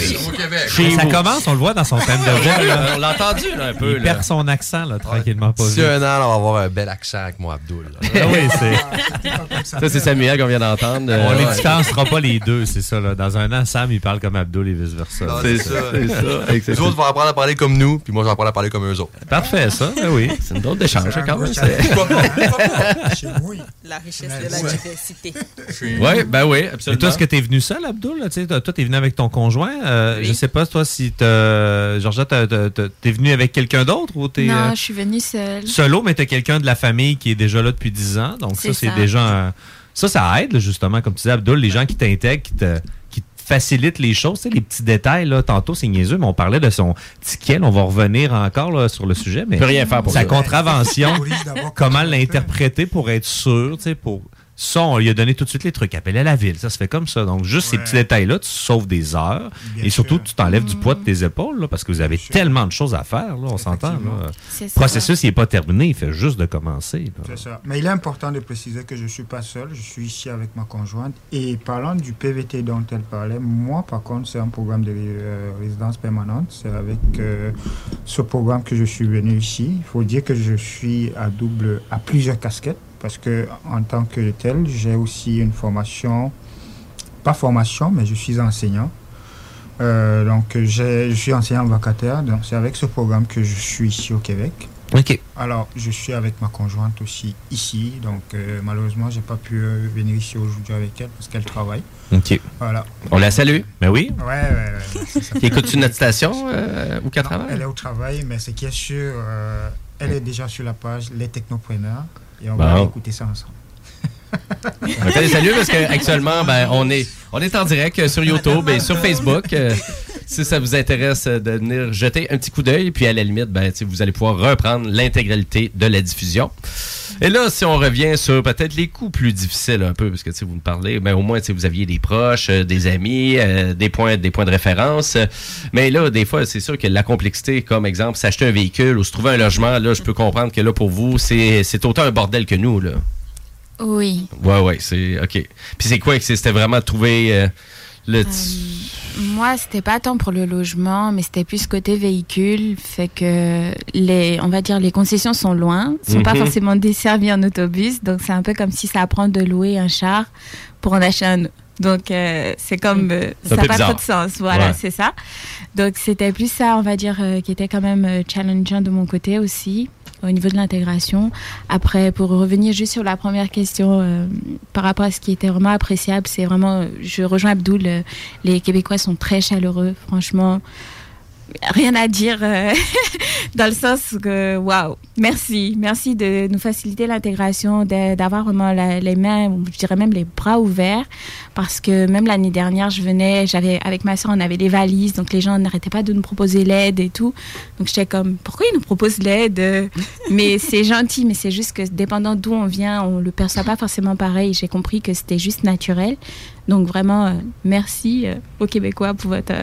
Chez ça vous. commence, on le voit dans son thème de [laughs] voix. là. On l'a entendu, là, un peu. Il là. perd son accent, là, tranquillement, pas vite. un an, on va avoir un bel accent avec mon Abdul. là. Ah oui, c'est. Ça, c'est Samuel qu'on vient d'entendre. On Euh, les ouais. différenciera pas les deux, c'est ça. Là. Dans un an, Sam, il parle comme Abdul et vice-versa. C'est ça, c'est ça. Les autres vont apprendre à parler comme nous, puis moi, je vais apprendre à parler comme eux autres. Parfait, ça, ben oui. C'est une drôle d'échange, quand même. [laughs] Chez moi. La richesse de la Ouais. diversité. Ouais, ben oui, Et absolument. toi, est-ce que t'es venu seul, Abdul? Tu toi, toi, t'es venu avec ton conjoint. Euh, Oui. Je sais pas, toi, si t'as- Georgette, t'as- t'es venu avec quelqu'un d'autre ou t'es Non, euh, je suis venue seule. solo, mais t'as quelqu'un de la famille qui est déjà là depuis 10 ans. Donc, ça, C'est déjà. un- Ça, ça aide, là, justement, comme tu disais, Abdul, les gens qui t'intègrent, qui te, qui te facilitent les choses, tu sais, les petits détails. Là, tantôt, c'est niaiseux, mais on parlait de son ticket. On va revenir encore là, sur le sujet. Mais peut rien faire pour sa ça. contravention, [laughs] comment l'interpréter pour être sûr, tu sais, pour. Ça, on lui a donné tout de suite les trucs. Appelez à la ville. Ça se fait comme ça. Donc, juste ces petits détails-là, tu sauves des heures. Bien et surtout, sûr. tu t'enlèves du poids de tes épaules, là, parce que vous avez tellement de choses à faire. Là, on s'entend. Le processus, il n'est pas terminé. Il fait juste de commencer. C'est ça. Mais il est important de préciser que je ne suis pas seul, je suis ici avec ma conjointe. Et parlant du PVT dont elle parlait, moi par contre, c'est un programme de euh, résidence permanente. C'est avec euh, ce programme que je suis venu ici. Il faut dire que je suis à double, à plusieurs casquettes. Parce que en tant que tel, j'ai aussi une formation, pas formation, mais je suis enseignant. Euh, donc, je suis enseignant vacataire, donc c'est avec ce programme que je suis ici au Québec. OK. Alors, je suis avec ma conjointe aussi ici, donc euh, malheureusement, j'ai pas pu euh, venir ici aujourd'hui avec elle parce qu'elle travaille. OK. Voilà. On la salue. Ben oui. Ouais, ouais, ouais. [laughs] Écoutes-tu notre station euh, où qu'elle travaille? Elle est au travail, mais ce qui est sûr, euh, elle est déjà sur la page Les Technopreneurs et on va écouter ça ensemble. On fait des saluts parce qu'actuellement, ben, on, est, on est en direct euh, sur YouTube et sur Facebook. [laughs] Si ça vous intéresse de venir jeter un petit coup d'œil, puis à la limite, ben, vous allez pouvoir reprendre l'intégralité de la diffusion. Et là, si on revient sur peut-être les coups plus difficiles un peu, parce que vous me parlez, mais au moins, vous aviez des proches, euh, des amis, euh, des points, des points de référence. Mais là, des fois, c'est sûr que la complexité, comme exemple, s'acheter un véhicule ou se trouver un logement, là, je peux comprendre que là, pour vous, c'est autant un bordel que nous, là. Oui. Ouais, ouais, c'est OK. Puis c'est quoi que c'est- c'était vraiment de trouver euh, le. ti- Moi, c'était pas tant pour le logement, mais c'était plus côté véhicule. Fait que les, on va dire, les concessions sont loin, sont pas Mhm. forcément desservies en autobus. Donc, c'est un peu comme si ça apprend de louer un char pour en acheter un. autre. Donc, euh, c'est comme. euh, ça n'a pas trop de sens. Voilà, Ouais. c'est ça. Donc, c'était plus ça, on va dire, euh, qui était quand même euh, challengeant de mon côté aussi, au niveau de l'intégration. Après, pour revenir juste sur la première question, euh, par rapport à ce qui était vraiment appréciable, c'est vraiment, euh, je rejoins Abdoul, euh, les Québécois sont très chaleureux, franchement. Rien à dire euh, [laughs] dans le sens que, waouh, merci, merci de nous faciliter l'intégration, d'avoir vraiment la- les mains, je dirais même les bras ouverts, parce que même l'année dernière, je venais, j'avais avec ma soeur, on avait des valises, donc les gens n'arrêtaient pas de nous proposer l'aide et tout. Donc j'étais comme, pourquoi ils nous proposent l'aide? Mais [laughs] c'est gentil, mais c'est juste que dépendant d'où on vient, on le perçoit pas forcément pareil. J'ai compris que c'était juste naturel. Donc vraiment, euh, merci euh, aux Québécois pour votre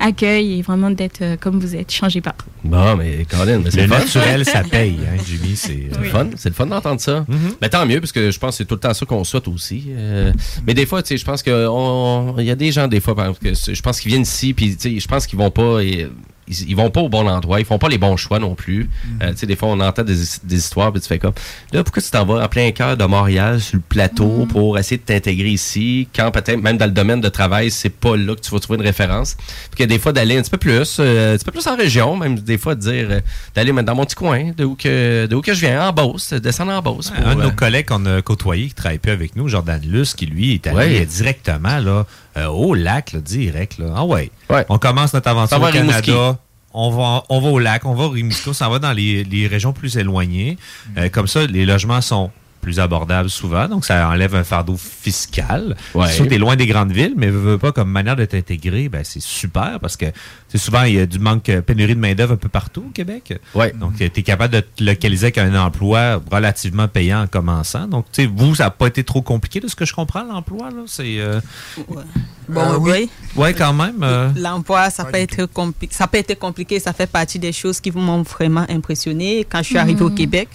accueil et vraiment d'être euh, comme vous êtes. Changez pas. Bon, mais Colin, mais c'est Le le fun. naturel, ça paye, hein, Jimmy. C'est C'est le fun, c'est le fun d'entendre ça. Mais tant mieux, parce que je pense que c'est tout le temps ça qu'on souhaite aussi. Euh, mais des fois, tu sais, je pense que on- il y a des gens, des fois, par exemple, que je pense qu'ils viennent ici, puis tu sais, je pense qu'ils vont pas. et- ils, ils vont pas au bon endroit, ils font pas les bons choix non plus. Euh, tu sais, des fois, on entend des, des histoires, puis tu fais comme, là, pourquoi tu t'en vas en plein cœur de Montréal, sur le plateau, pour essayer de t'intégrer ici, quand peut-être, même dans le domaine de travail, c'est pas là que tu vas trouver une référence? Puis que des fois, d'aller un petit peu plus, euh, un petit peu plus en région, même des fois, de dire, euh, d'aller même dans mon petit coin, de où que, de où que je viens, en Beauce, descendre en Beauce. pour, Un de nos euh, collègues qu'on a côtoyé, qui travaille plus avec nous, Jordan Luce, qui lui est allé Ouais. directement là, euh, au lac, là, direct. Là. Ah ouais. Ouais. On commence notre aventure au Rimouski. On va, on va au lac, on va au Rimouski, on s'en va dans les, les régions plus éloignées. Euh, comme ça, les logements sont plus abordables souvent, donc ça enlève un fardeau fiscal. Ouais. Si tu es loin des grandes villes, mais veux, pas comme manière de t'intégrer, ben, c'est super parce que c'est souvent il y a du manque, euh, pénurie de main-d'œuvre un peu partout au Québec. Ouais. Donc, tu es capable de te localiser avec un emploi relativement payant en commençant. Donc, tu sais, vous, ça n'a pas été trop compliqué de ce que je comprends, l'emploi, là? C'est. euh, Bon, Euh, oui. oui. Quand même. euh, L'emploi, ça peut, être compli- ça peut être compliqué. Ça fait partie des choses qui m'ont vraiment impressionné. Quand je suis arrivée au. Québec,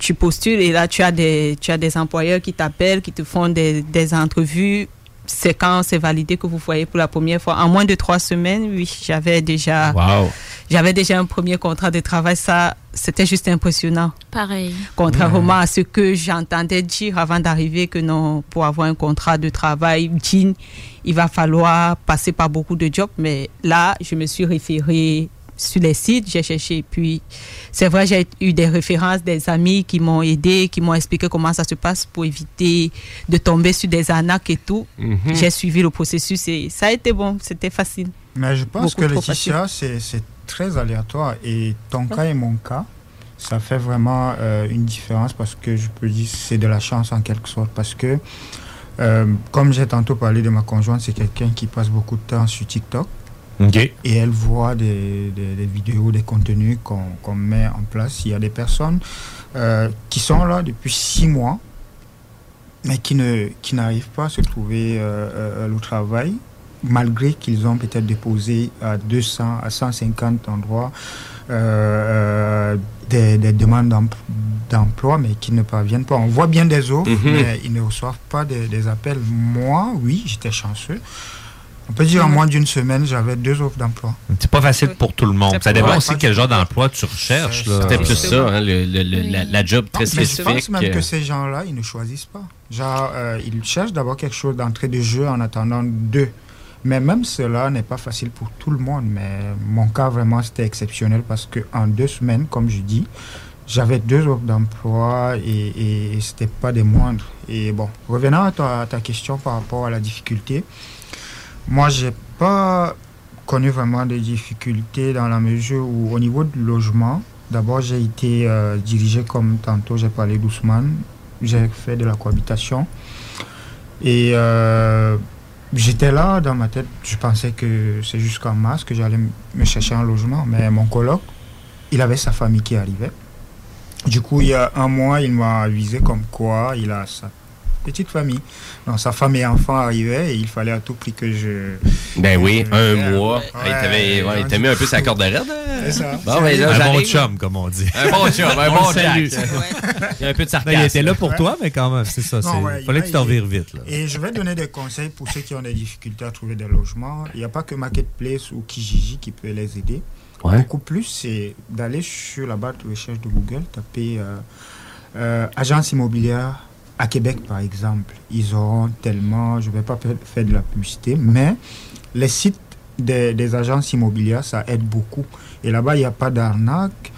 tu postules et là, tu as des, tu as des employeurs qui t'appellent, qui te font des, des entrevues. C'est quand c'est validé que vous voyez pour la première fois? En moins de trois semaines, oui, j'avais déjà, Wow. j'avais déjà un premier contrat de travail. Ça, c'était juste impressionnant. Pareil. Contrairement à ce que j'entendais dire avant d'arriver, que non, pour avoir un contrat de travail digne, il va falloir passer par beaucoup de jobs. Mais là, je me suis référée sur les sites, j'ai cherché. Puis, c'est vrai, j'ai eu des références, des amis qui m'ont aidé, qui m'ont expliqué comment ça se passe pour éviter de tomber sur des arnaques et tout. Mhm. J'ai suivi le processus et ça a été bon, c'était facile. Mais je pense Beaucoup que Laetitia, c'est c'est très aléatoire. Et ton cas et mon cas, ça fait vraiment euh, une différence parce que je peux dire c'est de la chance en quelque sorte. Parce que, euh, comme j'ai tantôt parlé de ma conjointe, c'est quelqu'un qui passe beaucoup de temps sur TikTok. Et elle voit des, des- des vidéos, des contenus qu'on met en place. Il y a des personnes euh, qui sont là depuis six mois, mais qui ne qui n'arrivent pas à se trouver euh, euh, le travail, malgré qu'ils ont peut-être déposé à 200, à 150 endroits euh, des, des demandes d'em- d'emploi, mais qui ne parviennent pas. On voit bien des offres, Mhm. mais ils ne reçoivent pas des, des appels. Moi, oui, j'étais chanceux. On peut dire en moins d'une semaine, j'avais deux offres d'emploi. C'est pas facile pour tout le monde. Ça dépend aussi quel genre d'emploi tu recherches. C'était plus ça, hein, le- le- le- la, la job très Non, mais je spécifique. pense même euh, que ces gens-là, ils ne choisissent pas. Genre, euh, ils cherchent d'abord quelque chose d'entrée de jeu en attendant deux. Mais même cela n'est pas facile pour tout le monde. Mais mon cas, vraiment, c'était exceptionnel parce qu'en deux semaines, comme je dis, j'avais deux offres d'emploi et, et c'était pas des moindres. Et bon, revenant à ta, à ta question par rapport à la difficulté, moi, j'ai pas connu vraiment des difficultés dans la mesure où, au niveau du logement, d'abord, j'ai été euh, dirigé comme tantôt, j'ai parlé d'Ousmane. J'ai fait de la cohabitation. Et euh, j'étais là dans ma tête, je pensais que c'est jusqu'en mars que j'allais me chercher un logement. Mais mon coloc, il avait sa famille qui arrivait. Du coup, il y a un mois, il m'a avisé comme quoi il a sa petite famille. Donc, sa femme et enfants arrivaient et il fallait à tout prix que je. Ben oui, je- un mois. Ouais, Hey, t'avais- ouais, il t'a mis un peu sa corde raide. hein? C'est ça. Bon, ben là, un bon chum, comme on dit. Un bon chum, un On bon. Jack. Il y a un peu de sarcasme. il était là pour toi, mais quand même, c'est ça. Ouais, fallait il que tu t'en vires vite. Là. Et je vais donner des conseils pour ceux qui ont des difficultés à trouver des logements. Il n'y a pas que Marketplace ou Kijiji qui peut les aider. Ouais. Beaucoup plus, c'est d'aller sur la barre de recherche de Google, taper euh, euh, agence immobilière à Québec, par exemple. Ils auront tellement, je ne vais pas faire- de la publicité, mais les sites des, agences immobilières, ça aide beaucoup. Et là-bas, il n'y a pas d'arnaque.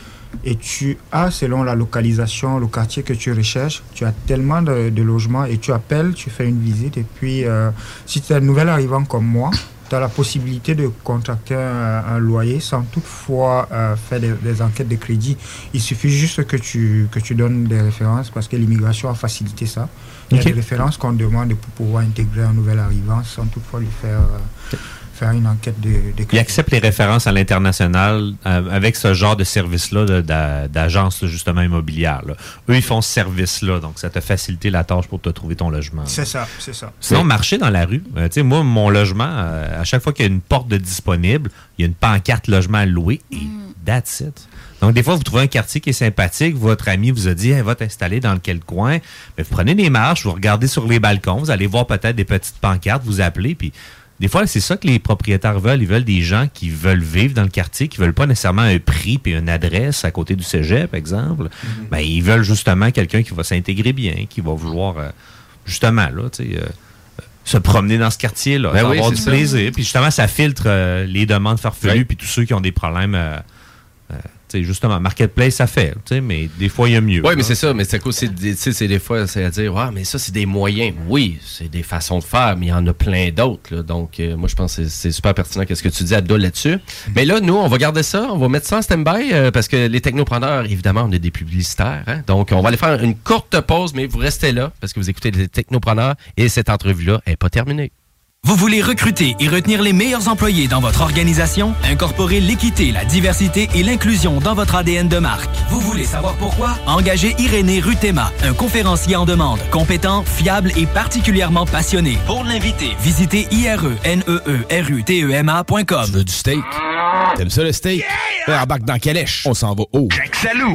Et tu as, selon la localisation, le quartier que tu recherches, tu as tellement de, de logements et tu appelles, tu fais une visite. Et puis, euh, si tu es un nouvel arrivant comme moi, tu as la possibilité de contracter un, un loyer sans toutefois euh, faire des, des enquêtes de crédit. Il suffit juste que tu, que tu donnes des références parce que l'immigration a facilité ça. Il y a des références qu'on demande pour pouvoir intégrer un nouvel arrivant sans toutefois lui faire, euh, faire une enquête de, de Il accepte les références à l'international euh, avec ce genre de service-là d'agence justement immobilière. là. Eux, ils font ce service-là, donc ça t'a facilité la tâche pour te trouver ton logement. C'est ça, c'est ça. Sinon, marcher dans la rue. euh, tu sais, moi, mon logement, euh, à chaque fois qu'il y a une porte de disponible, il y a une pancarte logement à louer et that's it. Donc, des fois, vous trouvez un quartier qui est sympathique, votre ami vous a dit, Hey, va t'installer dans quel coin. Mais vous prenez des marches, vous regardez sur les balcons, vous allez voir peut-être des petites pancartes, vous appelez, puis des fois, c'est ça que les propriétaires veulent. Ils veulent des gens qui veulent vivre dans le quartier, qui veulent pas nécessairement un prix et une adresse à côté du cégep, par exemple. Ben, ils veulent justement quelqu'un qui va s'intégrer bien, qui va vouloir, euh, justement, là, tu sais, euh, se promener dans ce quartier-là, Ben oui, avoir du ça. plaisir. Puis justement, ça filtre euh, les demandes farfelues, Ouais. puis tous ceux qui ont des problèmes. euh, euh, tu sais, justement, Marketplace, ça fait, mais des fois, il y a mieux. Oui, mais c'est ça, mais c'est quoi? C'est des, fois, c'est à dire, ah, mais ça, c'est des moyens. Oui, c'est des façons de faire, mais il y en a plein d'autres. Donc, euh, moi, je pense que c'est- c'est super pertinent qu'est-ce que tu dis, Abdul, là-dessus. Mais là, nous, on va garder ça, on va mettre ça en stand-by, euh, parce que les technopreneurs, évidemment, on est des publicitaires. hein. Donc, on va aller faire une courte pause, mais vous restez là, parce que vous écoutez les technopreneurs, et cette entrevue-là n'est pas terminée. Vous voulez recruter et retenir les meilleurs employés dans votre organisation? Incorporer l'équité, la diversité et l'inclusion dans votre ADN de marque. Vous voulez savoir pourquoi? Engagez Irénée Rutema, un conférencier en demande, compétent, fiable et particulièrement passionné. Pour l'inviter, visitez E ireneerutema.com. Tu veux du steak? T'aimes ça le steak? Ben, embarque dans Calèche. On s'en va haut. Salut!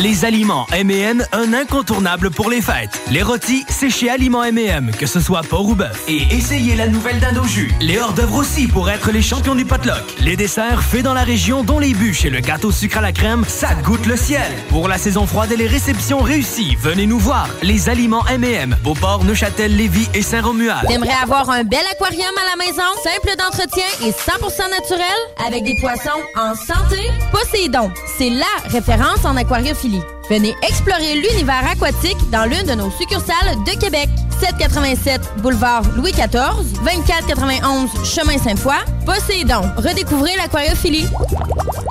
Les aliments M&M, un incontournable pour les fêtes. Les rôtis, c'est chez Aliments M&M, que ce soit porc ou bœuf. Et essayez la nouvelle dinde au jus. Les hors-d'œuvre aussi pour être les champions du potluck. Les desserts faits dans la région, dont les bûches et le gâteau sucre à la crème, ça goûte le ciel. Pour la saison froide et les réceptions réussies, venez nous voir. Les aliments M&M, Beauport, Neuchâtel, Lévis et Saint-Romuald. T'aimerais avoir un bel aquarium à la maison, simple d'entretien et 100% naturel, avec des poissons en santé? Poséidon, c'est la référence en aquariophilie. Venez explorer l'univers aquatique dans l'une de nos succursales de Québec. 787 boulevard Louis XIV, 2491 chemin Sainte-Foy. Poséidon, redécouvrez l'aquariophilie.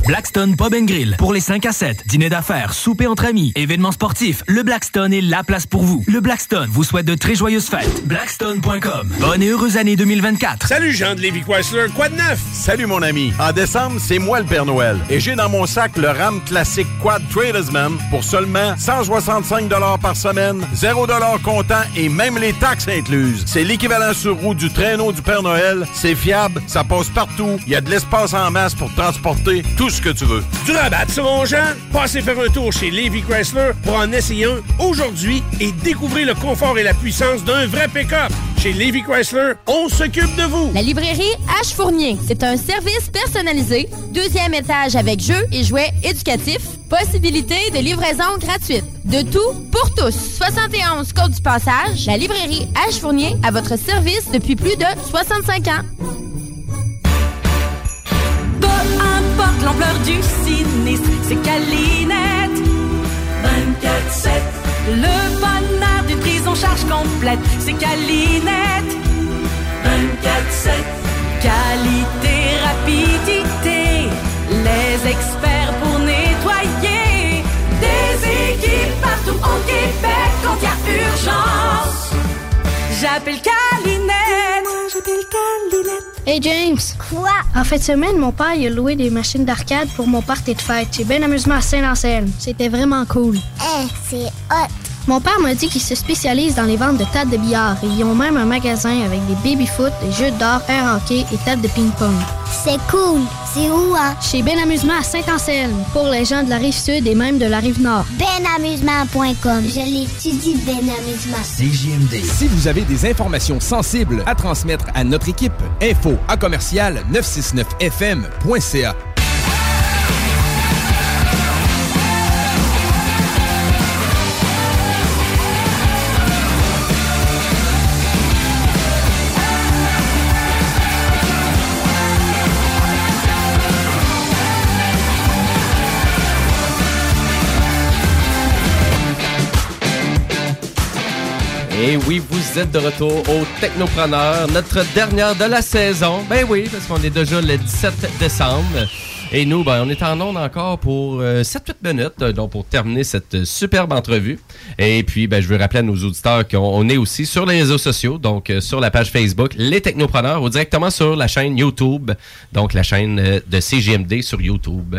Blackstone Pub and Grill. Pour les 5 à 7, dîner d'affaires, souper entre amis, événements sportifs, le Blackstone est la place pour vous. Le Blackstone vous souhaite de très joyeuses fêtes. Blackstone.com. Bonne et heureuse année 2024. Salut Jean de Lévi Chrysler, quoi de neuf? Salut mon ami. En décembre, c'est moi le Père Noël. Et j'ai dans mon sac le RAM classique Quad Tradesman pour seulement 165 par semaine, 0 comptant et même les taxes incluses. C'est l'équivalent sur roue du traîneau du Père Noël. C'est fiable, ça passe partout. Il y a de l'espace en masse pour transporter tout ce que tu veux. Du rabat, ça, mon Jean? Passez faire un tour chez Lévi Chrysler pour en essayer un aujourd'hui et découvrir le confort et la puissance d'un vrai pick-up. Chez Lévi Chrysler, on s'occupe de vous. La librairie H Fournier, c'est un service personnalisé, deuxième étage avec jeux et jouets éducatifs, possibilité de livraison gratuite. De tout pour tous. 71 Côte du Passage, la librairie H Fournier à votre service depuis plus de 65 ans. Peu importe l'ampleur du sinistre, c'est Calinette. 24-7. Le bonheur d'une prise en charge complète, c'est Calinette. 24-7. Qualité, rapidité, les experts pour nettoyer. Des équipes partout au Québec quand il y a urgence. J'appelle Calinette. Moi, j'appelle Calinette. Hey James! Quoi? En fin de semaine, mon père il a loué des machines d'arcade pour mon party de fête. J'ai bien amusement à Saint-Anselme. C'était vraiment cool. Eh, c'est hot! Mon père m'a dit qu'il se spécialise dans les ventes de tables de billard et ils ont même un magasin avec des baby-foot, des jeux d'or, air hockey et tables de ping-pong. C'est cool! C'est où, hein? Chez Ben Amusement à Saint-Anselme, pour les gens de la rive sud et même de la rive nord. Benamusement.com. Je l'étudie, Ben Amusement. CJMD. Si vous avez des informations sensibles à transmettre à notre équipe, info à commercial 969fm.ca. Et oui, vous êtes de retour au Technopreneur, notre dernière de la saison. Ben oui, parce qu'on est déjà le 17 décembre. Et nous, ben, on est en onde encore pour euh, 7-8 minutes, euh, donc pour terminer cette euh, superbe entrevue. Et puis, ben, je veux rappeler à nos auditeurs qu'on on est aussi sur les réseaux sociaux, donc euh, sur la page Facebook Les Technopreneurs ou directement sur la chaîne YouTube, donc la chaîne euh, de CGMD sur YouTube.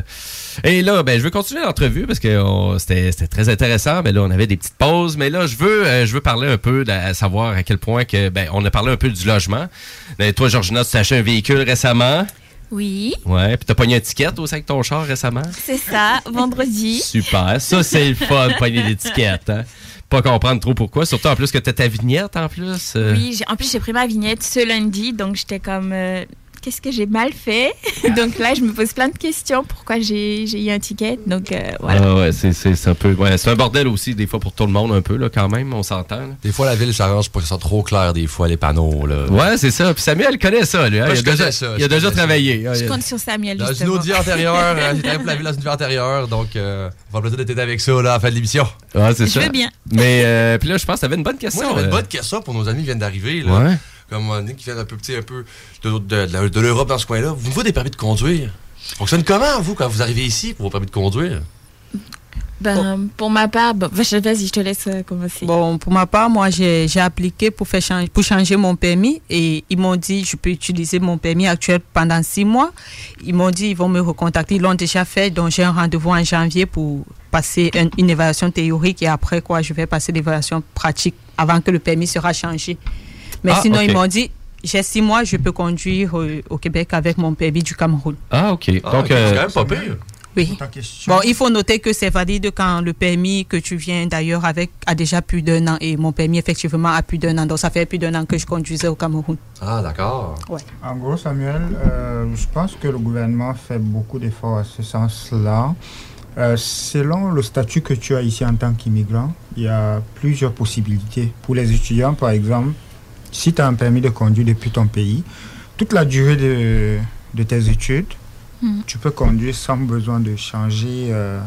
Et là, ben, je veux continuer l'entrevue parce que c'était très intéressant. Mais là, on avait des petites pauses. Mais là, je veux, euh, je veux parler un peu, de, savoir à quel point que, ben, on a parlé un peu du logement. Mais toi, Georgina, tu t'as acheté un véhicule récemment. Oui, Ouais, puis t'as pogné une étiquette aussi avec ton char récemment? c'est ça, vendredi. Super. Ça, c'est le fun, pogner l'étiquette. Hein? Pas comprendre trop pourquoi. Surtout en plus que t'as ta vignette en plus. euh. Oui, en plus j'ai pris ma vignette ce lundi, donc j'étais comme euh, qu'est-ce que j'ai mal fait? [laughs] Donc là, je me pose plein de questions pourquoi j'ai eu un ticket? Donc euh, voilà. Ah ouais, c'est un peu. Ouais, c'est un bordel aussi, des fois, pour tout le monde, un peu, là, quand même, on s'entend. Des fois, la ville s'arrange pour que ça soit trop clair, des fois, les panneaux. Là. Ouais, c'est ça. Puis Samuel connaît ça, lui. hein. Moi, il je a déjà, connais ça, il a je déjà travaillé. Je Ouais, compte sur Samuel Dans une justement. autre vie antérieure, euh, j'ai travaillé pour la ville dans une vie antérieure, donc euh, on va plaisir d'être avec ça là, à la fin de l'émission. Ouais, c'est Je veux bien. Mais euh, puis là, je pense que t'avais une bonne question. Moi, j'avais une bonne question pour nos amis qui viennent d'arriver. là. Ouais. Comme on dit, qui viennent un peu, petit, un peu de, de, de- de l'Europe dans ce coin-là. Vous vous des permis de conduire? Fonctionne comment, vous, quand vous arrivez ici pour vos permis de conduire? Ben, pour ma part, bon, [laughs] vas- vas-y, je te laisse euh, commencer. Bon, pour ma part, moi, j'ai appliqué pour, faire changer, pour changer mon permis et ils m'ont dit je peux utiliser mon permis actuel pendant six mois. Ils m'ont dit ils vont me recontacter. Ils l'ont déjà fait, donc j'ai un rendez-vous en janvier pour passer un- une évaluation théorique et après, quoi, je vais passer l'évaluation pratique avant que le permis sera changé. Mais Ah, sinon, ils m'ont dit j'ai six mois, je peux conduire euh, au Québec avec mon permis du Cameroun. Ah, OK. Ah, Donc, ok, euh, c'est quand même pas pire. Oui. Bon, il faut noter que c'est valide quand le permis que tu viens d'ailleurs avec a déjà plus d'un an et mon permis effectivement a plus d'un an. Donc ça fait plus d'un an que je conduisais au Cameroun. Ah, d'accord. Ouais. En gros, Samuel, euh, je pense que le gouvernement fait beaucoup d'efforts à ce sens-là. Euh, selon le statut que tu as ici en tant qu'immigrant, il y a plusieurs possibilités. Pour les étudiants, par exemple, si tu as un permis de conduire depuis ton pays, toute la durée de, de tes études, Mhm. tu peux conduire sans besoin de changer euh,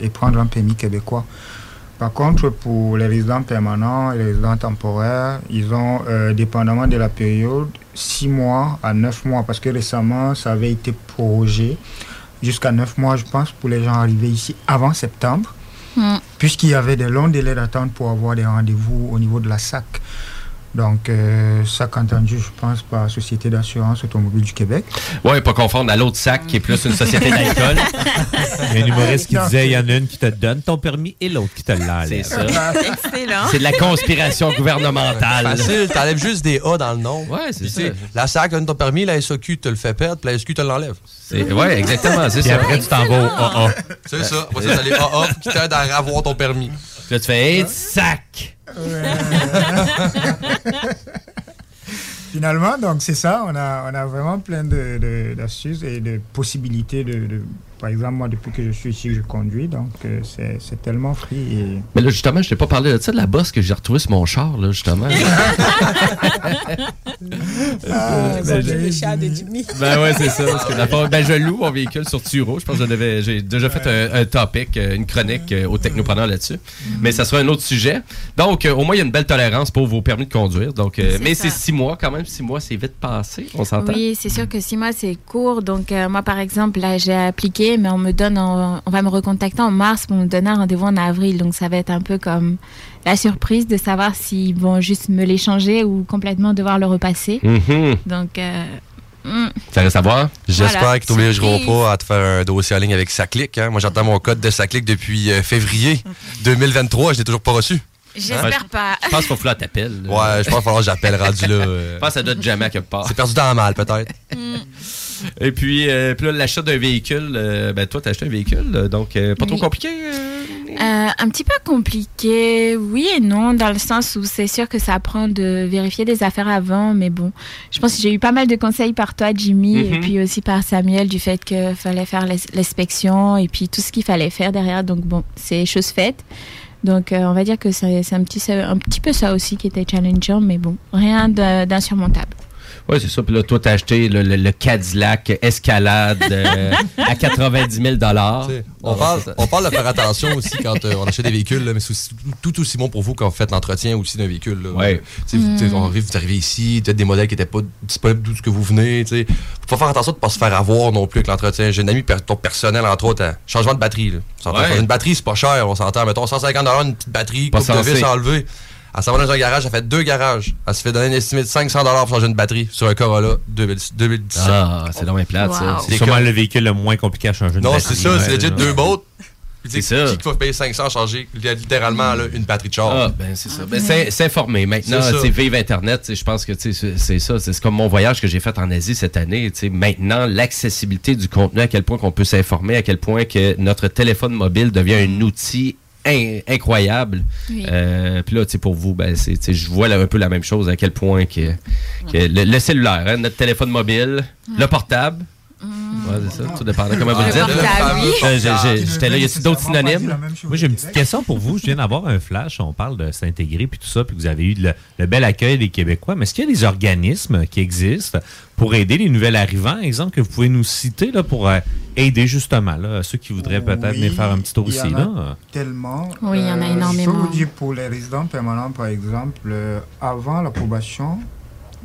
et prendre un permis québécois. Par contre, pour les résidents permanents et les résidents temporaires, ils ont, euh, dépendamment de la période, 6 mois à 9 mois, parce que récemment, ça avait été prorogé jusqu'à 9 mois, je pense, pour les gens arrivés ici avant septembre, Mm. puisqu'il y avait des longs délais d'attente pour avoir des rendez-vous au niveau de la SAC. Donc, euh, SAC entendu, je pense, par Société d'assurance automobile du Québec. Ouais, pas confondre à l'autre sac qui est plus une société [laughs] d'alcool. Il y a un humoriste qui disait il y en a une qui te donne ton permis et l'autre qui te l'enlève. C'est ça. [laughs] Excellent. C'est de la conspiration gouvernementale. Facile, t'enlèves juste des A dans le nom. Ouais, c'est Puis, ça. La SAC donne ton permis, la SOQ te le fait perdre, puis la SQ te l'enlève. C'est- ouais, exactement, c'est Puis ça. après, tu t'en vas au. AA. C'est ça. Après ça, t'as les AA qui t'aident à avoir ton permis. Là, tu fais hey, sac. [laughs] Finalement, donc c'est ça, on a, on a vraiment plein de- de- d'astuces et de possibilités de, de- Par exemple, moi, depuis que je suis ici, je conduis, donc euh, c'est tellement free. Et... Mais là, justement, je t'ai pas parlé de ça, de la bosse que j'ai retrouvée sur mon char, là, justement. [laughs] Ah, Ben, j'ai- chat de Jimmy. Ben ouais, c'est ça. Parce que le ben, je loue mon véhicule sur Turo. Je pense que je devais- j'ai déjà fait un, un topic, euh, une chronique euh, au Technopreneur là-dessus. Mais ça sera un autre sujet. Donc, euh, au moins, il y a une belle tolérance pour vos permis de conduire. Donc, euh, mais c'est six mois quand même. Six mois, c'est vite passé. On s'entend? Oui, c'est sûr que six mois, c'est court. Donc, euh, moi, par exemple, là, j'ai appliqué, mais on me donne, en- on va me recontacter en mars pour me donner un rendez-vous en avril. Donc, ça va être un peu comme la surprise de savoir s'ils vont juste me l'échanger ou complètement devoir le repasser. Mhm. Donc, euh, hmm. Ça reste à voir. J'espère Voilà. qu'ils t'obligeront pas à te faire un dossier en ligne avec Saclic. Hein. Moi, j'attends mon code de Saclic depuis euh, février 2023. Je l'ai toujours pas reçu. J'espère pas. Je pense qu'il faut falloir t'appeler. Ouais, je pense qu'il va falloir que j'appelle rendu là. euh. Je pense que ça doit être jamais quelque part. C'est perdu dans la malle, peut-être. [laughs] Et puis, euh, puis là, l'achat d'un véhicule, euh, ben toi, t'as acheté un véhicule, euh, donc euh, pas trop Oui. compliqué. Un petit peu compliqué, oui et non, dans le sens où c'est sûr que ça apprend de vérifier des affaires avant, mais bon, je pense que j'ai eu pas mal de conseils par toi, Jimmy, et Mhm. puis aussi par Samuel, du fait qu'il fallait faire l'ins- l'inspection et puis tout ce qu'il fallait faire derrière. Donc bon, c'est chose faite. Donc euh, on va dire que c'est un petit, un petit peu ça aussi qui était challengeant, mais bon, rien d'insurmontable. Oui, c'est ça. Puis là, toi, t'as acheté le, le- le Cadillac Escalade euh, à 90 000 On parle, on parle de faire attention aussi quand euh, on achète des véhicules, là, mais c'est tout aussi bon pour vous quand vous faites l'entretien aussi d'un véhicule. là. Ouais. On arrive, vous arrivez ici, peut-être des modèles qui n'étaient pas disponibles d'où que vous venez. Il faut faire attention de ne pas se faire avoir non plus avec l'entretien. J'ai un ami ton personnel, entre autres, à changement de batterie. Là. Ouais. Une batterie, c'est pas cher. On s'entend, mettons 150 une petite batterie, Pas coupe de vis enlevée. Elle s'en va dans un garage, elle fait deux garages. Elle se fait donner une estimée de 500 pour changer une batterie sur un Corolla 2017. 2017. Ah, c'est donc bien plate, ça. C'est sûrement le véhicule le moins compliqué à changer. une Non, batterie. c'est ça, c'est legit deux bottes. C'est ça. Qui va payer 500 à changer littéralement là, une batterie de char? Ah, ben c'est ça. Ben, c'est- S'informer. Maintenant, C'est vive Internet. Je pense que c'est ça. C'est comme mon voyage que j'ai fait en Asie cette année. Maintenant, l'accessibilité du contenu, à quel point qu'on peut s'informer, à quel point que notre téléphone mobile devient un outil in- incroyable. Oui. Euh, Puis là, tu sais, pour vous, ben, je vois là, un peu la même chose, à quel point que, que le, le cellulaire, hein, notre téléphone mobile, le portable. Ouais, c'est ça, tout dépend de comment vous le dites. Euh, J'étais là, y a-t-il d'autres synonymes? Moi, j'ai une petite question pour vous. Je viens d'avoir un flash. On parle de s'intégrer puis tout ça, puis que vous avez eu le, le bel accueil des Québécois. Mais est-ce qu'il y a des organismes qui existent pour aider les nouvelles arrivants, exemple, que vous pouvez nous citer là, pour euh, aider justement là, ceux qui voudraient peut-être venir faire un petit tour il y ici? en a Là? Tellement. Oui, il y en a Euh, Je énormément. peux vous dire pour les résidents permanents, par exemple, euh, avant l'approbation,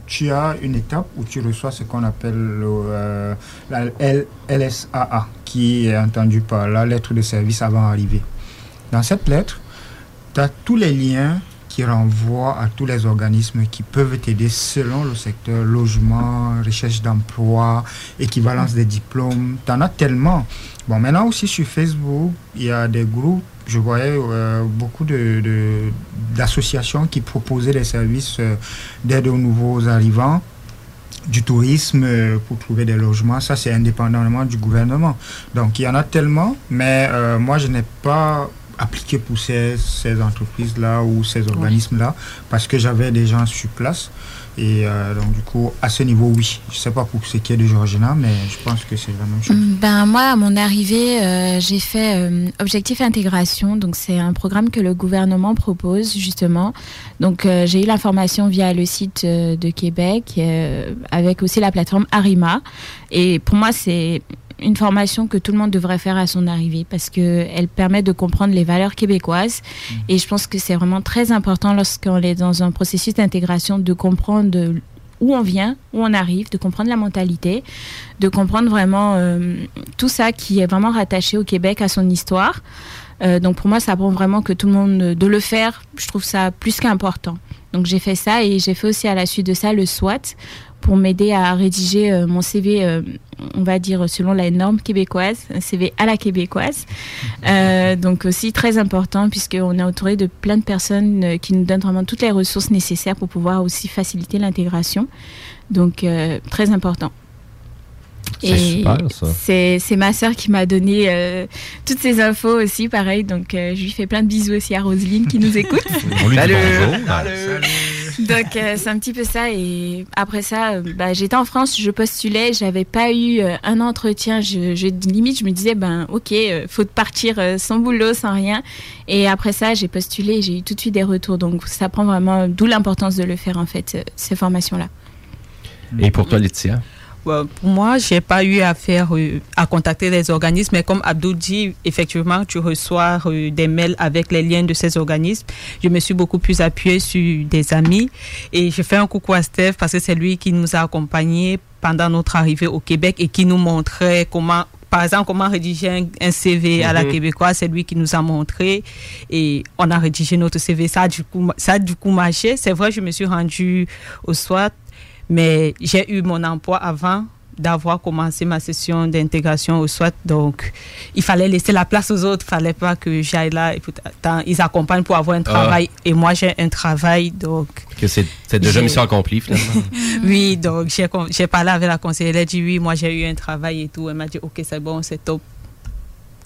tu as une étape où tu reçois ce qu'on appelle le, euh, la L- LSAA, qui est entendu par la lettre de service avant arrivée. Dans cette lettre, tu as tous les liens qui renvoient à tous les organismes qui peuvent t'aider selon le secteur logement, recherche d'emploi, équivalence des diplômes. Tu en as tellement. Bon, maintenant aussi sur Facebook, il y a des groupes, je voyais euh, beaucoup de- de- d'associations qui proposaient des services euh, d'aide aux nouveaux arrivants du tourisme euh, pour trouver des logements. Ça, c'est indépendamment du gouvernement. Donc, il y en a tellement, mais moi, je n'ai pas appliqué pour ces, ces entreprises-là ou ces organismes-là parce que j'avais des gens sur place. Et euh, donc, du coup, à ce niveau, oui. Je ne sais pas pour ce qui est de Georgina, mais je pense que c'est la même chose. Mm, Ben moi, à mon arrivée, euh, j'ai fait euh, Objectif Intégration. Donc c'est un programme que le gouvernement propose justement. Donc j'ai eu l'information via le site de Québec, avec aussi la plateforme Arima. Et pour moi, c'est une formation que tout le monde devrait faire à son arrivée parce qu'elle permet de comprendre les valeurs québécoises. Et je pense que c'est vraiment très important lorsqu'on est dans un processus d'intégration de comprendre où on vient, où on arrive, de comprendre la mentalité, de comprendre vraiment euh, tout ça qui est vraiment rattaché au Québec, à son histoire. Euh, donc pour moi, ça prend vraiment que tout le monde de le faire. Je trouve ça plus qu'important. Donc j'ai fait ça et j'ai fait aussi à la suite de ça le SWAT pour m'aider à rédiger euh, mon CV, euh, on va dire selon la norme québécoise, un CV à la québécoise. Euh, donc aussi très important puisqu'on est entouré de plein de personnes euh, qui nous donnent vraiment toutes les ressources nécessaires pour pouvoir aussi faciliter l'intégration. Donc euh, très important. Ça. C'est ma sœur qui m'a donné euh, toutes ces infos aussi, pareil. Donc, euh, je lui fais plein de bisous aussi à Roselyne qui nous écoute. [laughs] On lui dit Salut. bonjour. [laughs] Donc, euh, c'est un petit peu ça. Et après ça, euh, bah, j'étais en France, je postulais, j'avais pas eu euh, un entretien. Je, limite, je me disais, ben, ok, faut partir sans boulot, sans rien. Et après ça, j'ai postulé j'ai eu tout de suite des retours. Donc, ça prend vraiment, d'où l'importance de le faire, en fait, ces formations-là. Et pour toi, Laetitia? Ouais, pour moi, j'ai pas eu à faire euh, à contacter les organismes, mais comme Abdou dit, effectivement, tu reçois euh, des mails avec les liens de ces organismes. Je me suis beaucoup plus appuyée sur des amis et je fais un coucou à Steph parce que c'est lui qui nous a accompagnés pendant notre arrivée au Québec et qui nous montrait comment par exemple, comment rédiger un, un CV à la Mhm. québécoise, c'est lui qui nous a montré et on a rédigé notre CV. Ça a du coup, ça a du coup marché. C'est vrai, je me suis rendue au SWAT, mais j'ai eu mon emploi avant d'avoir commencé ma session d'intégration au SWAT. Donc, il fallait laisser la place aux autres. Il fallait pas que j'aille là. Et puis, attends, ils accompagnent pour avoir un travail. Et moi, j'ai un travail. Donc, Que c'est c'est déjà mission accomplie, finalement. [laughs] oui, donc j'ai parlé avec la conseillère. Elle a dit oui, moi j'ai eu un travail et tout. Elle m'a dit ok, c'est bon, c'est top.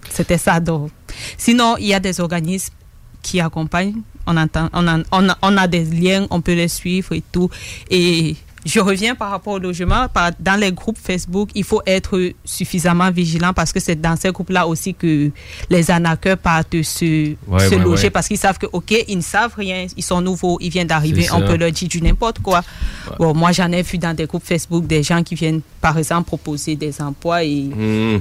C'était ça. Donc. Sinon, il y a des organismes qui accompagnent. On, entend, on, a, on, a, on a des liens, on peut les suivre et tout. Et je reviens par rapport au logement. Par, dans les groupes Facebook, il faut être suffisamment vigilant parce que c'est dans ces groupes-là aussi que les arnaqueurs partent se, Ouais, se ouais, loger ouais. parce qu'ils savent que, OK, ils ne savent rien, ils sont nouveaux, ils viennent d'arriver, on peut leur dire du n'importe quoi. Bon, moi, j'en ai vu dans des groupes Facebook des gens qui viennent, par exemple, proposer des emplois et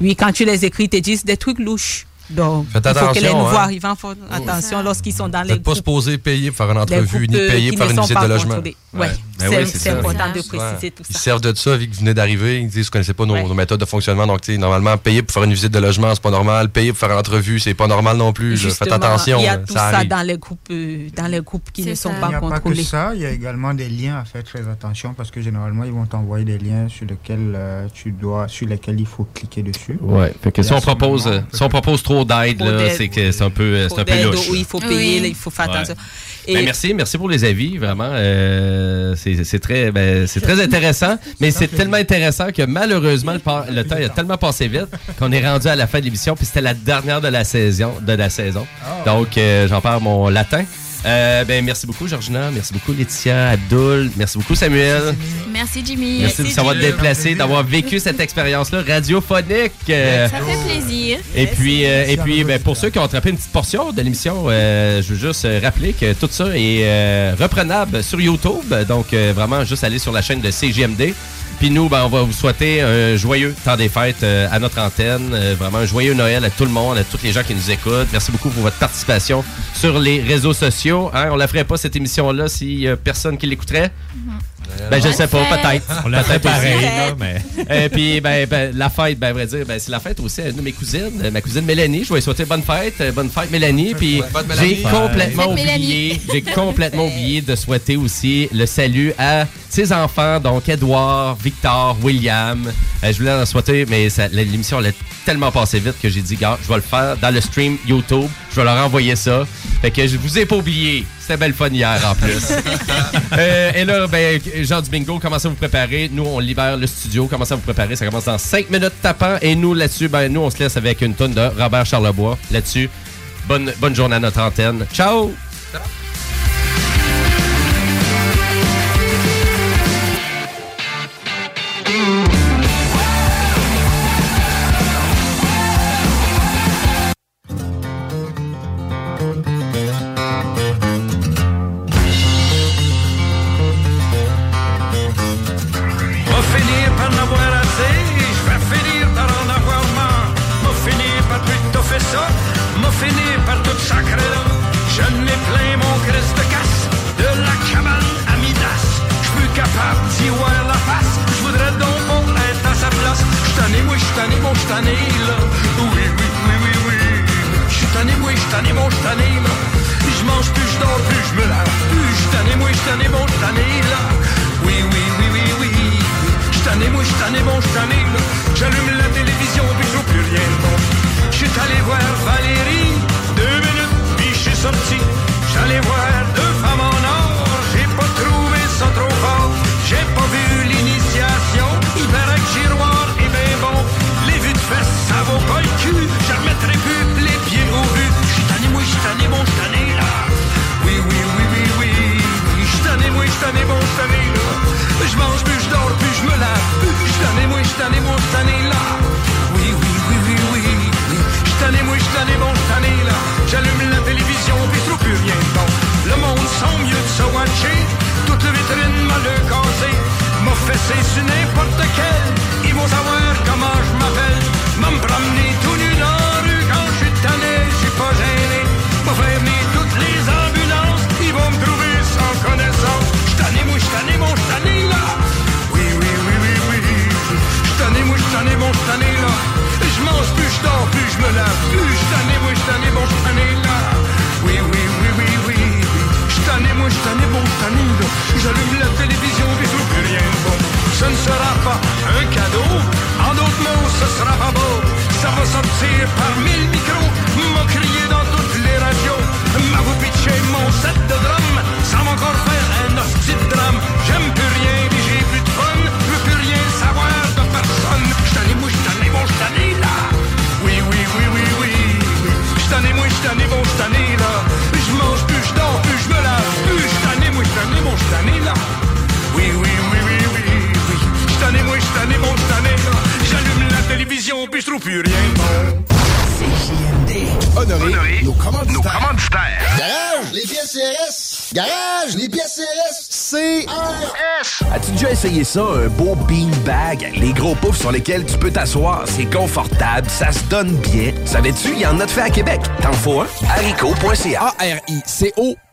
oui, quand tu les écris, ils te disent des trucs louches. Donc, Faites il faut que les attention, nouveaux hein. arrivants font attention lorsqu'ils sont dans les Faites pas poser payer pour faire une entrevue, ni euh, payer pour ne faire une visite pas de logement. contrôlés. Ouais, Ben c'est oui, c'est ça. important de préciser tout Ils ça. servent de ça, vu que vous venez d'arriver. Ils disent vous connaissez pas nos, nos méthodes de fonctionnement. Donc, tu sais, normalement, payer pour faire une visite de logement, c'est pas normal. Payer pour faire une entrevue, c'est pas normal non plus. là. Faites Justement, attention. Il y a tout ça ça, dans les groupes, euh, dans les groupes qui ne sont Il n'y pas a pas que contrôlés. ça, il y a également des liens à faire très attention parce que généralement ils vont t'envoyer des liens sur lesquels euh, tu dois, sur lesquels il faut cliquer dessus. Que Et si on propose, moment, si on propose trop d'aide, là, c'est que c'est un peu, euh, c'est un peu louche. là. il faut payer, Oui. là, il faut faire Ouais. attention. Ben, merci, merci pour les avis, vraiment. Euh, c'est c'est très, ben, c'est très [laughs] intéressant, mais c'est tellement intéressant que malheureusement le, par- le temps a tellement passé vite qu'on est rendu à la fin de l'émission, puis c'était la dernière de la saison, de la saison. Donc euh, j'en perds mon latin. Euh, ben merci beaucoup Georgina, merci beaucoup Laetitia, Abdul, merci beaucoup Samuel. Merci, Jimmy. Merci de savoir te déplacer, d'avoir vécu cette expérience-là radiophonique. Euh, Ça fait plaisir. et puis, euh, et puis ben, pour ceux qui ont attrapé une petite portion de l'émission, euh, je veux juste euh, rappeler que tout ça est euh, reprenable sur YouTube. Donc, euh, vraiment, juste aller sur la chaîne de CGMD. Puis nous, ben, on va vous souhaiter un joyeux temps des fêtes euh, à notre antenne. Euh, vraiment un joyeux Noël à tout le monde, à tous les gens qui nous écoutent. Merci beaucoup pour votre participation sur les réseaux sociaux. Hein, on la ferait pas cette émission-là s'il y a personne qui l'écouterait? Ben, je sais pas, peut-être. On l'a fait pareil, là, mais. [laughs] Et puis, ben, ben, la fête, ben, à vrai dire, ben, c'est la fête aussi à une de mes cousines, euh, ma cousine Mélanie. Je vais lui souhaiter bonne fête, euh, bonne fête Mélanie. Puis, j'ai complètement oublié, j'ai complètement oublié de souhaiter aussi le salut à ses enfants, donc Edouard, Victor, William. Euh, je voulais en souhaiter, mais l'émission elle a tellement passé vite que j'ai dit, gars, je vais le faire dans le stream YouTube. Je vais leur envoyer ça. Fait que je vous ai pas oublié. C'était belle fun hier en plus. [laughs] Euh, et là, ben, Jean du bingo, commencez à vous préparer. Nous, on libère le studio. Commencez à vous préparer. Ça commence dans 5 minutes tapant. Et nous, là-dessus, ben, nous, on se laisse avec une tonne de Robert Charlebois. Là-dessus, bonne, bonne journée à notre antenne. Ciao! j't'en ai bon, j't'en ai là. Oui, oui, oui, oui, oui. J't'en ai moi, j't'en ai bon, là. J'allume la télévision puis je plus rien. J'suis allé voir Valérie, deux minutes, puis je suis sorti. J'allais voir deux j't'en ai, moi, j't'en là. Oui, oui, oui, oui, oui, oui. J't'en ai, moi, j't'en ai, bon, là. J'allume la télévision, pis trouve plus rien de bon. Le monde semble mieux de se watcher. Toute la vitrine m'a le cassé. Fessé sur n'importe quel. Ils vont savoir comment j'm'appelle. M'en promener je dors plus, je me lave plus. J'suis tanné, moi j'suis tanné, bon j'suis tanné là. Oui, oui, oui, oui, oui. J'suis tanné, moi j'suis tanné, bon j'suis tanné là. J'allume la télévision, je trouve plus rien de bon. Ce ne sera pas un cadeau. En d'autres mots, ce sera pas beau. Ça va sortir par mille micros. M'a crié dans toutes les radios. M'a vous pitché mon set de drum. Ça va encore faire un hostie de drame. J'aime plus rien, J'suis tanné, bon j'suis tanné là. Je mange plus, je dors plus, je me lave plus. J'suis tanné, moi j'suis tanné, bon j'suis tanné là. Oui, oui, oui, oui, oui, oui. J'suis tanné, moi j'suis tanné, bon j'suis tanné là. J'allume la télévision, puis je trouve plus rien de bon. Honoré, nos commanditaires. Garage, les pièces CRS. Garage, les pièces CRS. CRS. As-tu déjà essayé ça, un beau beanbag? Les gros poufs sur lesquels tu peux t'asseoir, c'est confortable, ça se donne bien. Savais-tu, il y en a de fait à Québec. T'en faut un? haricot.ca. A-R-I-C-O.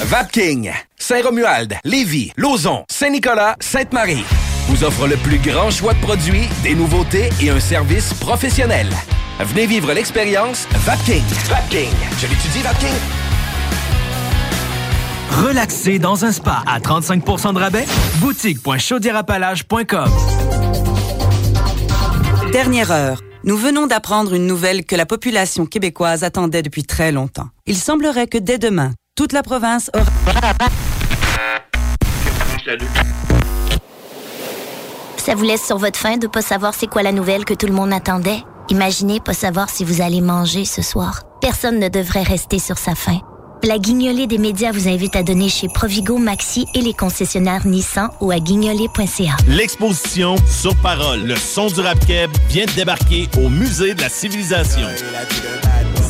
Vapking, Saint-Romuald, Lévis, Lauson, Saint-Nicolas, Sainte-Marie vous offre le plus grand choix de produits, des nouveautés et un service professionnel. Venez vivre l'expérience Vapking. Vapking. Je l'étudie, Vapking. Relaxer dans un spa à 35% de rabais? Boutique.chaudierapalage.com Dernière heure. Nous venons d'apprendre une nouvelle que la population québécoise attendait depuis très longtemps. Il semblerait que dès demain, toute la province aura... Ça vous laisse sur votre faim de pas savoir c'est quoi la nouvelle que tout le monde attendait? Imaginez pas savoir si vous allez manger ce soir. Personne ne devrait rester sur sa faim. La guignolée des médias vous invite à donner chez Provigo, Maxi et les concessionnaires Nissan ou à guignolée.ca. L'exposition Sur Parole, le son du rap keb vient de débarquer au Musée de la Civilisation.